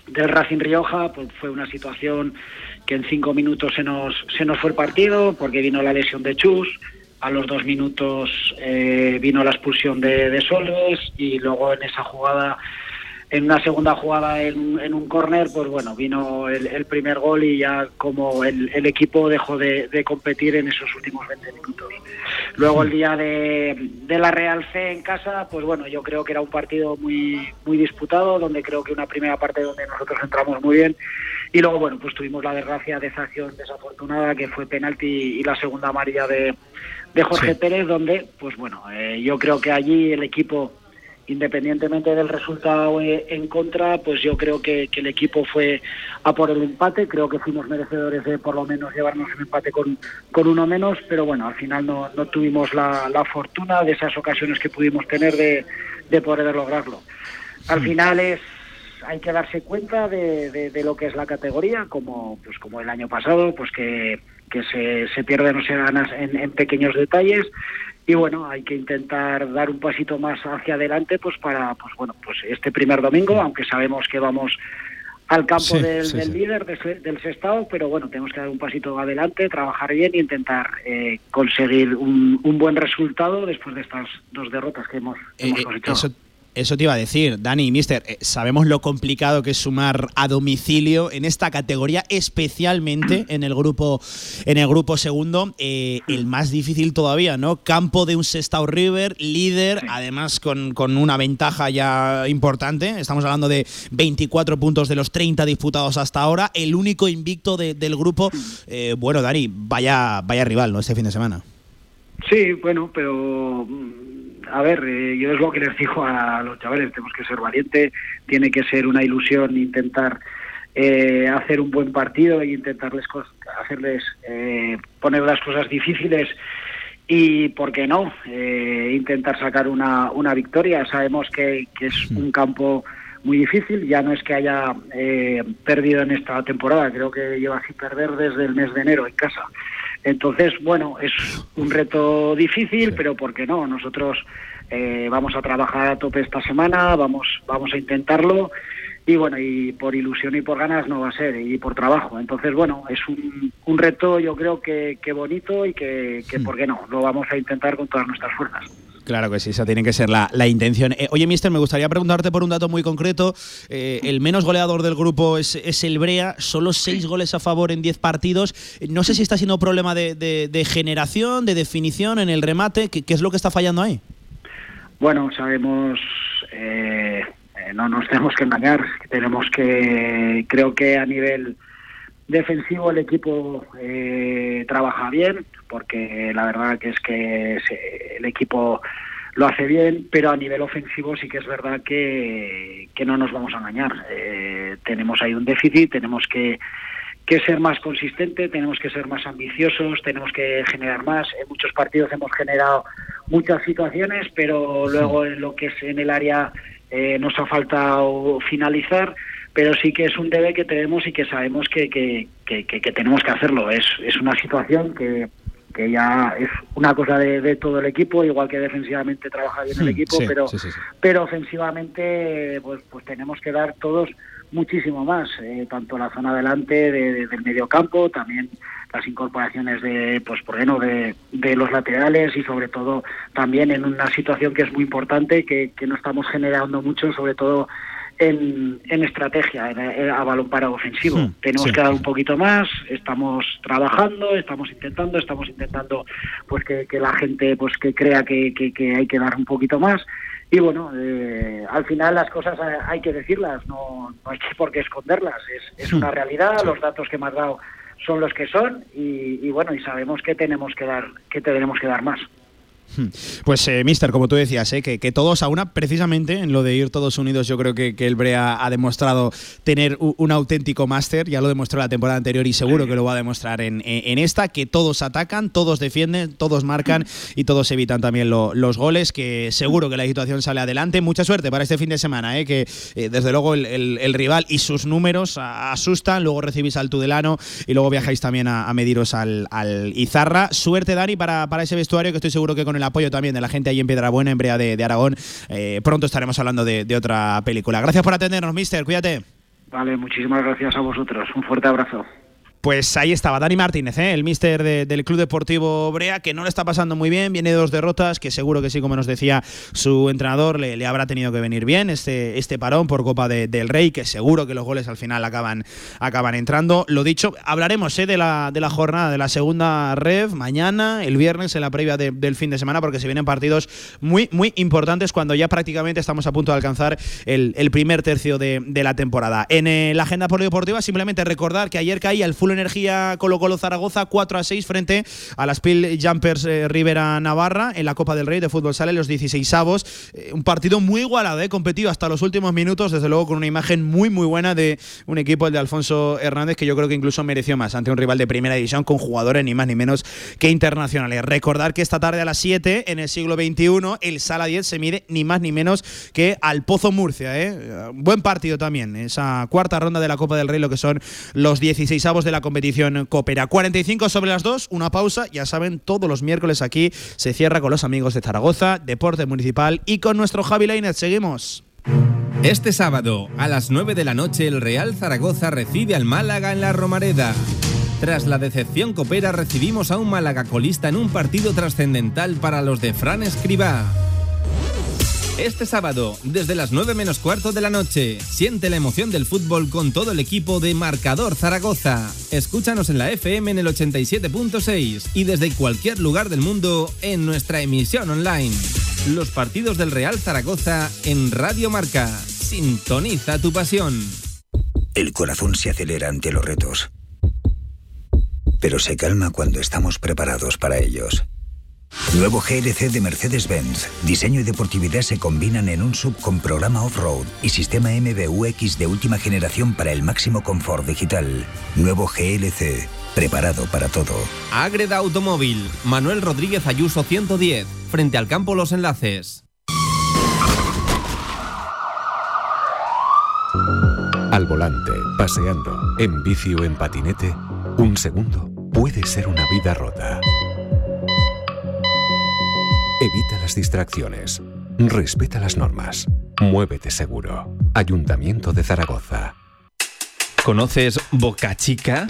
del Racing Rioja, pues fue una situación que en cinco minutos se nos, se nos fue el partido porque vino la lesión de Chus, a los dos minutos eh, vino la expulsión de, de Solves y luego en esa jugada, en una segunda jugada en, en un córner, pues bueno, vino el, el primer gol y ya como el, el equipo dejó de, de competir en esos últimos 20 minutos. Luego el día de, de la Real C en casa, pues bueno, yo creo que era un partido muy, muy disputado, donde creo que una primera parte donde nosotros entramos muy bien y luego, bueno, pues tuvimos la desgracia de esa acción desafortunada que fue penalti y la segunda amarilla de, de Jorge Sí. Pérez, donde, pues bueno, eh, yo creo que allí el equipo, independientemente del resultado en contra, pues yo creo que, que el equipo fue a por el empate. Creo que fuimos merecedores de por lo menos llevarnos el empate con, con uno menos, pero bueno, al final no, no tuvimos la, la fortuna de esas ocasiones que pudimos tener de, de poder lograrlo. Al final es hay que darse cuenta de, de- de lo que es la categoría, como pues como el año pasado, pues que, que se, se pierden o se ganan en, en pequeños detalles y bueno, hay que intentar dar un pasito más hacia adelante pues para pues bueno, pues este primer domingo, aunque sabemos que vamos al campo Sí, del, sí, del sí. líder de del sextado, pero bueno, tenemos que dar un pasito adelante, trabajar bien e intentar eh, conseguir un, un buen resultado después de estas dos derrotas que hemos, que Eh, eh, cosechado. eso, eso te iba a decir, Dani, mister. eh, sabemos lo complicado que es sumar a domicilio en esta categoría, especialmente en el grupo, en el grupo segundo, eh, el más difícil todavía, ¿no? Campo de un Sestao River, líder, además con, con una ventaja ya importante. Estamos hablando de 24 puntos de los 30 disputados hasta ahora. El único invicto de- del grupo. Eh, bueno, Dani, vaya, vaya rival, ¿no? Este fin de semana. Sí, bueno, pero mm, a ver, eh, yo es lo que les digo a los chavales, tenemos que ser valientes, tiene que ser una ilusión intentar eh, hacer un buen partido e intentarles hacerles eh, poner las cosas difíciles y, ¿por qué no?, eh, intentar sacar una, una victoria. Sabemos que, que es un campo muy difícil, ya no es que haya eh, perdido en esta temporada, creo que lleva sin perder desde el mes de enero en casa. Entonces, bueno, es un reto difícil, pero ¿por qué no? Nosotros eh, vamos a trabajar a tope esta semana, vamos, vamos a intentarlo y bueno, y por ilusión y por ganas no va a ser, y por trabajo. Entonces, bueno, es un, un reto yo creo que, que bonito y que, que, ¿por qué no? Lo vamos a intentar con todas nuestras fuerzas. Claro que sí, esa tiene que ser la, la intención. Eh, oye, Mister, me gustaría preguntarte por un dato muy concreto. Eh, el menos goleador del grupo es, es el Brea, solo seis goles a favor en 10 partidos. Eh, No sé si está siendo problema de, de- de generación, de definición en el remate. ¿Qué, qué es lo que está fallando ahí? Bueno, sabemos, eh, no nos tenemos que engañar, tenemos que, creo que a nivel defensivo el equipo eh, trabaja bien, porque la verdad que es que se- el equipo lo hace bien, pero a nivel ofensivo sí que es verdad que, que no nos vamos a engañar. Eh, tenemos ahí un déficit, tenemos que, que ser más consistente, tenemos que ser más ambiciosos, tenemos que generar más. En muchos partidos hemos generado muchas situaciones, pero luego en lo que es en el área eh, nos ha faltado finalizar, pero sí que es un debe que tenemos y que sabemos que, que, que- tenemos que hacerlo. Es, es una situación que, que ya es una cosa de, de todo el equipo, igual que defensivamente trabaja bien el equipo, Sí, pero sí, sí, sí. pero ofensivamente pues pues tenemos que dar todos muchísimo más eh, tanto la zona delante de- de- del medio campo también las incorporaciones de pues por no de, de los laterales y sobre todo también en una situación que es muy importante que, que no estamos generando mucho sobre todo en, en estrategia, en, en- a balón parado ofensivo. Hmm, Tenemos sí. que dar un poquito más, estamos trabajando, estamos intentando, estamos intentando pues que, que la gente pues que crea que, que- que hay que dar un poquito más. Y bueno, eh, al final las cosas hay, hay que decirlas, no, no hay por qué esconderlas, es, es una realidad, los datos que me has dado son los que son y, y bueno, y sabemos que tenemos que dar, que tenemos que dar más. Pues, eh, Mister, como tú decías, eh, que, que todos a una, precisamente en lo de ir todos unidos, yo creo que, que el Brea ha demostrado tener un, auténtico máster, ya lo demostró la temporada anterior y seguro que lo va a demostrar en, en- esta, que todos atacan, todos defienden, todos marcan y todos evitan también lo- los goles, que seguro que la situación sale adelante. Mucha suerte para este fin de semana, eh, que eh, desde luego el, el- el rival y sus números asustan, luego recibís al Tudelano y luego viajáis también a, a mediros al, al Izarra. Suerte, Dani, para, para ese vestuario, que estoy seguro que con el apoyo también de la gente ahí en Piedrabuena, en Brea de, de Aragón, eh, pronto estaremos hablando de, de otra película. Gracias por atendernos, mister, cuídate. Vale, muchísimas gracias a vosotros. Un fuerte abrazo. Pues ahí estaba Dani Martínez, ¿eh? el mister de- del Club Deportivo Brea, que no le está pasando muy bien, viene de dos derrotas, que seguro que sí, como nos decía su entrenador, le, habrá tenido que venir bien este, este parón por Copa de- del Rey, que seguro que los goles al final acaban, acaban entrando. Lo dicho, hablaremos ¿eh? de, la, de la jornada de la segunda rev mañana, el viernes, en la previa de- del fin de semana, porque se vienen partidos muy, muy importantes cuando ya prácticamente estamos a punto de alcanzar el, primer tercio de, de la temporada. En eh, la agenda polideportiva, simplemente recordar que ayer caía el Full Energía Colo Colo Zaragoza 4 a 6 frente a las Pil Jumpers eh, Rivera Navarra en la Copa del Rey de fútbol sale los 16 avos. un partido muy igualado, eh, competido hasta los últimos minutos, desde luego con una imagen muy muy buena de un equipo, el de Alfonso Hernández, que yo creo que incluso mereció más ante un rival de primera división con jugadores ni más ni menos que internacionales. Recordar que esta tarde a las 7 en el siglo XXI el Sala 10 se mide ni más ni menos que al Pozo Murcia. ¿eh? Buen partido también, esa cuarta ronda de la Copa del Rey, lo que son los 16 avos de la competición Coopera. 45 sobre las 2, una pausa, ya saben, todos los miércoles aquí se cierra con los amigos de Zaragoza, Deporte Municipal y con nuestro Javi Lainez. Seguimos. Este sábado, a las 9 de la noche, el Real Zaragoza recibe al Málaga en la Romareda. Tras la decepción copera, recibimos a un Málaga colista en un partido trascendental para los de Fran Escribá. Este sábado, desde las 9 menos cuarto de la noche, siente la emoción del fútbol con todo el equipo de Marcador Zaragoza. Escúchanos en la FM en el 87.6 y desde cualquier lugar del mundo en nuestra emisión online. Los partidos del Real Zaragoza en Radio Marca. Sintoniza tu pasión. El corazón se acelera ante los retos, pero se calma cuando estamos preparados para ellos. Nuevo GLC de Mercedes-Benz. Diseño y deportividad se combinan en un sub con programa off-road y sistema MBUX de última generación para el máximo confort digital. Nuevo GLC. Preparado para todo. Ágreda Automóvil. Manuel Rodríguez Ayuso 110. Frente al campo Los Enlaces. Al volante, paseando, en bici o en patinete, un segundo puede ser una vida rota. Evita las distracciones. Respeta las normas. Muévete seguro. Ayuntamiento de Zaragoza. ¿Conoces Boca Chica?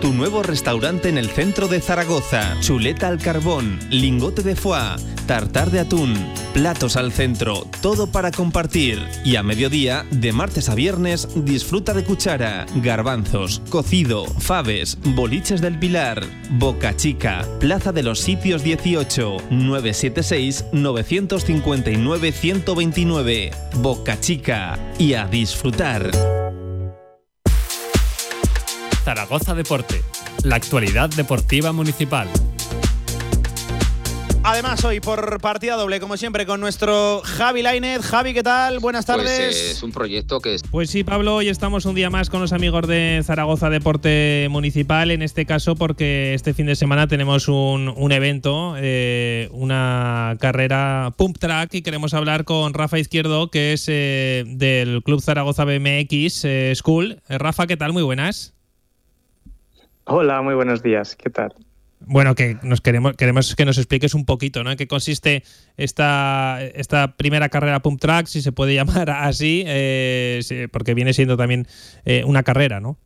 Tu nuevo restaurante en el centro de Zaragoza. Chuleta al carbón, lingote de foie, tartar de atún, platos al centro, todo para compartir. Y a mediodía, de martes a viernes, disfruta de cuchara, garbanzos, cocido, faves, boliches del Pilar, Boca Chica, Plaza de los Sitios 18, 976 959 129. Boca Chica. Y a disfrutar. Zaragoza Deporte, la actualidad deportiva municipal. Además, hoy por partida doble, como siempre, con nuestro Javi Lainez. Javi, ¿qué tal? Buenas tardes. Pues, eh, es un proyecto que es Pues sí, Pablo, hoy estamos un día más con los amigos de Zaragoza Deporte Municipal, en este caso porque este fin de semana tenemos un, un evento, eh, una carrera pump track y queremos hablar con Rafa Izquierdo, que es eh, del Club Zaragoza BMX eh, School. Eh, Rafa, ¿qué tal? Muy buenas. Hola, muy buenos días. ¿Qué tal? Bueno, que nos queremos, queremos que nos expliques un poquito, ¿no? En qué consiste esta, esta primera carrera pump track, si se puede llamar así, eh, porque viene siendo también eh, una carrera, ¿no?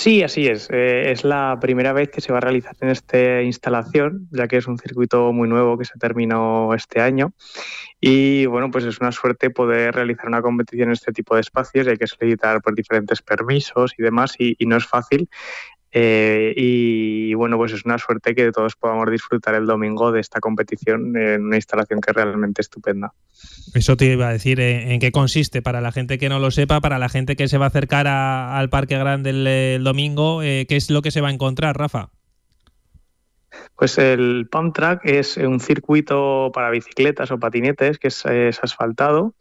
Sí, así es. Eh, es la primera vez que se va a realizar en esta instalación, ya que es un circuito muy nuevo que se terminó este año. Y bueno, pues es una suerte poder realizar una competición en este tipo de espacios. Hay que solicitar por diferentes permisos y demás, y, y no es fácil. Eh, y bueno, pues es una suerte que todos podamos disfrutar el domingo de esta competición en una instalación que es realmente estupenda. Eso te iba a decir, ¿en, qué consiste? Para la gente que no lo sepa, para la gente que se va a acercar al Parque Grande el, el domingo, eh, ¿qué es lo que se va a encontrar, Rafa? Pues el pump track es un circuito para bicicletas o patinetes que es, asfaltado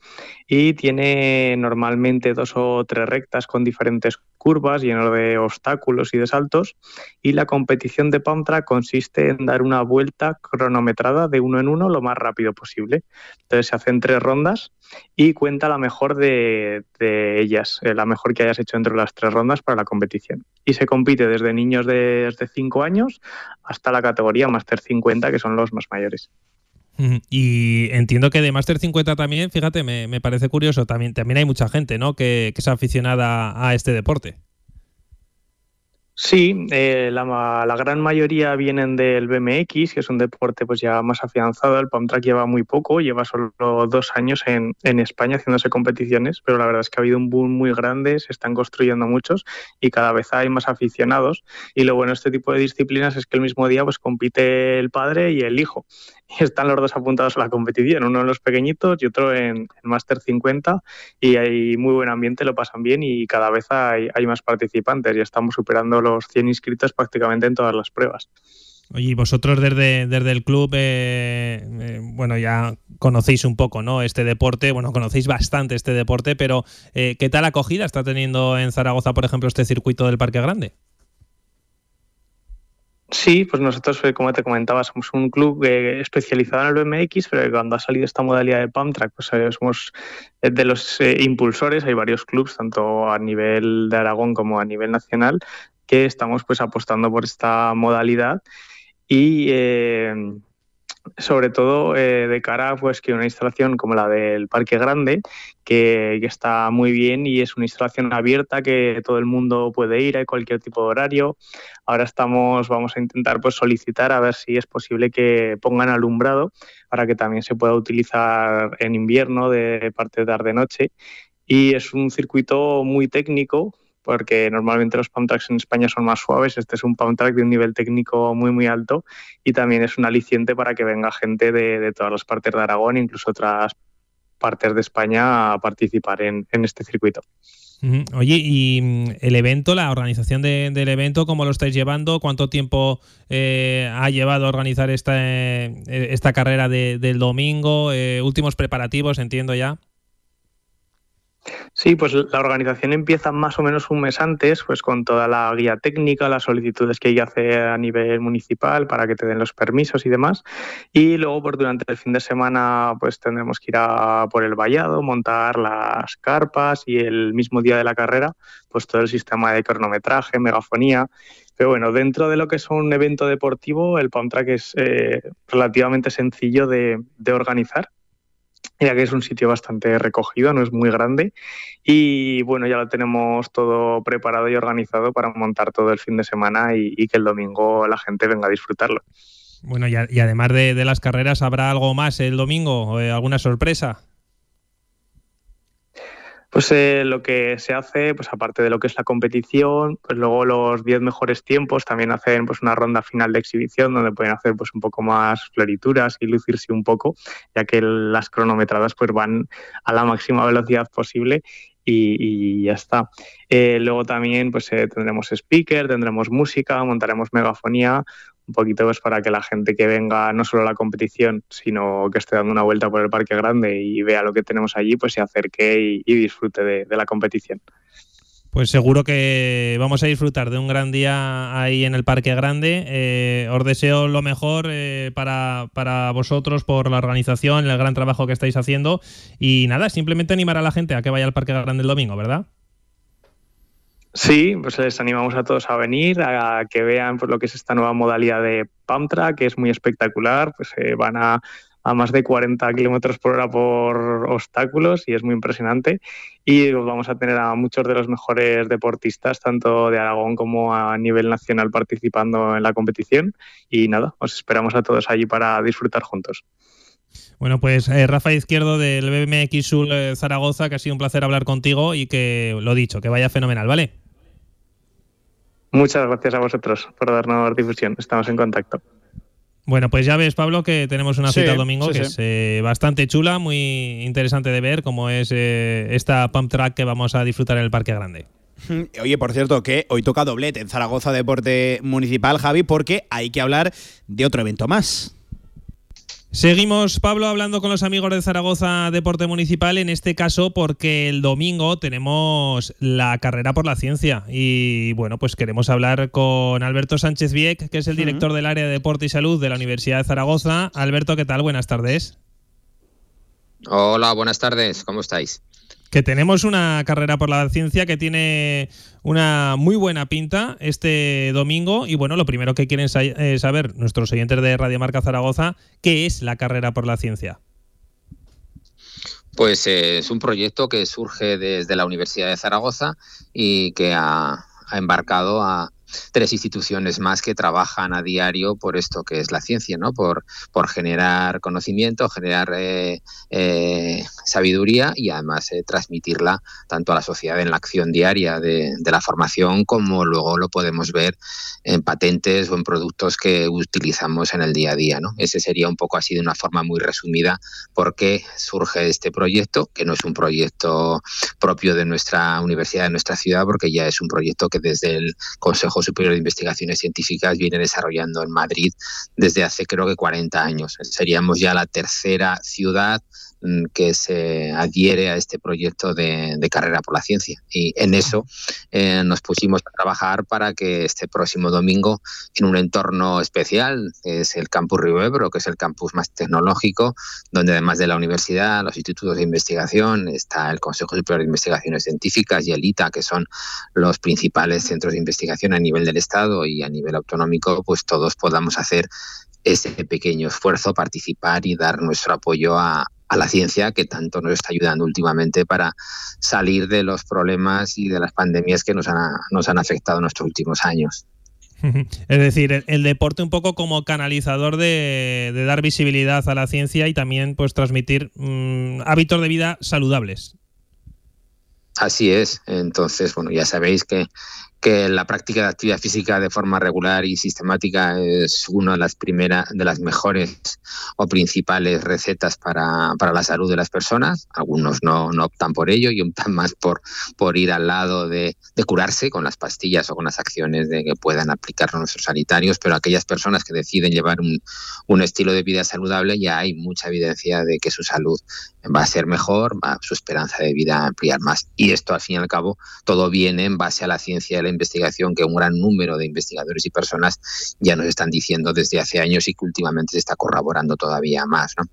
y tiene normalmente dos o tres rectas con diferentes curvas lleno de obstáculos y de saltos y la competición de pump track consiste en dar una vuelta cronometrada de uno en uno lo más rápido posible. Entonces se hacen tres rondas y cuenta la mejor de, ellas, eh, la mejor que hayas hecho entre las tres rondas para la competición. Y se compite desde niños de, desde 5 años hasta la categoría Master 50, que son los más mayores. Y entiendo que de Master 50 también, fíjate, me, me parece curioso, también, también hay mucha gente ¿no? que, que es aficionada a este deporte. Sí, eh, la, la gran mayoría vienen del BMX, que es un deporte pues ya más afianzado. El pump track lleva muy poco, lleva solo dos años en, en España haciéndose competiciones, pero la verdad es que ha habido un boom muy grande, se están construyendo muchos y cada vez hay más aficionados. Y lo bueno de este tipo de disciplinas es que el mismo día pues compite el padre y el hijo. Y están los dos apuntados a la competición, uno en los pequeñitos y otro en, en Master 50 y hay muy buen ambiente, lo pasan bien y cada vez hay, hay más participantes y estamos superando los 100 inscritos prácticamente en todas las pruebas. Oye, y vosotros desde, desde el club, eh, eh, bueno, ya conocéis un poco, ¿no? Este deporte, bueno, conocéis bastante este deporte, pero eh, ¿qué tal acogida está teniendo en Zaragoza, por ejemplo, este circuito del Parque Grande? Sí, pues nosotros, como te comentaba, somos un club eh, especializado en el BMX, pero que cuando ha salido esta modalidad de pump track, pues eh, somos de los eh, impulsores. Hay varios clubs, tanto a nivel de Aragón como a nivel nacional, que estamos pues apostando por esta modalidad y eh, sobre todo eh, de cara pues que una instalación como la del Parque Grande que, que está muy bien y es una instalación abierta que todo el mundo puede ir a cualquier tipo de horario. Ahora estamos vamos a intentar pues solicitar a ver si es posible que pongan alumbrado para que también se pueda utilizar en invierno de parte de tarde noche y es un circuito muy técnico porque normalmente los pump en España son más suaves. Este es un pump track de un nivel técnico muy, muy alto y también es un aliciente para que venga gente de, todas las partes de Aragón, incluso otras partes de España, a participar en, este circuito. Oye, y mm, el evento, la organización de- del evento, ¿cómo lo estáis llevando? ¿Cuánto tiempo eh, ha llevado a organizar esta, eh, carrera de- del domingo? Eh, últimos preparativos, entiendo ya. Sí, pues la organización empieza más o menos un mes antes, pues con toda la guía técnica, las solicitudes que hay que hacer a nivel municipal para que te den los permisos y demás. Y luego, pues durante el fin de semana, pues tendremos que ir a por el vallado, montar las carpas y el mismo día de la carrera, pues todo el sistema de cronometraje, megafonía. Pero bueno, dentro de lo que es un evento deportivo, el pump track es eh, relativamente sencillo de organizar ya que es un sitio bastante recogido, no es muy grande. Y bueno, ya lo tenemos todo preparado y organizado para montar todo el fin de semana y, que el domingo la gente venga a disfrutarlo. Bueno, y, y además de, de las carreras, ¿habrá algo más el domingo? Eh, ¿Alguna sorpresa? Pues eh, lo que se hace, pues aparte de lo que es la competición, pues luego los 10 mejores tiempos también hacen pues una ronda final de exhibición donde pueden hacer pues un poco más florituras y lucirse un poco, ya que las cronometradas pues van a la máxima velocidad posible y, y ya está. Eh, luego también pues eh, tendremos speaker, tendremos música, montaremos megafonía, un poquito pues para que la gente que venga no solo a la competición, sino que esté dando una vuelta por el Parque Grande y vea lo que tenemos allí, pues se acerque y, y disfrute de, de la competición. Pues seguro que vamos a disfrutar de un gran día ahí en el Parque Grande. Eh, os deseo lo mejor eh, para, para vosotros por la organización, el gran trabajo que estáis haciendo. Y nada, simplemente animar a la gente a que vaya al Parque Grande el domingo, ¿verdad? Sí, pues les animamos a todos a venir, a que vean pues, lo que es esta nueva modalidad de pump track, que es muy espectacular. Pues eh, van a, a más de 40 kilómetros por hora por obstáculos y es muy impresionante. Y vamos a tener a muchos de los mejores deportistas, tanto de Aragón como a nivel nacional, participando en la competición. Y nada, os esperamos a todos allí para disfrutar juntos. Bueno, pues eh, Rafa Izquierdo del BMX Sul eh, Zaragoza, que ha sido un placer hablar contigo y que lo dicho, que vaya fenomenal, ¿vale? Muchas gracias a vosotros por darnos difusión. Estamos en contacto. Bueno, pues ya ves, Pablo, que tenemos una Sí, cita el domingo sí, que sí. es eh, bastante chula, muy interesante de ver, como es eh, esta pump track que vamos a disfrutar en el Parque Grande. Oye, por cierto, que hoy toca doblete en Zaragoza Deporte Municipal, Javi, porque hay que hablar de otro evento más. Seguimos, Pablo, hablando con los amigos de Zaragoza Deporte Municipal, en este caso porque el domingo tenemos la carrera por la ciencia. Y bueno, pues queremos hablar con Alberto Sánchez Vieck, que es el director del área de Deporte y Salud de la Universidad de Zaragoza. Alberto, ¿qué tal? Buenas tardes. Hola, buenas tardes, ¿cómo estáis? Que tenemos una carrera por la ciencia que tiene una muy buena pinta este domingo. Y bueno, lo primero que quieren eh, saber nuestros oyentes de Radio Marca Zaragoza, ¿qué es la carrera por la ciencia? Pues eh, es un proyecto que surge desde la Universidad de Zaragoza y que ha embarcado a tres instituciones más que trabajan a diario por esto que es la ciencia, ¿no? Por, por generar conocimiento, generar eh, eh, sabiduría y además eh, transmitirla tanto a la sociedad en la acción diaria de, de la formación como luego lo podemos ver en patentes o en productos que utilizamos en el día a día, ¿no? Ese sería un poco así de una forma muy resumida por qué surge este proyecto, que no es un proyecto propio de nuestra universidad, de nuestra ciudad, porque ya es un proyecto que desde el Consejo Superior de Investigaciones Científicas viene desarrollando en Madrid desde hace creo que 40 años. Seríamos ya la tercera ciudad que se adhiere a este proyecto de, de carrera por la ciencia. Y en eso eh, nos pusimos a trabajar para que este próximo domingo, en un entorno especial, que es el Campus Río Ebro, que es el campus más tecnológico, donde además de la universidad, los institutos de investigación, está el Consejo Superior de Investigaciones Científicas y el ITA, que son los principales centros de investigación a nivel del Estado y a nivel autonómico, pues todos podamos hacer ese pequeño esfuerzo, participar y dar nuestro apoyo a, a la ciencia que tanto nos está ayudando últimamente para salir de los problemas y de las pandemias que nos han, nos han afectado en estos últimos años. Es decir, el, el deporte un poco como canalizador de, de dar visibilidad a la ciencia y también pues transmitir mm, hábitos de vida saludables. Así es. Entonces, bueno, ya sabéis que, que la práctica de actividad física de forma regular y sistemática es una de las primeras, de las mejores o principales recetas para, para la salud de las personas. Algunos no, no optan por ello y optan más por, por ir al lado de, de curarse con las pastillas o con las acciones de que puedan aplicar nuestros sanitarios, pero aquellas personas que deciden llevar un, un estilo de vida saludable ya hay mucha evidencia de que su salud va a ser mejor, su esperanza de vida a ampliar más. Y esto, al fin y al cabo, todo viene en base a la ciencia y la investigación que un gran número de investigadores y personas ya nos están diciendo desde hace años y que últimamente se está corroborando todavía más. ¿no?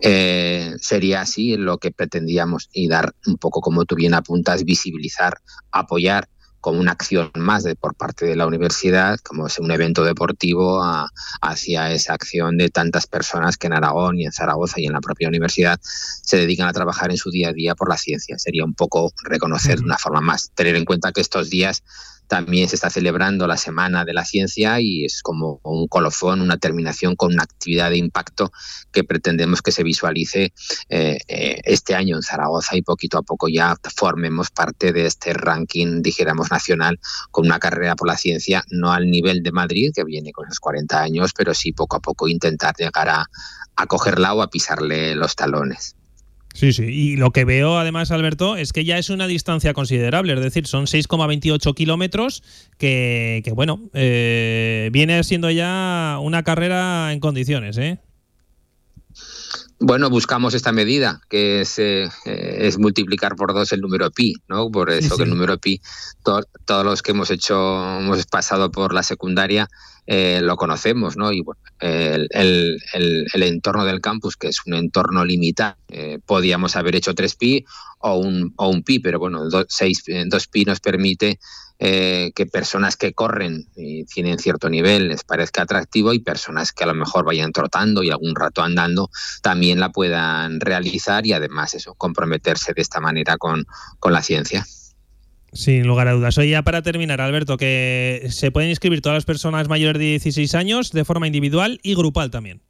Eh, sería así lo que pretendíamos y dar un poco, como tú bien apuntas, visibilizar, apoyar como una acción más de, por parte de la universidad, como es un evento deportivo a- hacia esa acción de tantas personas que en Aragón y en Zaragoza y en la propia universidad se dedican a trabajar en su día a día por la ciencia. Sería un poco reconocer de una forma más, tener en cuenta que estos días también se está celebrando la Semana de la Ciencia y es como un colofón, una terminación con una actividad de impacto que pretendemos que se visualice eh, eh, este año en Zaragoza y poquito a poco ya formemos parte de este ranking, dijéramos, nacional con una carrera por la ciencia, no al nivel de Madrid, que viene con esos 40 años, pero sí poco a poco intentar llegar a, a cogerla o a pisarle los talones. Sí, sí. Y lo que veo además, Alberto, es que ya es una distancia considerable. Es decir, son 6,28 kilómetros que, que, bueno, eh, viene siendo ya una carrera en condiciones, ¿eh? Bueno, buscamos esta medida, que es, eh, eh, es multiplicar por dos el número pi, ¿no? Por eso que el número pi, to- todos los que hemos hecho, hemos pasado por la secundaria, eh, lo conocemos, ¿no? Y bueno, el, el- el- el entorno del campus, que es un entorno limitado, eh, podíamos haber hecho 3 pi o un, o un pi, pero bueno, 2 pi nos permite eh, que personas que corren y tienen cierto nivel les parezca atractivo y personas que a lo mejor vayan trotando y algún rato andando también la puedan realizar y además eso, comprometerse de esta manera con, con la ciencia. Sin lugar a dudas. Oye, ya para terminar, Alberto, que se pueden inscribir todas las personas mayores de 16 años de forma individual y grupal también.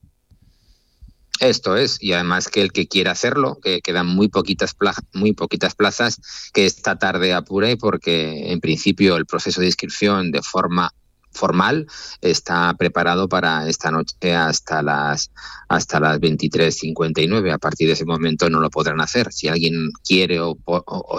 Esto es, y además que el que quiera hacerlo, que quedan muy poquitas, pla- muy poquitas plazas, que esta tarde apure porque en principio el proceso de inscripción de forma formal está preparado para esta noche hasta las hasta las 23:59 a partir de ese momento no lo podrán hacer. Si alguien quiere o,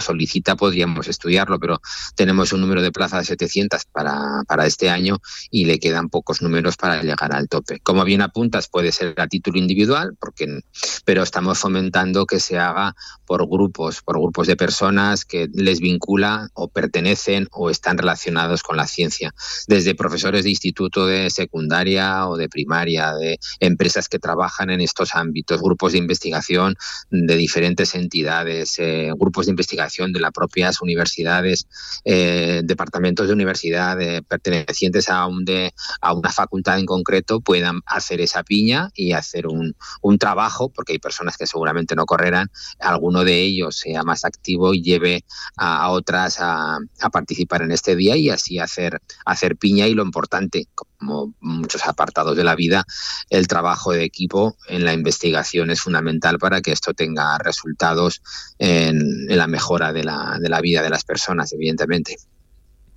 solicita podríamos estudiarlo pero tenemos un número de plazas de 700 para, para este año y le quedan pocos números para llegar al tope. Como bien apuntas puede ser a título individual porque pero estamos fomentando que se haga por grupos por grupos de personas que les vincula o pertenecen o están relacionados con la ciencia. Desde profesores de instituto de secundaria o de primaria, de empresas que trabajan en estos ámbitos, grupos de investigación de diferentes entidades, eh, grupos de investigación de las propias universidades, eh, departamentos de universidad eh, pertenecientes a, un de, a una facultad en concreto puedan hacer esa piña y hacer un, trabajo, porque hay personas que seguramente no correrán, alguno de ellos sea más activo y lleve a, otras a, participar en este día y así hacer, hacer piña lo importante, como muchos apartados de la vida, el trabajo de equipo en la investigación es fundamental para que esto tenga resultados en, la mejora de la, de la vida de las personas, evidentemente.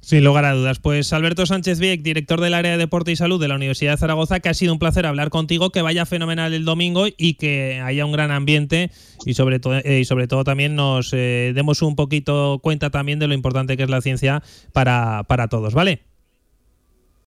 Sin lugar a dudas. Pues Alberto Sánchez Vieck, director del área de deporte y salud de la Universidad de Zaragoza, que ha sido un placer hablar contigo, que vaya fenomenal el domingo y que haya un gran ambiente y sobre todo eh, y sobre todo también nos eh, demos un poquito cuenta también de lo importante que es la ciencia para, para todos, ¿vale?